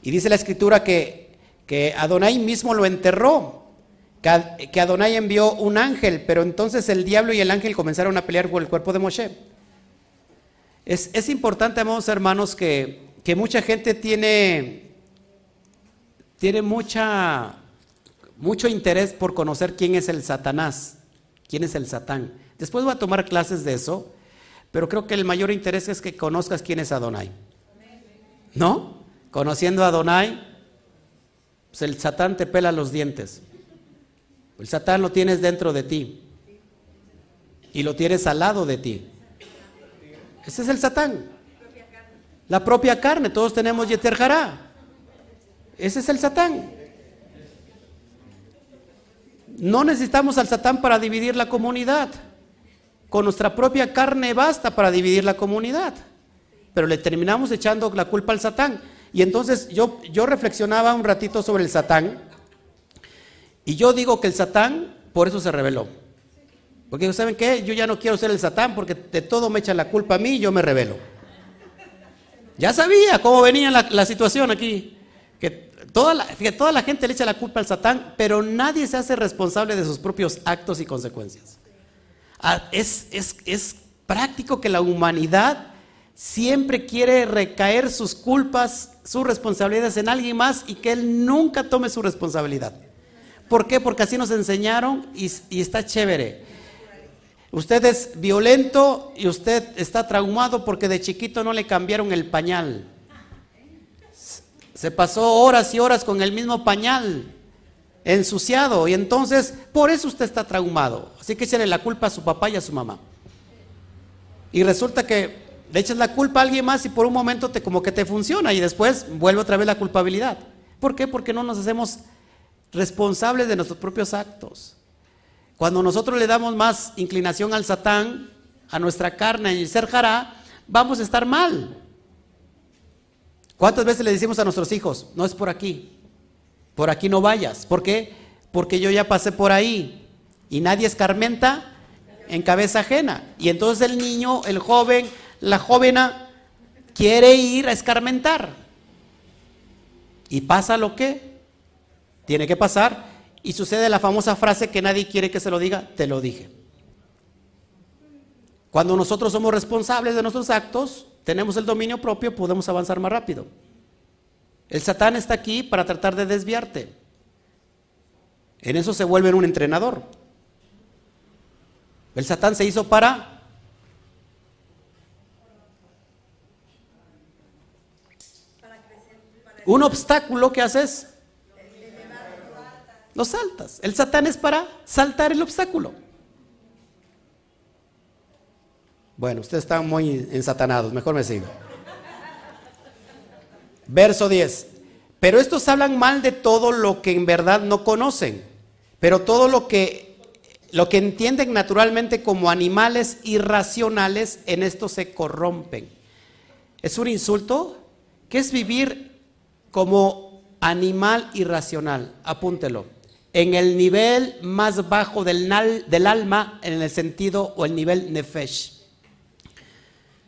Y dice la escritura que, Adonai mismo lo enterró que Adonai envió un ángel, pero entonces el diablo y el ángel comenzaron a pelear por el cuerpo de Moshe. Es, importante, hermanos, que, mucha gente tiene, tiene mucha, mucho interés por conocer quién es el Satanás, quién es el Satán. Después voy a tomar clases de eso, pero creo que el mayor interés es que conozcas quién es Adonai. ¿No? Conociendo a Adonai, pues el Satán te pela los dientes. El Satán lo tienes dentro de ti y lo tienes al lado de ti. Ese es el Satán. La propia carne, todos tenemos Yeter Ese es el Satán. No necesitamos al Satán para dividir la comunidad. Con nuestra propia carne basta para dividir la comunidad. Pero le terminamos echando la culpa al Satán. Y entonces yo, yo reflexionaba un ratito sobre el Satán y yo digo que el Satán por eso se reveló. Porque ¿saben qué? Yo ya no quiero ser el Satán porque de todo me echa la culpa a mí y yo me revelo. Ya sabía cómo venía la, situación aquí. Que toda la, toda la gente le echa la culpa al Satán, pero nadie se hace responsable de sus propios actos y consecuencias. Ah, es, es, es práctico que la humanidad siempre quiere recaer sus culpas, sus responsabilidades en alguien más y que él nunca tome su responsabilidad. ¿Por qué? Porque así nos enseñaron y, está chévere. Usted es violento y usted está traumado porque de chiquito no le cambiaron el pañal. Se pasó horas y horas con el mismo pañal, ensuciado, y entonces por eso usted está traumado. Así que échale la culpa a su papá y a su mamá. Y resulta que le echas la culpa a alguien más y por un momento te como que te funciona y después vuelve otra vez la culpabilidad. ¿Por qué? Porque no nos hacemos responsables de nuestros propios actos. Cuando nosotros le damos más inclinación al Satán, a nuestra carne y ser jará, vamos a estar mal. ¿Cuántas veces le decimos a nuestros hijos, no es por aquí, por aquí no vayas? ¿Por qué? Porque yo ya pasé por ahí y nadie escarmenta en cabeza ajena. Y entonces el niño, el joven, la jovena quiere ir a escarmentar. ¿Y pasa lo que? Tiene que pasar y sucede la famosa frase que nadie quiere que se lo diga, te lo dije. Cuando nosotros somos responsables de nuestros actos, tenemos el dominio propio, podemos avanzar más rápido. El Satán está aquí para tratar de desviarte. En eso se vuelve un entrenador. El Satán se hizo para un obstáculo que haces lo saltas. El Satán es para saltar el obstáculo. Bueno, ustedes están muy ensatanados, mejor me sigo. Verso 10. Pero estos hablan mal de todo lo que en verdad no conocen, pero todo lo que lo que entienden naturalmente como animales irracionales, en esto se corrompen. ¿Es un insulto? ¿Qué es vivir como animal irracional? Apúntelo en el nivel más bajo del, alma, en el sentido o el nivel nefesh.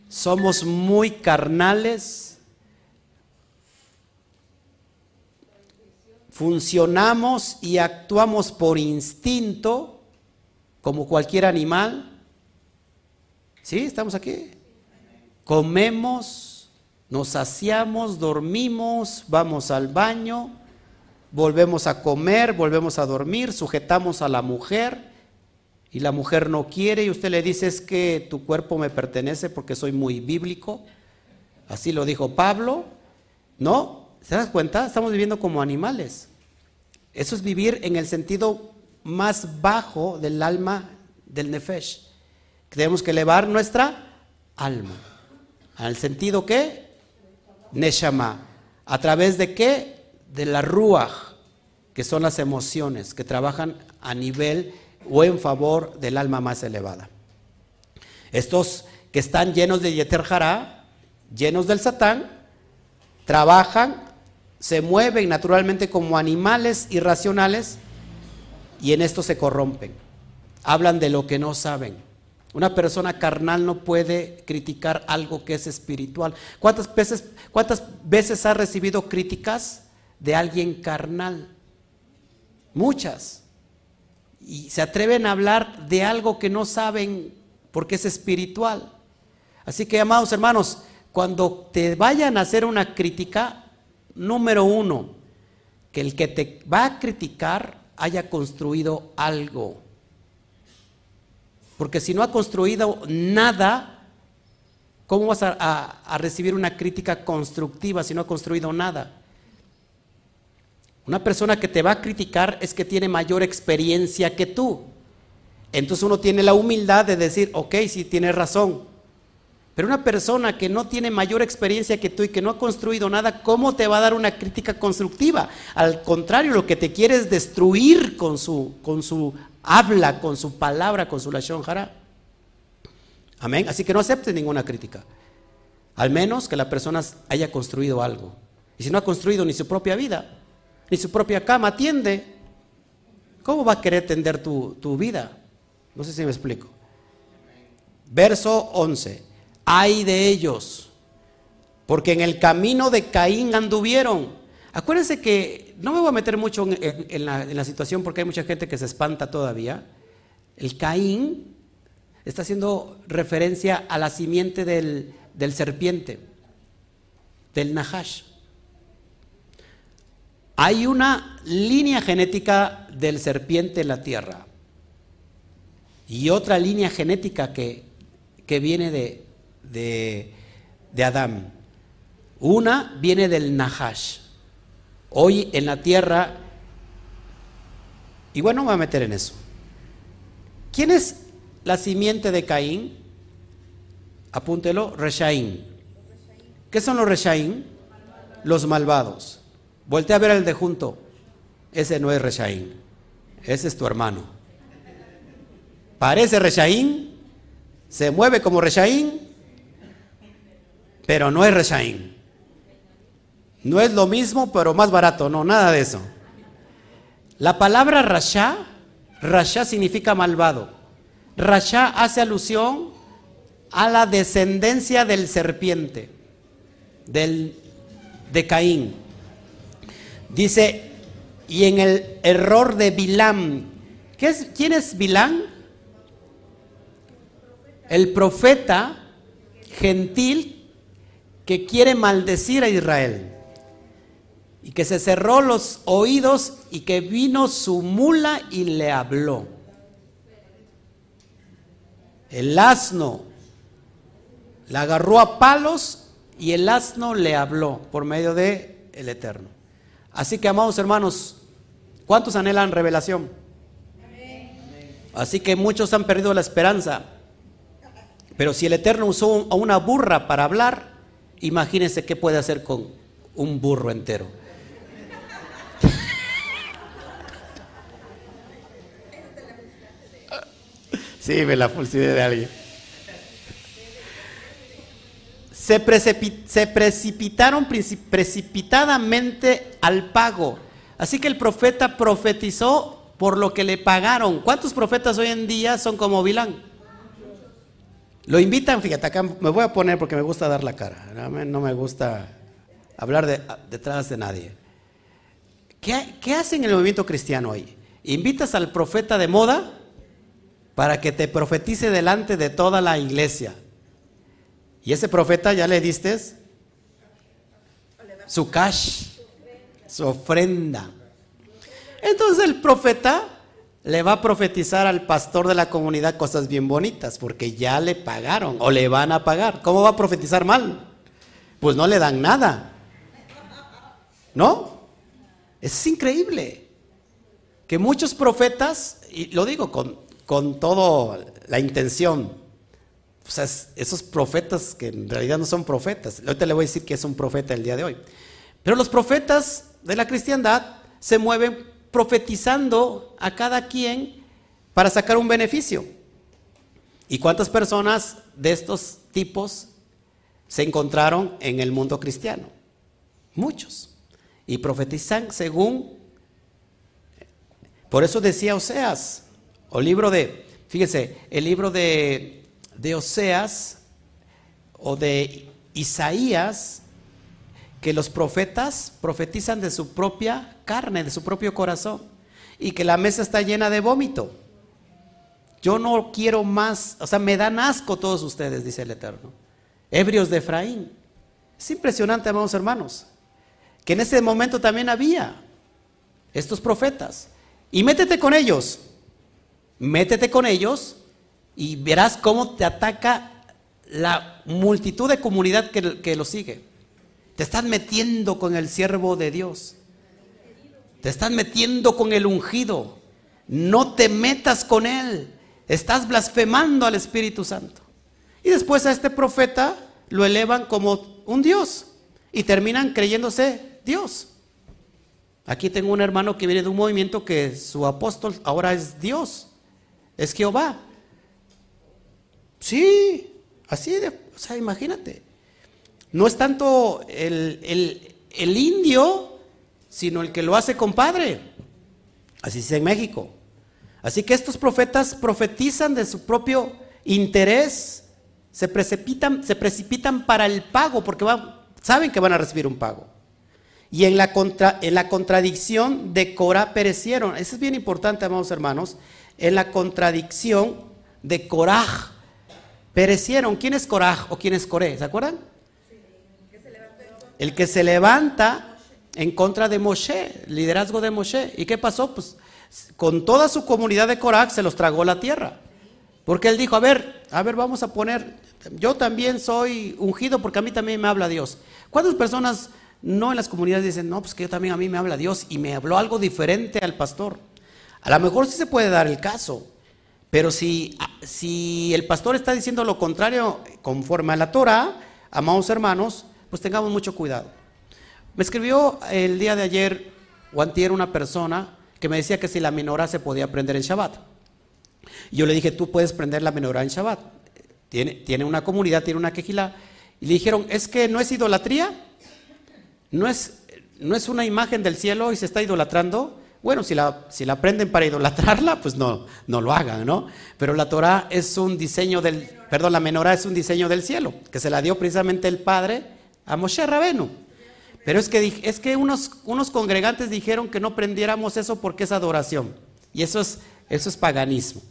Somos muy carnales, funcionamos y actuamos por instinto, como cualquier animal. ¿Sí? ¿Estamos aquí? Comemos, nos saciamos, dormimos, vamos al baño volvemos a comer, volvemos a dormir, sujetamos a la mujer y la mujer no quiere y usted le dice es que tu cuerpo me pertenece porque soy muy bíblico. Así lo dijo Pablo. ¿No? ¿Se das cuenta? Estamos viviendo como animales. Eso es vivir en el sentido más bajo del alma del nefesh. Tenemos que elevar nuestra alma. ¿Al sentido qué? Neshama. ¿A través de qué? De la ruach, que son las emociones que trabajan a nivel o en favor del alma más elevada. Estos que están llenos de Yeter llenos del Satán, trabajan, se mueven naturalmente como animales irracionales y en esto se corrompen. Hablan de lo que no saben. Una persona carnal no puede criticar algo que es espiritual. ¿Cuántas veces, cuántas veces ha recibido críticas? De alguien carnal. Muchas. Y se atreven a hablar de algo que no saben porque es espiritual. Así que, amados hermanos, cuando te vayan a hacer una crítica, número uno, que el que te va a criticar haya construido algo. Porque si no ha construido nada, ¿cómo vas a, a recibir una crítica constructiva si no ha construido nada? Una persona que te va a criticar es que tiene mayor experiencia que tú. Entonces uno tiene la humildad de decir, ok, sí, tienes razón. Pero una persona que no tiene mayor experiencia que tú y que no ha construido nada, ¿cómo te va a dar una crítica constructiva? Al contrario, lo que te quiere es destruir con su, con su habla, con su palabra, con su lashon hara. Amén. Así que no aceptes ninguna crítica. Al menos que la persona haya construido algo. Y si no ha construido ni su propia vida, ni su propia cama atiende. ¿Cómo va a querer tender tu, tu vida? No sé si me explico. Verso 11. Hay de ellos, porque en el camino de Caín anduvieron. Acuérdense que no me voy a meter mucho en, la, en, la, situación porque hay mucha gente que se espanta todavía. El Caín está haciendo referencia a la simiente del, del serpiente, del Nahash. Hay una línea genética del serpiente en la tierra y otra línea genética que, viene de, de, de, Adán. Una viene del Nahash. Hoy en la tierra, y bueno, me voy a meter en eso. ¿Quién es la simiente de Caín? Apúntelo, Reshaín. ¿Qué son los Reshaín? Los malvados. Voltea a ver al de junto. Ese no es Reshaín. Ese es tu hermano. Parece Reshaín, se mueve como Reshaín, pero no es Reshaín. No es lo mismo, pero más barato, no, nada de eso. La palabra Rasha, Rasha significa malvado. Rasha hace alusión a la descendencia del serpiente, del, de Caín. Dice, y en el error de Bilam, ¿qué es, ¿quién es Bilam? El profeta gentil que quiere maldecir a Israel. Y que se cerró los oídos y que vino su mula y le habló. El asno la agarró a palos y el asno le habló por medio de el Eterno. Así que, amados hermanos, ¿cuántos anhelan revelación? Así que muchos han perdido la esperanza. Pero si el Eterno usó a una burra para hablar, imagínense qué puede hacer con un burro entero. Sí, me la pulsé de alguien. Se, precipitaron precipitadamente al pago. Así que el profeta profetizó por lo que le pagaron. ¿Cuántos profetas hoy en día son como Bilán? Lo invitan, fíjate, acá me voy a poner porque me gusta dar la cara. No me gusta hablar detrás de nadie. ¿Qué, ¿Qué hacen en el movimiento cristiano hoy? ¿Invitas al profeta de moda? para que te profetice delante de toda la iglesia. Y ese profeta ya le diste su cash, su ofrenda. Entonces el profeta le va a profetizar al pastor de la comunidad cosas bien bonitas, porque ya le pagaron o le van a pagar. ¿Cómo va a profetizar mal? Pues no le dan nada. ¿No? Es increíble que muchos profetas, y lo digo con con toda la intención. O sea, esos profetas que en realidad no son profetas. Ahorita le voy a decir que es un profeta el día de hoy. Pero los profetas de la cristiandad se mueven profetizando a cada quien para sacar un beneficio. ¿Y cuántas personas de estos tipos se encontraron en el mundo cristiano? Muchos. Y profetizan según... Por eso decía Oseas, o libro de, fíjese, el libro de, de Oseas o de Isaías, que los profetas profetizan de su propia carne, de su propio corazón, y que la mesa está llena de vómito. Yo no quiero más, o sea, me dan asco todos ustedes, dice el Eterno. Ebrios de Efraín. Es impresionante, amados hermanos, que en ese momento también había estos profetas. Y métete con ellos métete con ellos y verás cómo te ataca la multitud de comunidad que, lo sigue. Te estás metiendo con el siervo de Dios. Te estás metiendo con el ungido. No te metas con él. Estás blasfemando al Espíritu Santo. Y después a este profeta lo elevan como un Dios y terminan creyéndose Dios. Aquí tengo un hermano que viene de un movimiento que su apóstol ahora es Dios es Jehová. Sí, así o sea, imagínate. No es tanto el, indio, sino el que lo hace compadre. Así es en México. Así que estos profetas profetizan de su propio interés, se precipitan, se precipitan para el pago, porque saben que van a recibir un pago. Y en la, contra, en la contradicción de Corá perecieron. Eso es bien importante, amados hermanos en la contradicción de Coraj. Perecieron. ¿Quién es Coraj o quién es Coré? ¿Se acuerdan? El que se levanta en contra de Moshe, liderazgo de Moshe. ¿Y qué pasó? Pues con toda su comunidad de Coraj se los tragó la tierra. Porque él dijo, a ver, a ver, vamos a poner, yo también soy ungido porque a mí también me habla Dios. ¿Cuántas personas no en las comunidades dicen, no, pues que yo también a mí me habla Dios y me habló algo diferente al pastor? A lo mejor sí se puede dar el caso, pero si, si el pastor está diciendo lo contrario conforme a la Torah, amados hermanos, pues tengamos mucho cuidado. Me escribió el día de ayer o antier una persona que me decía que si la menorá se podía prender en Shabbat. Yo le dije, tú puedes prender la menorá en Shabbat. Tiene, tiene una comunidad, tiene una quejila. Y le dijeron, es que no es idolatría, no es, no es una imagen del cielo y se está idolatrando. Bueno, si la, si la aprenden para idolatrarla, pues no, no lo hagan, ¿no? Pero la Torah es un diseño del, perdón, la menorá es un diseño del cielo, que se la dio precisamente el Padre a Moshe Rabenu. Pero es que, es que unos, unos congregantes dijeron que no prendiéramos eso porque es adoración. Y eso es, eso es paganismo.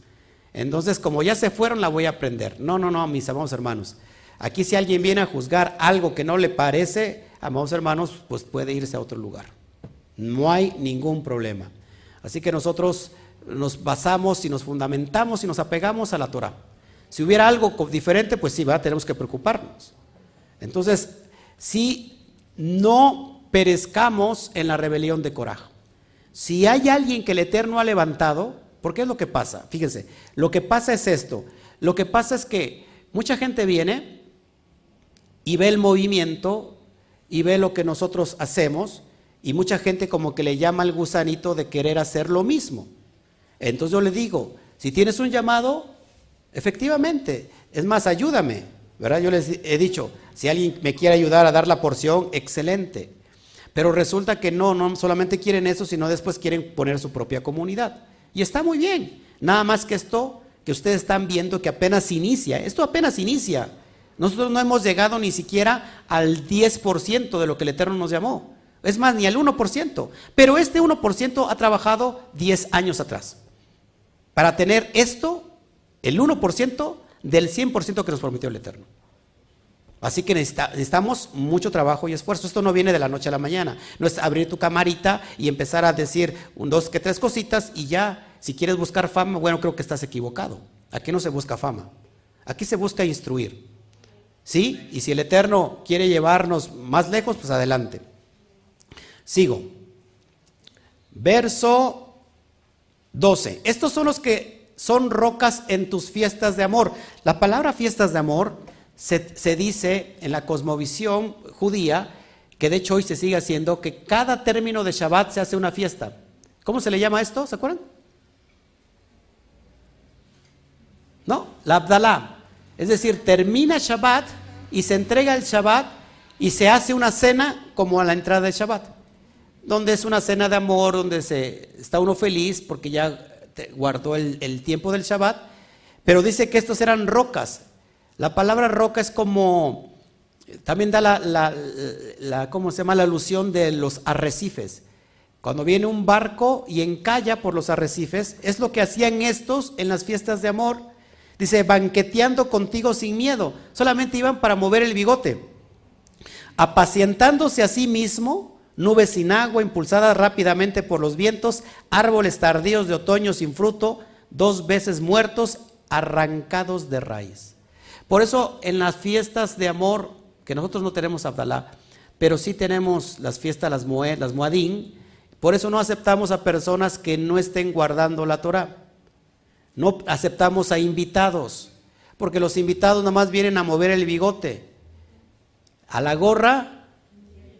Entonces, como ya se fueron, la voy a aprender. No, no, no, mis amados hermanos. Aquí si alguien viene a juzgar algo que no le parece, amados hermanos, pues puede irse a otro lugar. No hay ningún problema. Así que nosotros nos basamos y nos fundamentamos y nos apegamos a la Torah. Si hubiera algo diferente, pues sí, ¿verdad? tenemos que preocuparnos. Entonces, si no perezcamos en la rebelión de coraje. Si hay alguien que el Eterno ha levantado, ¿por qué es lo que pasa? Fíjense, lo que pasa es esto. Lo que pasa es que mucha gente viene y ve el movimiento y ve lo que nosotros hacemos y mucha gente como que le llama al gusanito de querer hacer lo mismo. Entonces yo le digo, si tienes un llamado, efectivamente, es más, ayúdame, ¿verdad? Yo les he dicho, si alguien me quiere ayudar a dar la porción, excelente. Pero resulta que no, no solamente quieren eso, sino después quieren poner su propia comunidad. Y está muy bien. Nada más que esto que ustedes están viendo que apenas inicia. Esto apenas inicia. Nosotros no hemos llegado ni siquiera al 10% de lo que el Eterno nos llamó. Es más, ni al 1%. Pero este 1% ha trabajado 10 años atrás. Para tener esto, el 1% del 100% que nos prometió el Eterno. Así que necesitamos mucho trabajo y esfuerzo. Esto no viene de la noche a la mañana. No es abrir tu camarita y empezar a decir un, dos, que tres cositas y ya, si quieres buscar fama, bueno, creo que estás equivocado. Aquí no se busca fama. Aquí se busca instruir. ¿Sí? Y si el Eterno quiere llevarnos más lejos, pues adelante. Sigo. Verso 12. Estos son los que son rocas en tus fiestas de amor. La palabra fiestas de amor se, dice en la cosmovisión judía, que de hecho hoy se sigue haciendo, que cada término de Shabbat se hace una fiesta. ¿Cómo se le llama esto? ¿Se acuerdan? ¿No? La Abdalá. Es decir, termina Shabbat y se entrega el Shabbat y se hace una cena como a la entrada del Shabbat, donde es una cena de amor, donde se, está uno feliz porque ya guardó el, tiempo del Shabbat, pero dice que estos eran rocas, la palabra roca es como, también da la, ¿cómo se llama? La alusión de los arrecifes. Cuando viene un barco y encalla por los arrecifes, es lo que hacían estos en las fiestas de amor. Dice, banqueteando contigo sin miedo. Solamente iban para mover el bigote. Apacientándose a sí mismo, nubes sin agua, impulsadas rápidamente por los vientos, árboles tardíos de otoño sin fruto, dos veces muertos, arrancados de raíz. Por eso en las fiestas de amor, que nosotros no tenemos Abdalá, pero sí tenemos las fiestas, las, Moed, las Moadín, por eso no aceptamos a personas que no estén guardando la Torah. No aceptamos a invitados, porque los invitados nada más vienen a mover el bigote. A la gorra,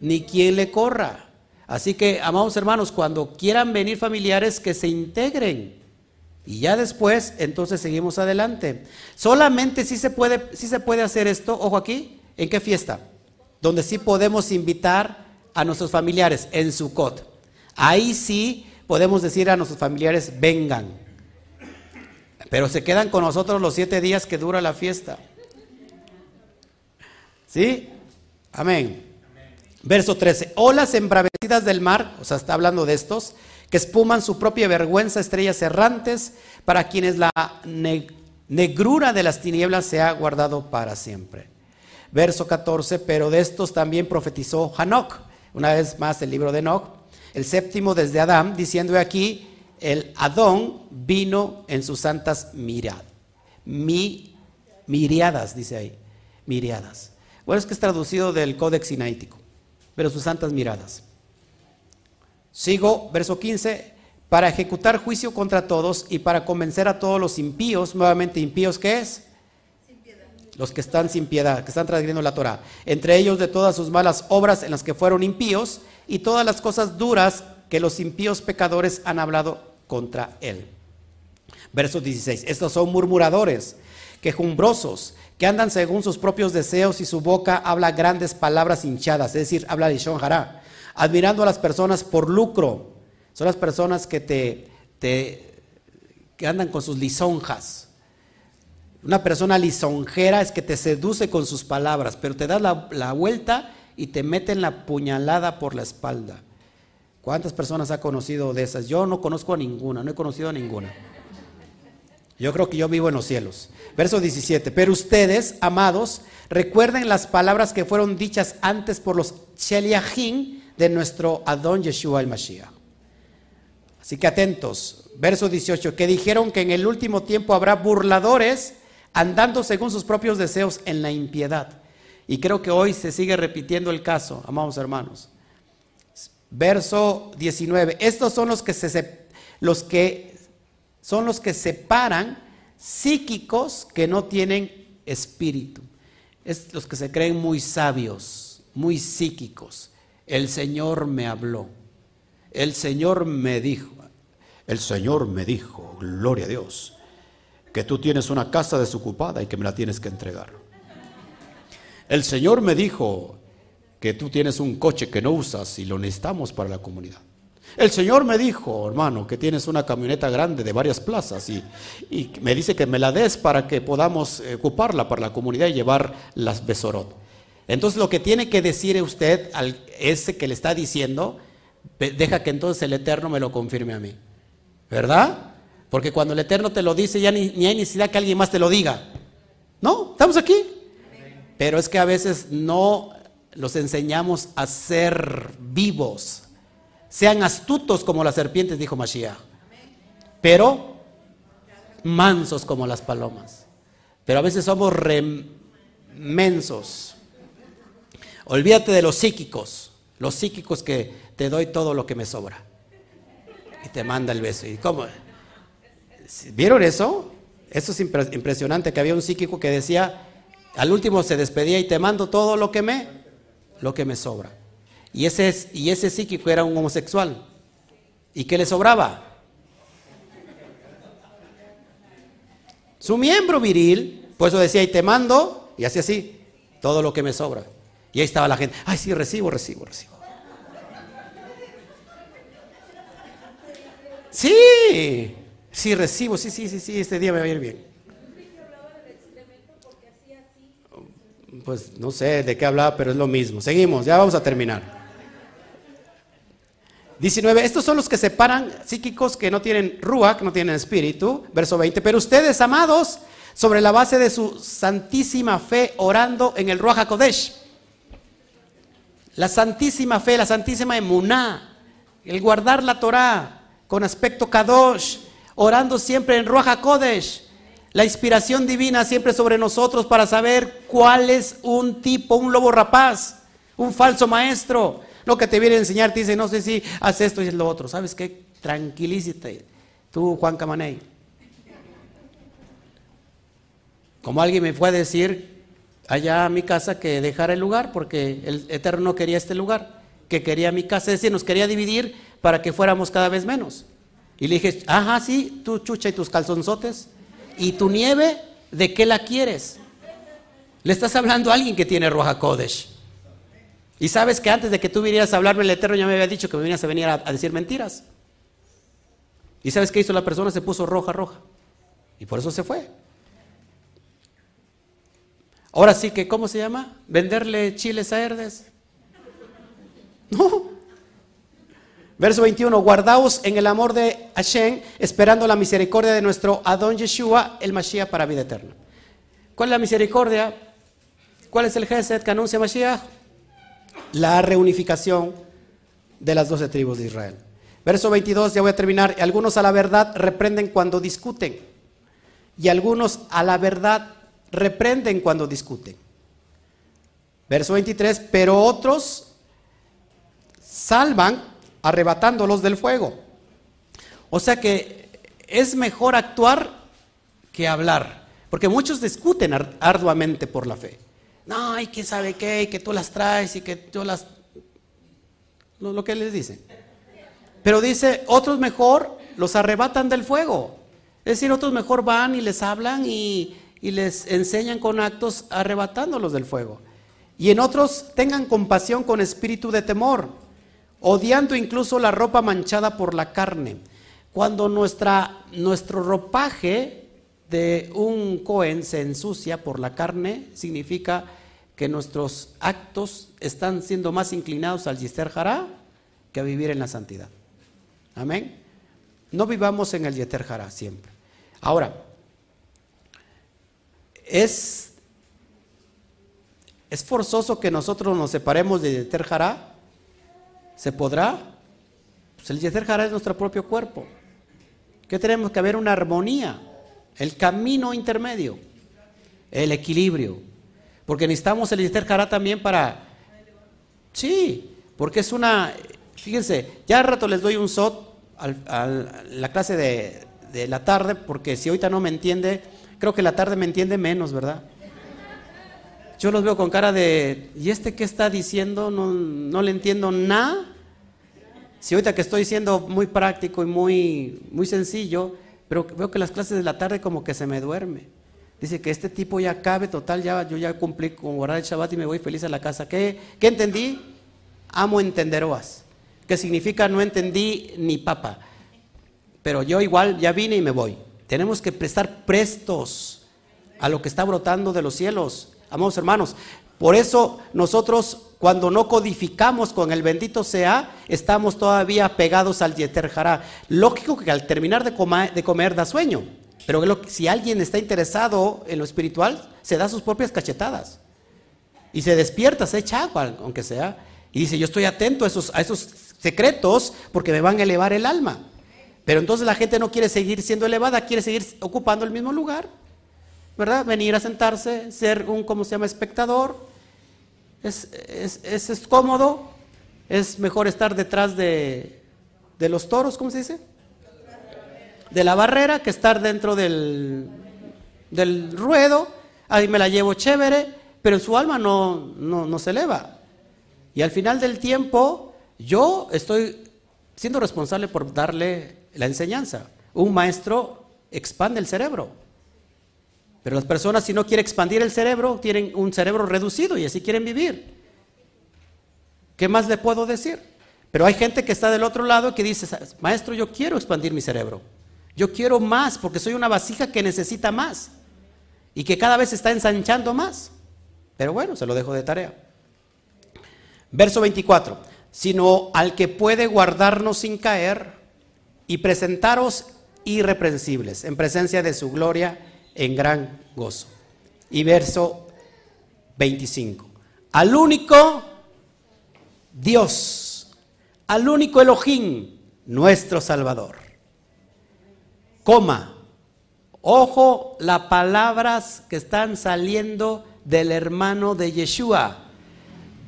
ni quien le corra. Así que, amados hermanos, cuando quieran venir familiares, que se integren. Y ya después, entonces seguimos adelante. Solamente si se puede, si se puede hacer esto, ojo aquí, ¿en qué fiesta? Donde sí podemos invitar a nuestros familiares, en Sukkot. Ahí sí podemos decir a nuestros familiares, vengan. Pero se quedan con nosotros los siete días que dura la fiesta. ¿Sí? Amén. Verso 13. Olas embravecidas del mar, o sea, está hablando de estos que espuman su propia vergüenza, estrellas errantes, para quienes la negrura de las tinieblas se ha guardado para siempre. Verso 14, pero de estos también profetizó Hanok, una vez más el libro de Enoch, el séptimo desde Adán, diciendo aquí, el Adón vino en sus santas miradas. Mi, miriadas, dice ahí, miriadas. Bueno, es que es traducido del Códex Sinaítico, pero sus santas miradas. Sigo, verso 15, para ejecutar juicio contra todos y para convencer a todos los impíos, nuevamente impíos, ¿qué es? Los que están sin piedad, que están transgrediendo la Torah. Entre ellos de todas sus malas obras en las que fueron impíos y todas las cosas duras que los impíos pecadores han hablado contra él. Verso 16. Estos son murmuradores, quejumbrosos, que andan según sus propios deseos y su boca habla grandes palabras hinchadas, es decir, habla de Shon admirando a las personas por lucro. Son las personas que te, que andan con sus lisonjas. Una persona lisonjera es que te seduce con sus palabras, pero te das la, la vuelta y te meten la puñalada por la espalda. ¿Cuántas personas ha conocido de esas? Yo no conozco a ninguna, no he conocido a ninguna. Yo creo que yo vivo en los cielos. Verso 17. Pero ustedes, amados, recuerden las palabras que fueron dichas antes por los Sheliachim de nuestro Adón Yeshua el Mashiach. Así que atentos. Verso 18. Que dijeron que en el último tiempo habrá burladores andando según sus propios deseos en la impiedad. Y creo que hoy se sigue repitiendo el caso, amados hermanos. Verso 19. Estos son los que se los que son los que separan psíquicos que no tienen espíritu. Es los que se creen muy sabios, muy psíquicos. El Señor me habló. El Señor me dijo. El Señor me dijo, gloria a Dios, que tú tienes una casa desocupada y que me la tienes que entregar. El Señor me dijo que tú tienes un coche que no usas y lo necesitamos para la comunidad. El Señor me dijo, hermano, que tienes una camioneta grande de varias plazas y, me dice que me la des para que podamos ocuparla para la comunidad y llevar las besorot. Entonces lo que tiene que decir usted al ese que le está diciendo, deja que entonces el Eterno me lo confirme a mí. ¿Verdad? Porque cuando el Eterno te lo dice ya ni, ni hay necesidad que alguien más te lo diga. ¿No? ¿Estamos aquí? Pero es que a veces no los enseñamos a ser vivos sean astutos como las serpientes, dijo Mashiach, pero mansos como las palomas. Pero a veces somos remensos. Olvídate de los psíquicos, los psíquicos que te doy todo lo que me sobra. Y te manda el beso. ¿Y cómo? ¿Vieron eso? Eso es impresionante, que había un psíquico que decía, al último se despedía y te mando todo lo que me, lo que me sobra. Y ese, y ese psíquico era un homosexual. ¿Y qué le sobraba? Su miembro viril, por eso decía, y te mando, y así así, todo lo que me sobra. Y ahí estaba la gente, ay, sí, recibo, recibo, recibo. Sí, sí, recibo, sí, sí, sí, sí, este día me va a ir bien. Pues no sé de qué hablaba, pero es lo mismo. Seguimos, ya vamos a terminar. 19, estos son los que separan psíquicos que no tienen que no tienen espíritu. Verso 20, pero ustedes, amados, sobre la base de su santísima fe, orando en el Ruach HaKodesh. La santísima fe, la santísima emuná, el guardar la Torah con aspecto kadosh, orando siempre en Ruach HaKodesh. La inspiración divina siempre sobre nosotros para saber cuál es un tipo, un lobo rapaz, un falso maestro lo que te viene a enseñar te dice, no sé si haz esto y lo otro. ¿Sabes qué? Tranquilízate. Tú, Juan Camaney. Como alguien me fue a decir allá a mi casa que dejara el lugar porque el Eterno no quería este lugar, que quería mi casa, es decir, nos quería dividir para que fuéramos cada vez menos. Y le dije, ajá, sí, tú chucha y tus calzonzotes. ¿Y tu nieve, de qué la quieres? Le estás hablando a alguien que tiene Roja Kodesh. Y sabes que antes de que tú vinieras a hablarme el Eterno ya me había dicho que me venías a venir a, decir mentiras. ¿Y sabes qué hizo la persona? Se puso roja, roja. Y por eso se fue. Ahora sí que, ¿cómo se llama? ¿Venderle chiles a Herdes? No. Verso 21, guardaos en el amor de Hashem, esperando la misericordia de nuestro Adón Yeshua, el Mashiach para vida eterna. ¿Cuál es la misericordia? ¿Cuál es el Gesed que anuncia Mashiach? La reunificación de las doce tribus de Israel. Verso 22, ya voy a terminar. Algunos a la verdad reprenden cuando discuten. Y algunos a la verdad reprenden cuando discuten. Verso 23, pero otros salvan arrebatándolos del fuego. O sea que es mejor actuar que hablar. Porque muchos discuten arduamente por la fe. No, y que sabe qué, y que tú las traes y que tú las... Lo, que les dicen. Pero dice, otros mejor los arrebatan del fuego. Es decir, otros mejor van y les hablan y, y les enseñan con actos arrebatándolos del fuego. Y en otros tengan compasión con espíritu de temor, odiando incluso la ropa manchada por la carne. Cuando nuestra, nuestro ropaje de un Cohen se ensucia por la carne, significa que nuestros actos están siendo más inclinados al Yister Hará que a vivir en la santidad. Amén. No vivamos en el Yeter siempre. Ahora, ¿Es, ¿Es forzoso que nosotros nos separemos de Yeter? ¿Se podrá? Pues el Yeter Hará es nuestro propio cuerpo. ¿Qué tenemos que haber una armonía, el camino intermedio, el equilibrio. Porque necesitamos el Hará también para... Sí, porque es una... Fíjense, ya al rato les doy un SOT a la clase de, de la tarde, porque si ahorita no me entiende, creo que la tarde me entiende menos, ¿verdad? Yo los veo con cara de, ¿y este qué está diciendo? No, no le entiendo nada. Si ahorita que estoy siendo muy práctico y muy, muy sencillo, pero veo que las clases de la tarde como que se me duerme. Dice que este tipo ya cabe, total, ya, yo ya cumplí con orar el Shabbat y me voy feliz a la casa. ¿Qué, qué entendí? Amo entenderoas. Que significa no entendí ni papa. Pero yo igual ya vine y me voy. Tenemos que prestar prestos a lo que está brotando de los cielos. Amados hermanos, por eso nosotros cuando no codificamos con el bendito sea, estamos todavía pegados al yeter hará. Lógico que al terminar de comer, da sueño, pero si alguien está interesado en lo espiritual, se da sus propias cachetadas. Y se despierta, se echa agua, aunque sea. Y dice, yo estoy atento a esos, a esos secretos porque me van a elevar el alma. Pero entonces la gente no quiere seguir siendo elevada, quiere seguir ocupando el mismo lugar. ¿Verdad? Venir a sentarse, ser un, ¿cómo se llama?, espectador. Es, es, cómodo, es mejor estar detrás de, de, los toros, ¿cómo se dice? De la barrera que estar dentro del, del ruedo. Ahí me la llevo chévere, pero su alma no, no, no se eleva. Y al final del tiempo, yo estoy siendo responsable por darle la enseñanza. Un maestro expande el cerebro. Pero las personas si no quieren expandir el cerebro, tienen un cerebro reducido y así quieren vivir. ¿Qué más le puedo decir? Pero hay gente que está del otro lado que dice, maestro, yo quiero expandir mi cerebro. Yo quiero más porque soy una vasija que necesita más y que cada vez está ensanchando más. Pero bueno, se lo dejo de tarea. Verso 24, sino al que puede guardarnos sin caer y presentaros irreprensibles en presencia de su gloria en gran gozo. Y verso 25. Al único Dios, al único Elohim, nuestro Salvador. Coma. Ojo las palabras que están saliendo del hermano de Yeshua.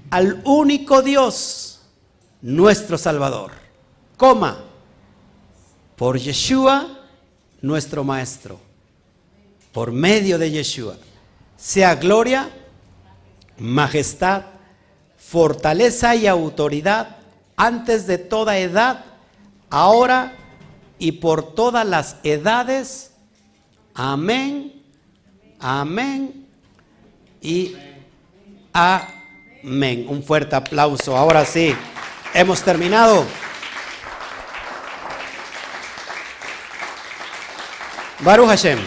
Al único Dios, nuestro Salvador. Coma. Por Yeshua, nuestro Maestro por medio de Yeshua, sea gloria, majestad, fortaleza y autoridad antes de toda edad, ahora y por todas las edades. Amén, amén y amén. Un fuerte aplauso. Ahora sí, hemos terminado. Baruch Hashem.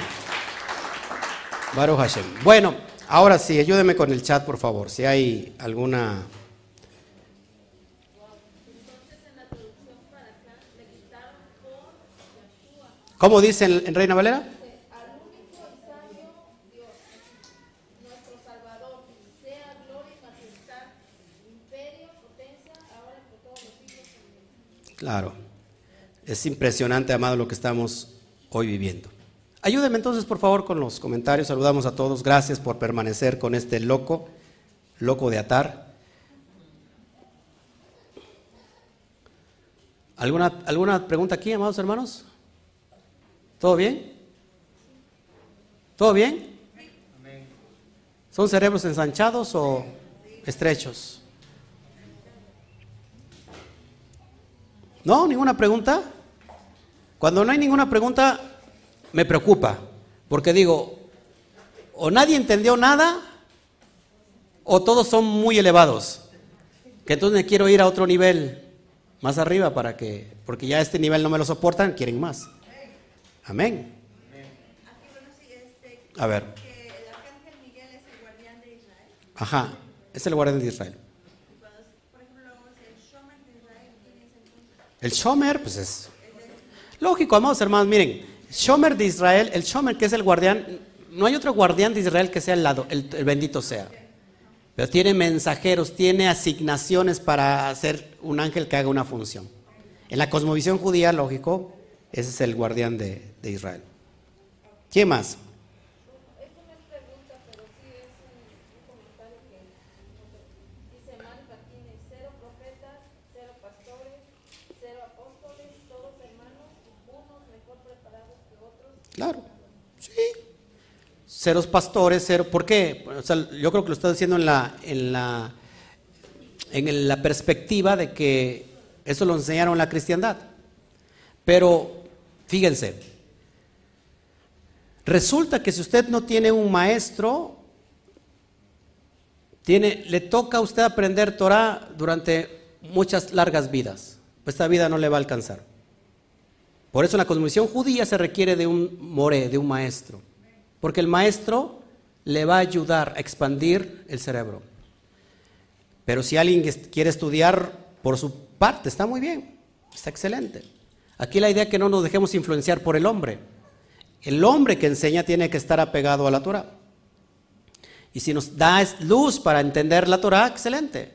Baruch Hashem. Bueno, ahora sí, ayúdeme con el chat, por favor, si hay alguna... ¿Cómo dice en, Reina Valera? Claro, es impresionante, amado, lo que estamos hoy viviendo. Ayúdenme entonces, por favor, con los comentarios. Saludamos a todos. Gracias por permanecer con este loco, loco de atar. ¿Alguna, alguna pregunta aquí, amados hermanos? ¿Todo bien? ¿Todo bien? ¿Son cerebros ensanchados o estrechos? ¿No? ¿Ninguna pregunta? Cuando no hay ninguna pregunta, me preocupa, porque digo, o nadie entendió nada, o todos son muy elevados, que entonces quiero ir a otro nivel más arriba para que, porque ya este nivel no me lo soportan, quieren más. Amén. A ver. Ajá, es el guardián de Israel. El Shomer, pues es lógico, amados hermanos, miren, Shomer de Israel, el Shomer que es el guardián, no hay otro guardián de Israel que sea el lado, el, el bendito sea. Pero tiene mensajeros, tiene asignaciones para hacer un ángel que haga una función. En la cosmovisión judía, lógico, ese es el guardián de, de Israel. ¿Quién más? Esto no es pregunta, pero sí es un, un comentario que dice Mari Martínez, cero profetas, cero pastores, cero apóstoles, todos hermanos, unos mejor preparados que otros. Claro, sí. Ceros pastores, cero. ¿Por qué? O sea, yo creo que lo está diciendo en la, en la, en la perspectiva de que eso lo enseñaron en la cristiandad. Pero fíjense, resulta que si usted no tiene un maestro, tiene, le toca a usted aprender Torah durante muchas largas vidas. Esta vida no le va a alcanzar. Por eso la cosmovisión judía se requiere de un more, de un maestro. Porque el maestro le va a ayudar a expandir el cerebro. Pero si alguien quiere estudiar por su parte, está muy bien, está excelente. Aquí la idea es que no nos dejemos influenciar por el hombre. El hombre que enseña tiene que estar apegado a la Torah. Y si nos da luz para entender la Torah, excelente.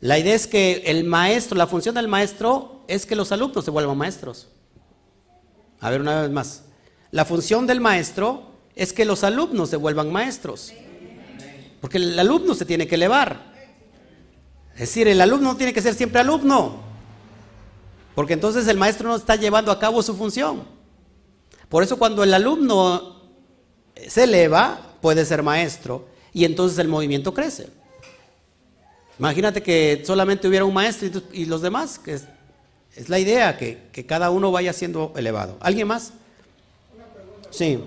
La idea es que el maestro, la función del maestro es que los alumnos se vuelvan maestros. A ver, una vez más. La función del maestro es que los alumnos se vuelvan maestros. Porque el alumno se tiene que elevar. Es decir, el alumno no tiene que ser siempre alumno. Porque entonces el maestro no está llevando a cabo su función. Por eso cuando el alumno se eleva, puede ser maestro. Y entonces el movimiento crece. Imagínate que solamente hubiera un maestro y, los demás, que es, la idea, que, que, cada uno vaya siendo elevado. ¿Alguien más? Una pregunta. Sí.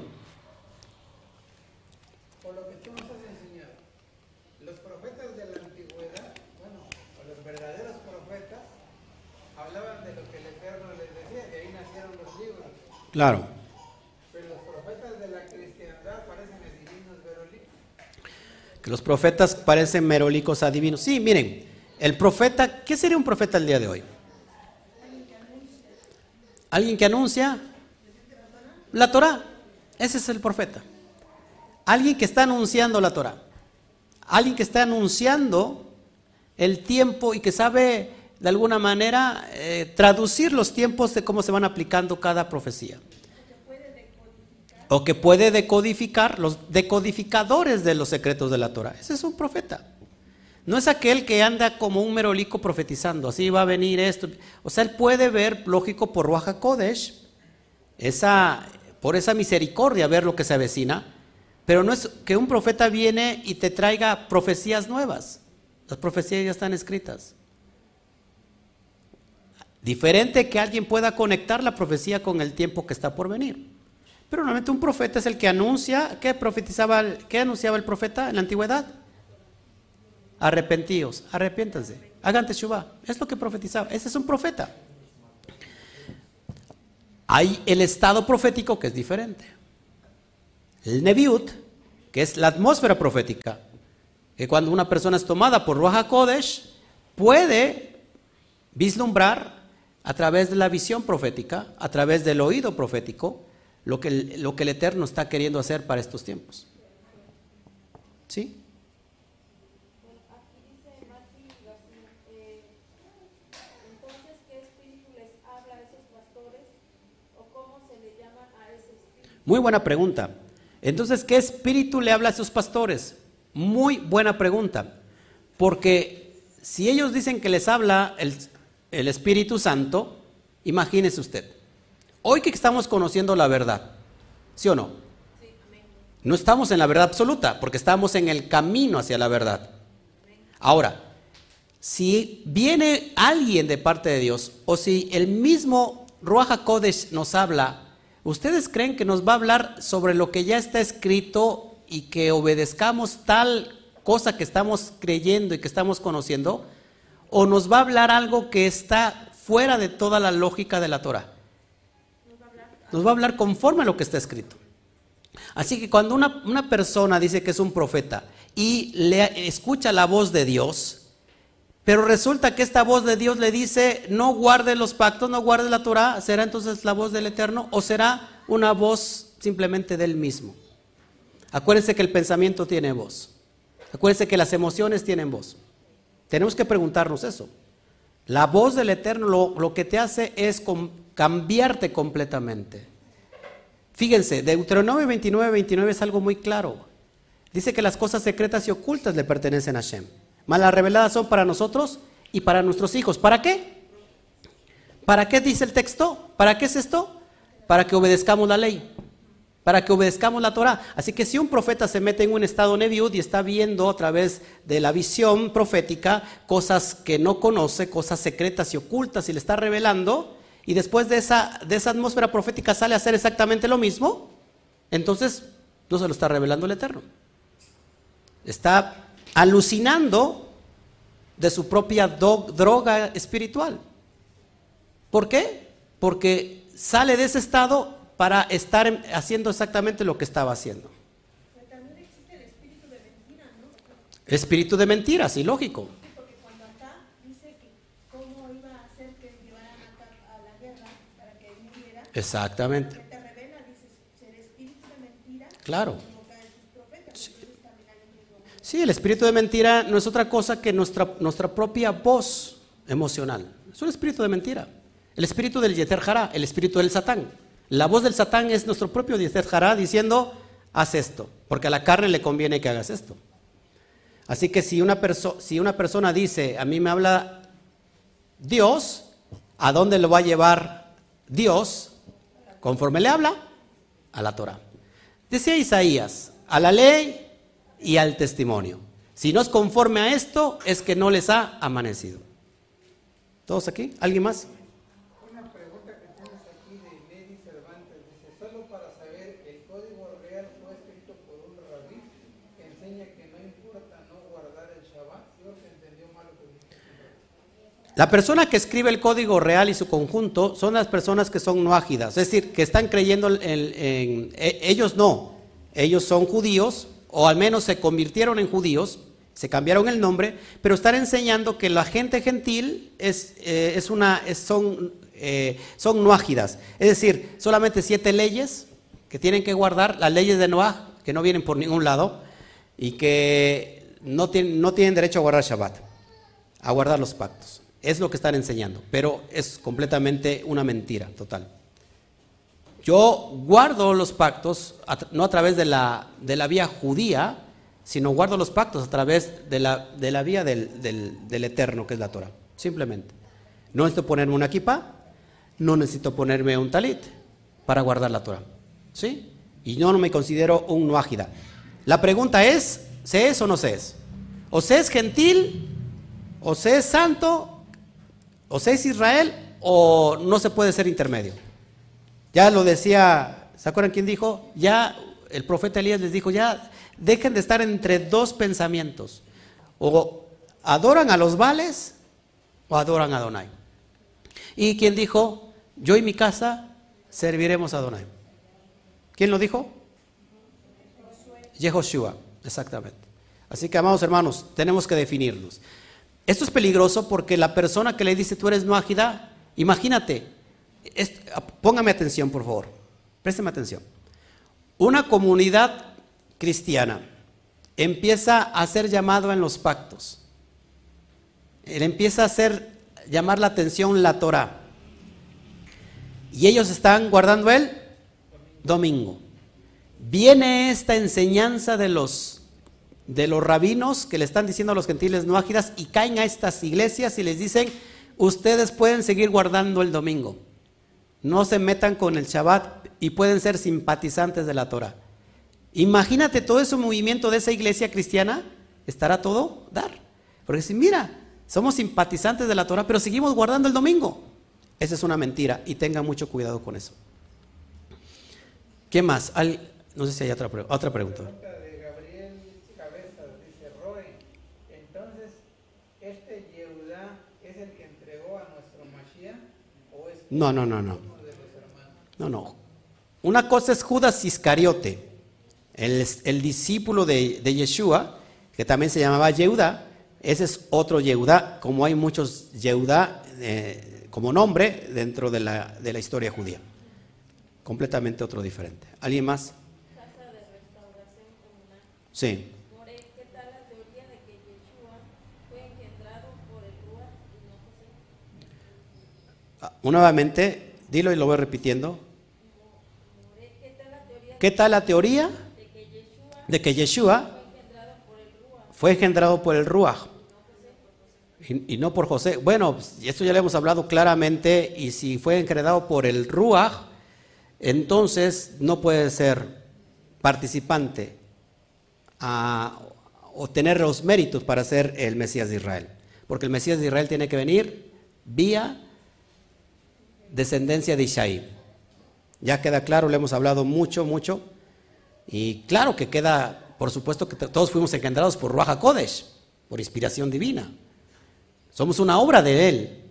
Por lo que tú nos has enseñado, los profetas de la antigüedad, bueno, o los verdaderos profetas, hablaban de lo que el Eterno les decía, de ahí nacieron los libros. Claro. Pero los profetas de la cristiandad parecen divinos verolí. Que los profetas parecen merolicos adivinos. Sí, miren, el profeta, ¿qué sería un profeta el día de hoy? Alguien que anuncia la Torah. Ese es el profeta. Alguien que está anunciando la Torah. Alguien que está anunciando el tiempo y que sabe de alguna manera eh, traducir los tiempos de cómo se van aplicando cada profecía. O que puede decodificar los decodificadores de los secretos de la Torah. Ese es un profeta. No es aquel que anda como un merolico profetizando, así va a venir esto. O sea, él puede ver, lógico, por Ruach Kodesh, esa, por esa misericordia, ver lo que se avecina. Pero no es que un profeta viene y te traiga profecías nuevas. Las profecías ya están escritas. Diferente que alguien pueda conectar la profecía con el tiempo que está por venir. Pero normalmente un profeta es el que anuncia, ¿qué profetizaba, qué anunciaba el profeta en la antigüedad? Arrepentíos, arrepiéntanse, hagan teshuva. Es lo que profetizaba. Ese es un profeta. Hay el estado profético que es diferente. El Neviut, que es la atmósfera profética, que cuando una persona es tomada por Ruach Kodesh, puede vislumbrar a través de la visión profética, a través del oído profético, lo que, lo que el Eterno está queriendo hacer para estos tiempos. ¿Sí? Aquí dice Mati García, eh, entonces, ¿qué espíritu les habla a esos pastores? ¿O cómo se le llama a ese espíritu? Muy buena pregunta. Entonces, ¿qué espíritu le habla a esos pastores? Muy buena pregunta. Porque si ellos dicen que les habla el, Espíritu Santo, imagínese usted. Hoy que estamos conociendo la verdad, ¿sí o no? No estamos en la verdad absoluta, porque estamos en el camino hacia la verdad. Ahora, si viene alguien de parte de Dios, o si el mismo Ruach HaKodesh nos habla, ¿ustedes creen que nos va a hablar sobre lo que ya está escrito y que obedezcamos tal cosa que estamos creyendo y que estamos conociendo? ¿O nos va a hablar algo que está fuera de toda la lógica de la Torah? Nos va a hablar conforme a lo que está escrito. Así que cuando una, una persona dice que es un profeta y le escucha la voz de Dios, pero resulta que esta voz de Dios le dice, no guarde los pactos, no guarde la Torah, ¿será entonces la voz del Eterno o será una voz simplemente del mismo? Acuérdense que el pensamiento tiene voz. Acuérdense que las emociones tienen voz. Tenemos que preguntarnos eso. La voz del Eterno lo, lo que te hace es cambiarte completamente. Fíjense, Deuteronomio 29, 29 es algo muy claro. Dice que las cosas secretas y ocultas le pertenecen a Hashem. Mas las reveladas son para nosotros y para nuestros hijos. ¿Para qué? ¿Para qué dice el texto? ¿Para qué es esto? Para que obedezcamos la ley. Para que obedezcamos la Torah. Así que si un profeta se mete en un estado neviud y está viendo a través de la visión profética cosas que no conoce, cosas secretas y ocultas y le está revelando, y después de esa, de esa atmósfera profética sale a hacer exactamente lo mismo, entonces no se lo está revelando el Eterno. Está alucinando de su propia droga espiritual. ¿Por qué? Porque sale de ese estado para estar en- haciendo exactamente lo que estaba haciendo. Pero también existe el espíritu de mentira, ¿no? Espíritu de mentira, sí, lógico. Sí, porque cuando acá dice que cómo iba a hacer que llevaran a, a la guerra para que él muriera, Exactamente, te revela, dices, ser espíritu de mentira, claro. como caen sus profetas. Entonces también hay un mismo Sí, el espíritu de mentira no es otra cosa que nuestra, nuestra propia voz emocional. Es un espíritu de mentira. El espíritu del Yeter Hará, el espíritu del Satán. La voz del Satán es nuestro propio Yeter Hará diciendo, haz esto, porque a la carne le conviene que hagas esto. Así que si una, si una persona dice, a mí me habla Dios, ¿a dónde lo va a llevar Dios? Conforme le habla, a la Torah. Decía Isaías, a la ley y al testimonio. Si no es conforme a esto, es que no les ha amanecido. ¿Todos aquí? ¿Alguien más? Una pregunta que tienes aquí de Lady Cervantes. Dice, solo para saber, el código real fue escrito por un rabí que enseña que no importa no guardar el Shabbat. Yo que entendió mal lo que dijiste. La persona que escribe el código real y su conjunto son las personas que son no ágidas, es decir, que están creyendo en, en- e- ellos no, ellos son judíos o al menos se convirtieron en judíos, se cambiaron el nombre, pero están enseñando que la gente gentil es, eh, es una, es- son, eh, son no ágidas, es decir, solamente siete leyes que tienen que guardar, las leyes de Noah, que no vienen por ningún lado y que no tienen, no tienen derecho a guardar Shabbat a guardar los pactos. Es lo que están enseñando, pero es completamente una mentira total. Yo guardo los pactos no a través de la, de la vía judía, sino guardo los pactos a través de la, de la vía del, del- eterno, que es la Torah. Simplemente. No necesito ponerme una kippah, no necesito ponerme un talit para guardar la Torah. ¿Sí? Y yo no me considero un noágida. La pregunta es, ¿se es o no se es? O se es gentil, o se es santo, o se es Israel, o no se puede ser intermedio. Ya lo decía, ¿se acuerdan quién dijo? Ya el profeta Elías les dijo, ya dejen de estar entre dos pensamientos. O adoran a los vales o adoran a Adonai. ¿Y quién dijo? Yo y mi casa serviremos a Adonai. ¿Quién lo dijo? Yehoshua, exactamente. Así que, amados hermanos, tenemos que definirnos. Esto es peligroso porque la persona que le dice tú eres no ágida, imagínate, póngame atención, por favor, présteme atención. Una comunidad cristiana empieza a ser llamado en los pactos. Él empieza a hacer llamar la atención la Torah. Y ellos están guardando el domingo. Viene esta enseñanza de los de los rabinos que le están diciendo a los gentiles no ágidas y caen a estas iglesias y les dicen, ustedes pueden seguir guardando el domingo. No se metan con el Shabbat y pueden ser simpatizantes de la Torah. Imagínate todo ese movimiento de esa iglesia cristiana, estará todo dar. Porque si mira, somos simpatizantes de la Torah, pero seguimos guardando el domingo. Esa es una mentira y tengan mucho cuidado con eso. ¿Qué más? Al- No sé si hay otra, otra pregunta. Pregunta de Gabriel Cabezas, dice Roy. Entonces, ¿este Yehudá es el que entregó a nuestro Mashiach o es No, no, no, no. uno de los hermanos? No, no. Una cosa es Judas Iscariote, el, discípulo de, de Yeshua, que también se llamaba Yehuda. Ese es otro Yehuda, como hay muchos Yehuda eh, como nombre dentro de la, historia judía. Completamente otro diferente. ¿Alguien más? Sí. Ah, Nuevamente, dilo y lo voy repitiendo. More, ¿qué tal la teoría ¿Qué tal la teoría de que Yeshua fue engendrado por el Ruach? y, no por José? Bueno, esto ya lo hemos hablado claramente y si fue engendrado por el Ruach, entonces no puede ser participante a, o tener los méritos para ser el Mesías de Israel. Porque el Mesías de Israel tiene que venir vía descendencia de Isaí. Ya queda claro, lo hemos hablado mucho, mucho. Y claro que queda, por supuesto que todos fuimos engendrados por Ruach HaKodesh, por inspiración divina. Somos una obra de Él,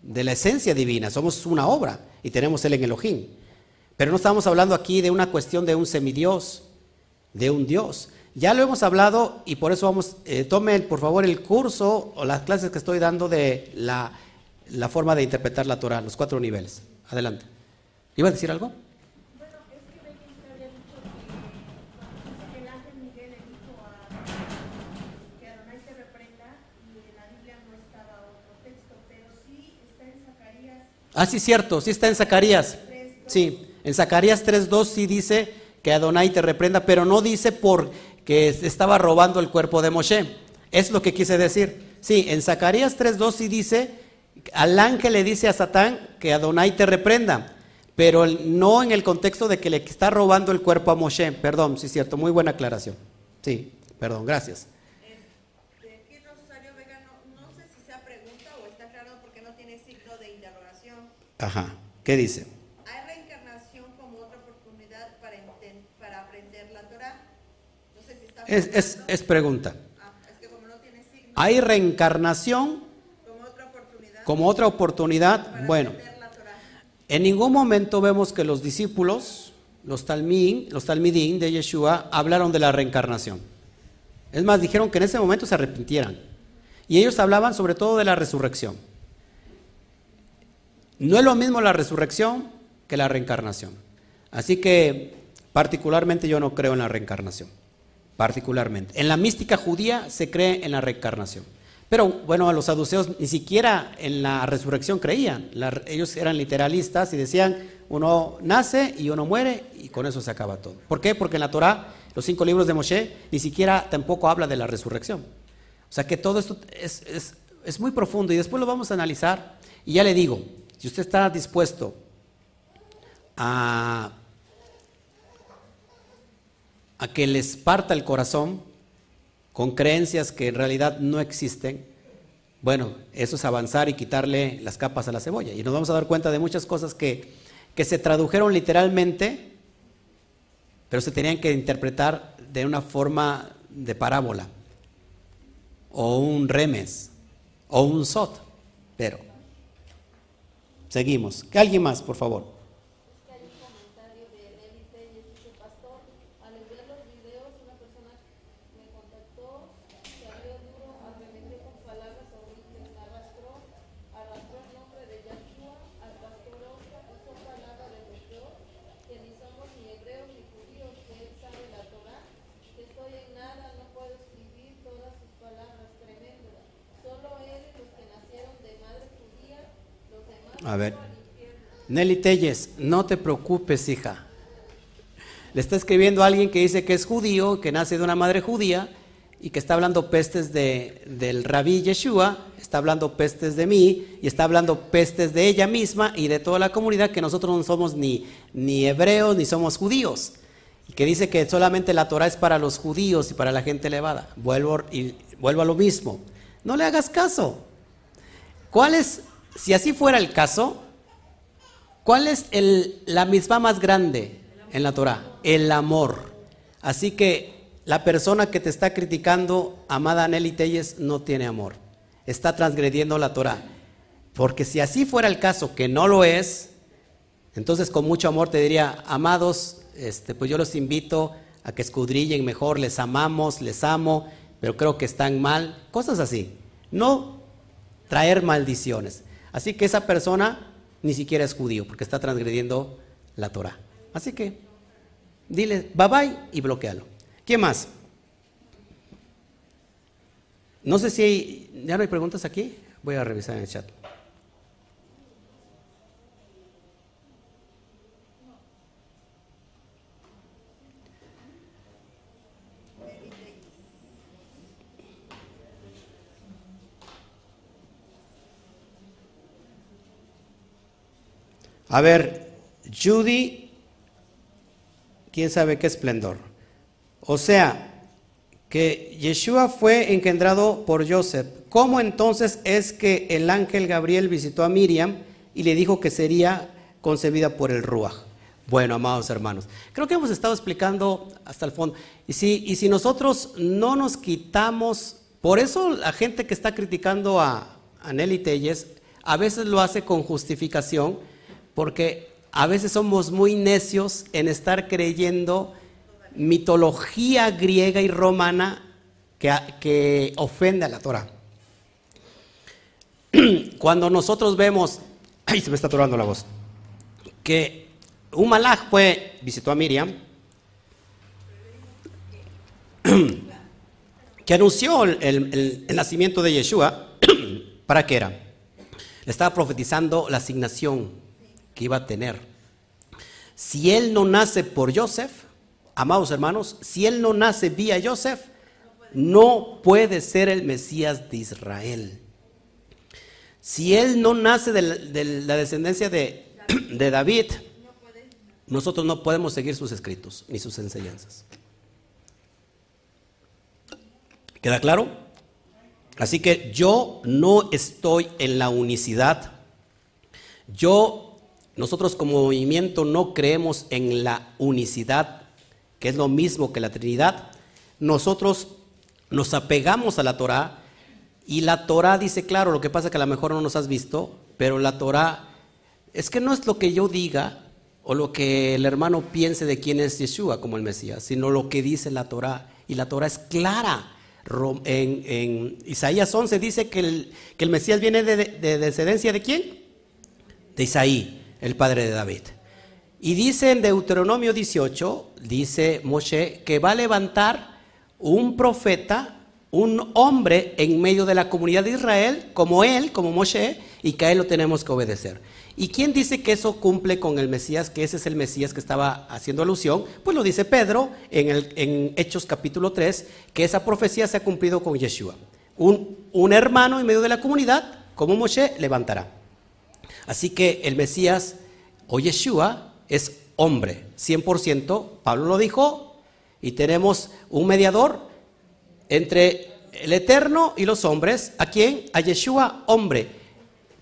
de la esencia divina, somos una obra y tenemos Él en Elohim. Pero no estamos hablando aquí de una cuestión de un semidios, de un Dios. Ya lo hemos hablado y por eso vamos, eh, tome por favor el curso o las clases que estoy dando de la, la forma de interpretar la Torah, los cuatro niveles. Adelante. ¿Iba a decir algo? Ah, sí, cierto, sí está en Zacarías. 3, Sí, en Zacarías 3.2 sí dice que Adonai te reprenda, pero no dice por que estaba robando el cuerpo de Moshe. Es lo que quise decir. Sí, en Zacarías 3.2 sí dice, al ángel le dice a Satán que Adonai te reprenda, pero no en el contexto de que le está robando el cuerpo a Moshe. Perdón, sí es cierto, muy buena aclaración. Sí, perdón, gracias. Este, Rosario Vega, no, no sé si sea pregunta o está claro porque no tiene signo de interrogación. Ajá, ¿qué dice? ¿Hay reencarnación como otra oportunidad para, enten- para aprender la Torah? No sé si está Es, es, es pregunta. Ah, es que como no tiene signo, ¿Hay reencarnación como otra oportunidad como otra oportunidad? Bueno. En ningún momento vemos que los discípulos, los talmín, los de Yeshua, hablaron de la reencarnación. Es más, dijeron que en ese momento se arrepintieran. Y ellos hablaban sobre todo de la resurrección. No es lo mismo la resurrección que la reencarnación. Así que particularmente yo no creo en la reencarnación. Particularmente. En la mística judía se cree en la reencarnación. Pero bueno, a los saduceos ni siquiera en la resurrección creían. Ellos eran literalistas y decían, uno nace y uno muere y con eso se acaba todo. ¿Por qué? Porque en la Torah, los cinco libros de Moshe, ni siquiera tampoco habla de la resurrección. O sea que todo esto es, es- es muy profundo y después lo vamos a analizar. Y ya le digo, si usted está dispuesto a, a que les parta el corazón con creencias que en realidad no existen, bueno, eso es avanzar y quitarle las capas a la cebolla. Y nos vamos a dar cuenta de muchas cosas que, que se tradujeron literalmente, pero se tenían que interpretar de una forma de parábola, o un remes, o un sot. Pero, seguimos. ¿Que alguien más, por favor? que hay un comentario de Nelly Telles, dice pastor, al ver los videos una persona me contactó, salió duro, arremetí con palabras horribles, arrastró, arrastró el nombre de Yahshua al pastor Oscar, usó palabras de lo peor, que ni somos ni hebreos ni judíos, que él sabe la Torah, que estoy en nada, no puedo escribir todas sus palabras, tremendo. Solo él y los que nacieron de madre judía, los demás A ver. Nelly Telles, no te preocupes, hija. Le está escribiendo alguien que dice que es judío, que nace de una madre judía y que está hablando pestes de, del rabí Yeshua, está hablando pestes de mí y está hablando pestes de ella misma y de toda la comunidad que nosotros no somos ni, ni hebreos ni somos judíos. Y que dice que solamente la Torah es para los judíos y para la gente elevada. Vuelvo, y, vuelvo a lo mismo. No le hagas caso. ¿Cuál es, si así fuera el caso, ¿Cuál es el- la misma más grande en la Torah? El amor. Así que la persona que te está criticando, amada Nelly Telles, no tiene amor. Está transgrediendo la Torah. Porque si así fuera el caso, que no lo es, entonces con mucho amor te diría, amados, este, pues yo los invito a que escudrillen mejor, les amamos, les amo, pero creo que están mal, cosas así. No traer maldiciones. Así que esa persona ni siquiera es judío porque está transgrediendo la Torah. Así que dile bye bye y bloquealo. ¿Quién más? No sé si hay, ya no hay preguntas aquí. Voy a revisar en el chat. A ver, Judy, quién sabe qué esplendor. O sea, que Yeshua fue engendrado por Joseph. ¿Cómo entonces es que el ángel Gabriel visitó a Miriam y le dijo que sería concebida por el Ruach? Bueno, amados hermanos, creo que hemos estado explicando hasta el fondo. Y si, nosotros no nos quitamos, por eso la gente que está criticando a, a Nelly Telles a veces lo hace con justificación, porque a veces somos muy necios en estar creyendo mitología griega y romana que, que ofende a la Torah. Cuando nosotros vemos, ay, se me está atorando la voz, que un malaj fue, visitó a Miriam, que anunció el, el- el nacimiento de Yeshua, ¿para qué era? Le estaba profetizando la asignación que iba a tener. Si él no nace por Joseph, amados hermanos, si él no nace vía Joseph, no puede ser el Mesías de Israel. Si él no nace de la, de la descendencia de, de David, nosotros no podemos seguir sus escritos ni sus enseñanzas. ¿Queda claro? Así que yo no estoy en la unicidad. Yo, nosotros como movimiento no creemos en la unicidad, que es lo mismo que la Trinidad. Nosotros nos apegamos a la Torah y la Torah dice, claro, lo que pasa es que a lo mejor no nos has visto, pero la Torah es que no es lo que yo diga o lo que el hermano piense de quién es Yeshua como el Mesías, sino lo que dice la Torah. Y la Torah es clara. En, Isaías 11 dice que el, Mesías viene de, de- de descendencia de quién? De Isaí, el padre de David. Y dice en Deuteronomio 18, dice Moshe, que va a levantar un profeta, un hombre en medio de la comunidad de Israel, como él, como Moshe, y que a él lo tenemos que obedecer. ¿Y quién dice que eso cumple con el Mesías, que ese es el Mesías que estaba haciendo alusión? Pues lo dice Pedro en, el, en Hechos capítulo 3, que esa profecía se ha cumplido con Yeshua. Un, un hermano en medio de la comunidad, como Moshe, levantará. Así que el Mesías o Yeshua es hombre, 100%, Pablo lo dijo, y tenemos un mediador entre el eterno y los hombres, ¿a quién? A Yeshua, hombre.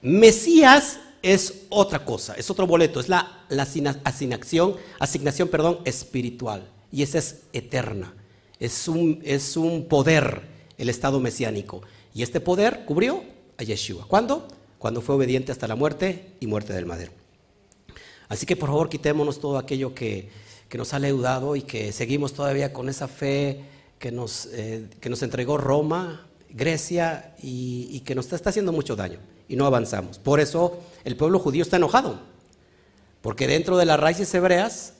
Mesías es otra cosa, es otro boleto, es la, la asignación, asignación perdón, espiritual, y esa es eterna, es un, es un poder, el estado mesiánico, y este poder cubrió a Yeshua. ¿Cuándo? Cuando fue obediente hasta la muerte y muerte del madero. Así que por favor quitémonos todo aquello que, que nos ha leudado y que seguimos todavía con esa fe que nos, eh, que nos entregó Roma, Grecia y, y que nos está, está haciendo mucho daño y no avanzamos. Por eso el pueblo judío está enojado, porque dentro de las raíces hebreas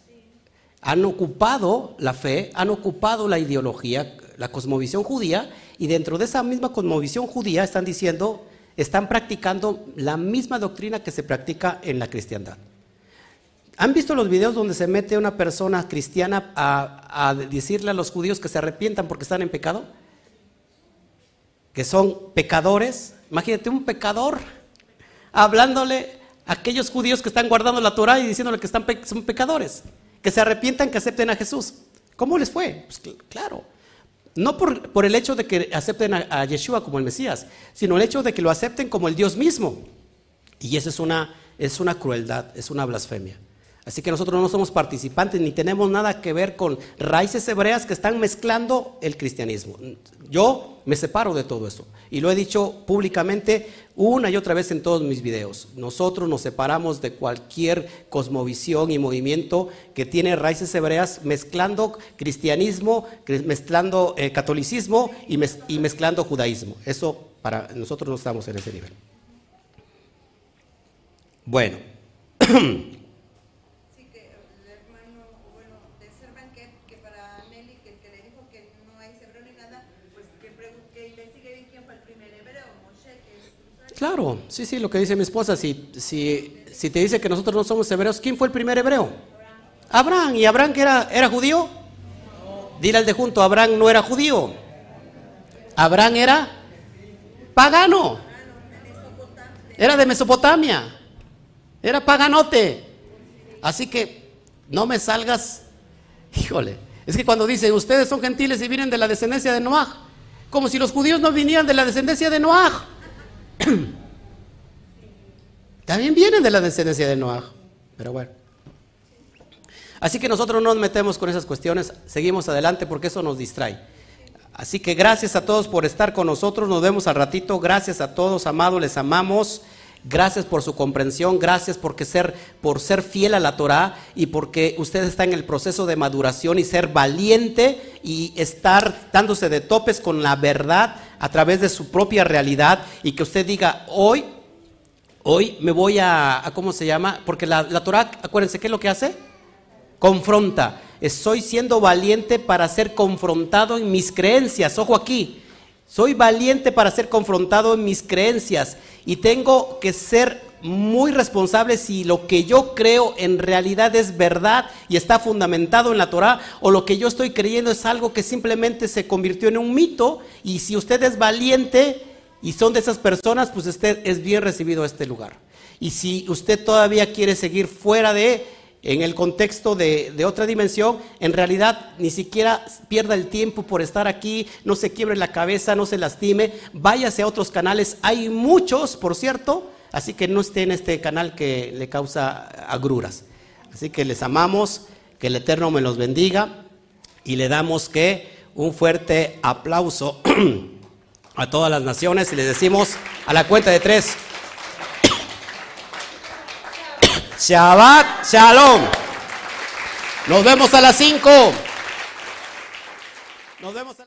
han ocupado la fe, han ocupado la ideología, la cosmovisión judía, y dentro de esa misma cosmovisión judía están diciendo, están practicando la misma doctrina que se practica en la cristiandad. ¿Han visto los videos donde se mete una persona cristiana a, decirle a los judíos que se arrepientan porque están en pecado? Que son pecadores. Imagínate un pecador hablándole a aquellos judíos que están guardando la Torah y diciéndole que están son pecadores. Que se arrepientan, que acepten a Jesús. ¿Cómo les fue? Pues cl- claro. No por, por el hecho de que acepten a, a Yeshua como el Mesías, sino el hecho de que lo acepten como el Dios mismo. Y eso es una, es una crueldad, es una blasfemia. Así que nosotros no somos participantes ni tenemos nada que ver con raíces hebreas que están mezclando el cristianismo. Yo me separo de todo eso y lo he dicho públicamente una y otra vez en todos mis videos. Nosotros nos separamos de cualquier cosmovisión y movimiento que tiene raíces hebreas mezclando cristianismo, mezclando eh, catolicismo y mezclando judaísmo. Eso para nosotros no estamos en ese nivel. Bueno. Sí, que el hermano, bueno, de Servan, que, que para Nelly, que, que le dijo que no hay cebrón ni nada, pues que, pregun- que investigue bien quién fue el primer hebreo, Moshe, que es Claro, sí, sí, lo que dice mi esposa, si, si, si te dice que nosotros no somos hebreos, ¿quién fue el primer hebreo? Abraham. ¿Y Abraham que era, era judío? Dile al de junto, Abraham no era judío. Abraham era pagano. Era de Mesopotamia. Era paganote. Así que no me salgas. Híjole. Es que cuando dicen ustedes son gentiles y vienen de la descendencia de Noah, como si los judíos no vinieran de la descendencia de Noah. También vienen de la descendencia de Noah. Pero bueno. Así que nosotros no nos metemos con esas cuestiones, seguimos adelante porque eso nos distrae. Así que gracias a todos por estar con nosotros, nos vemos al ratito, gracias a todos, amados, les amamos. Gracias por su comprensión, gracias porque ser, por ser fiel a la Torah y porque usted está en el proceso de maduración y ser valiente y estar dándose de topes con la verdad a través de su propia realidad y que usted diga, hoy, hoy me voy a, a ¿cómo se llama? Porque la, la Torah, acuérdense, ¿qué es lo que hace? Confronta. Estoy siendo valiente para ser confrontado en mis creencias. Ojo aquí. Soy valiente para ser confrontado en mis creencias y tengo que ser muy responsable si lo que yo creo en realidad es verdad y está fundamentado en la Torah o lo que yo estoy creyendo es algo que simplemente se convirtió en un mito y si usted es valiente y son de esas personas, pues usted es bien recibido a este lugar. Y si usted todavía quiere seguir fuera de en el contexto de, otra dimensión, en realidad ni siquiera pierda el tiempo por estar aquí, no se quiebre la cabeza, no se lastime, váyase a otros canales, hay muchos, por cierto, así que no esté en este canal que le causa agruras. Así que les amamos, que el Eterno me los bendiga y le damos que un fuerte aplauso a todas las naciones y les decimos a la cuenta de tres. Shabbat Shalom. Nos vemos a las 5. Nos vemos a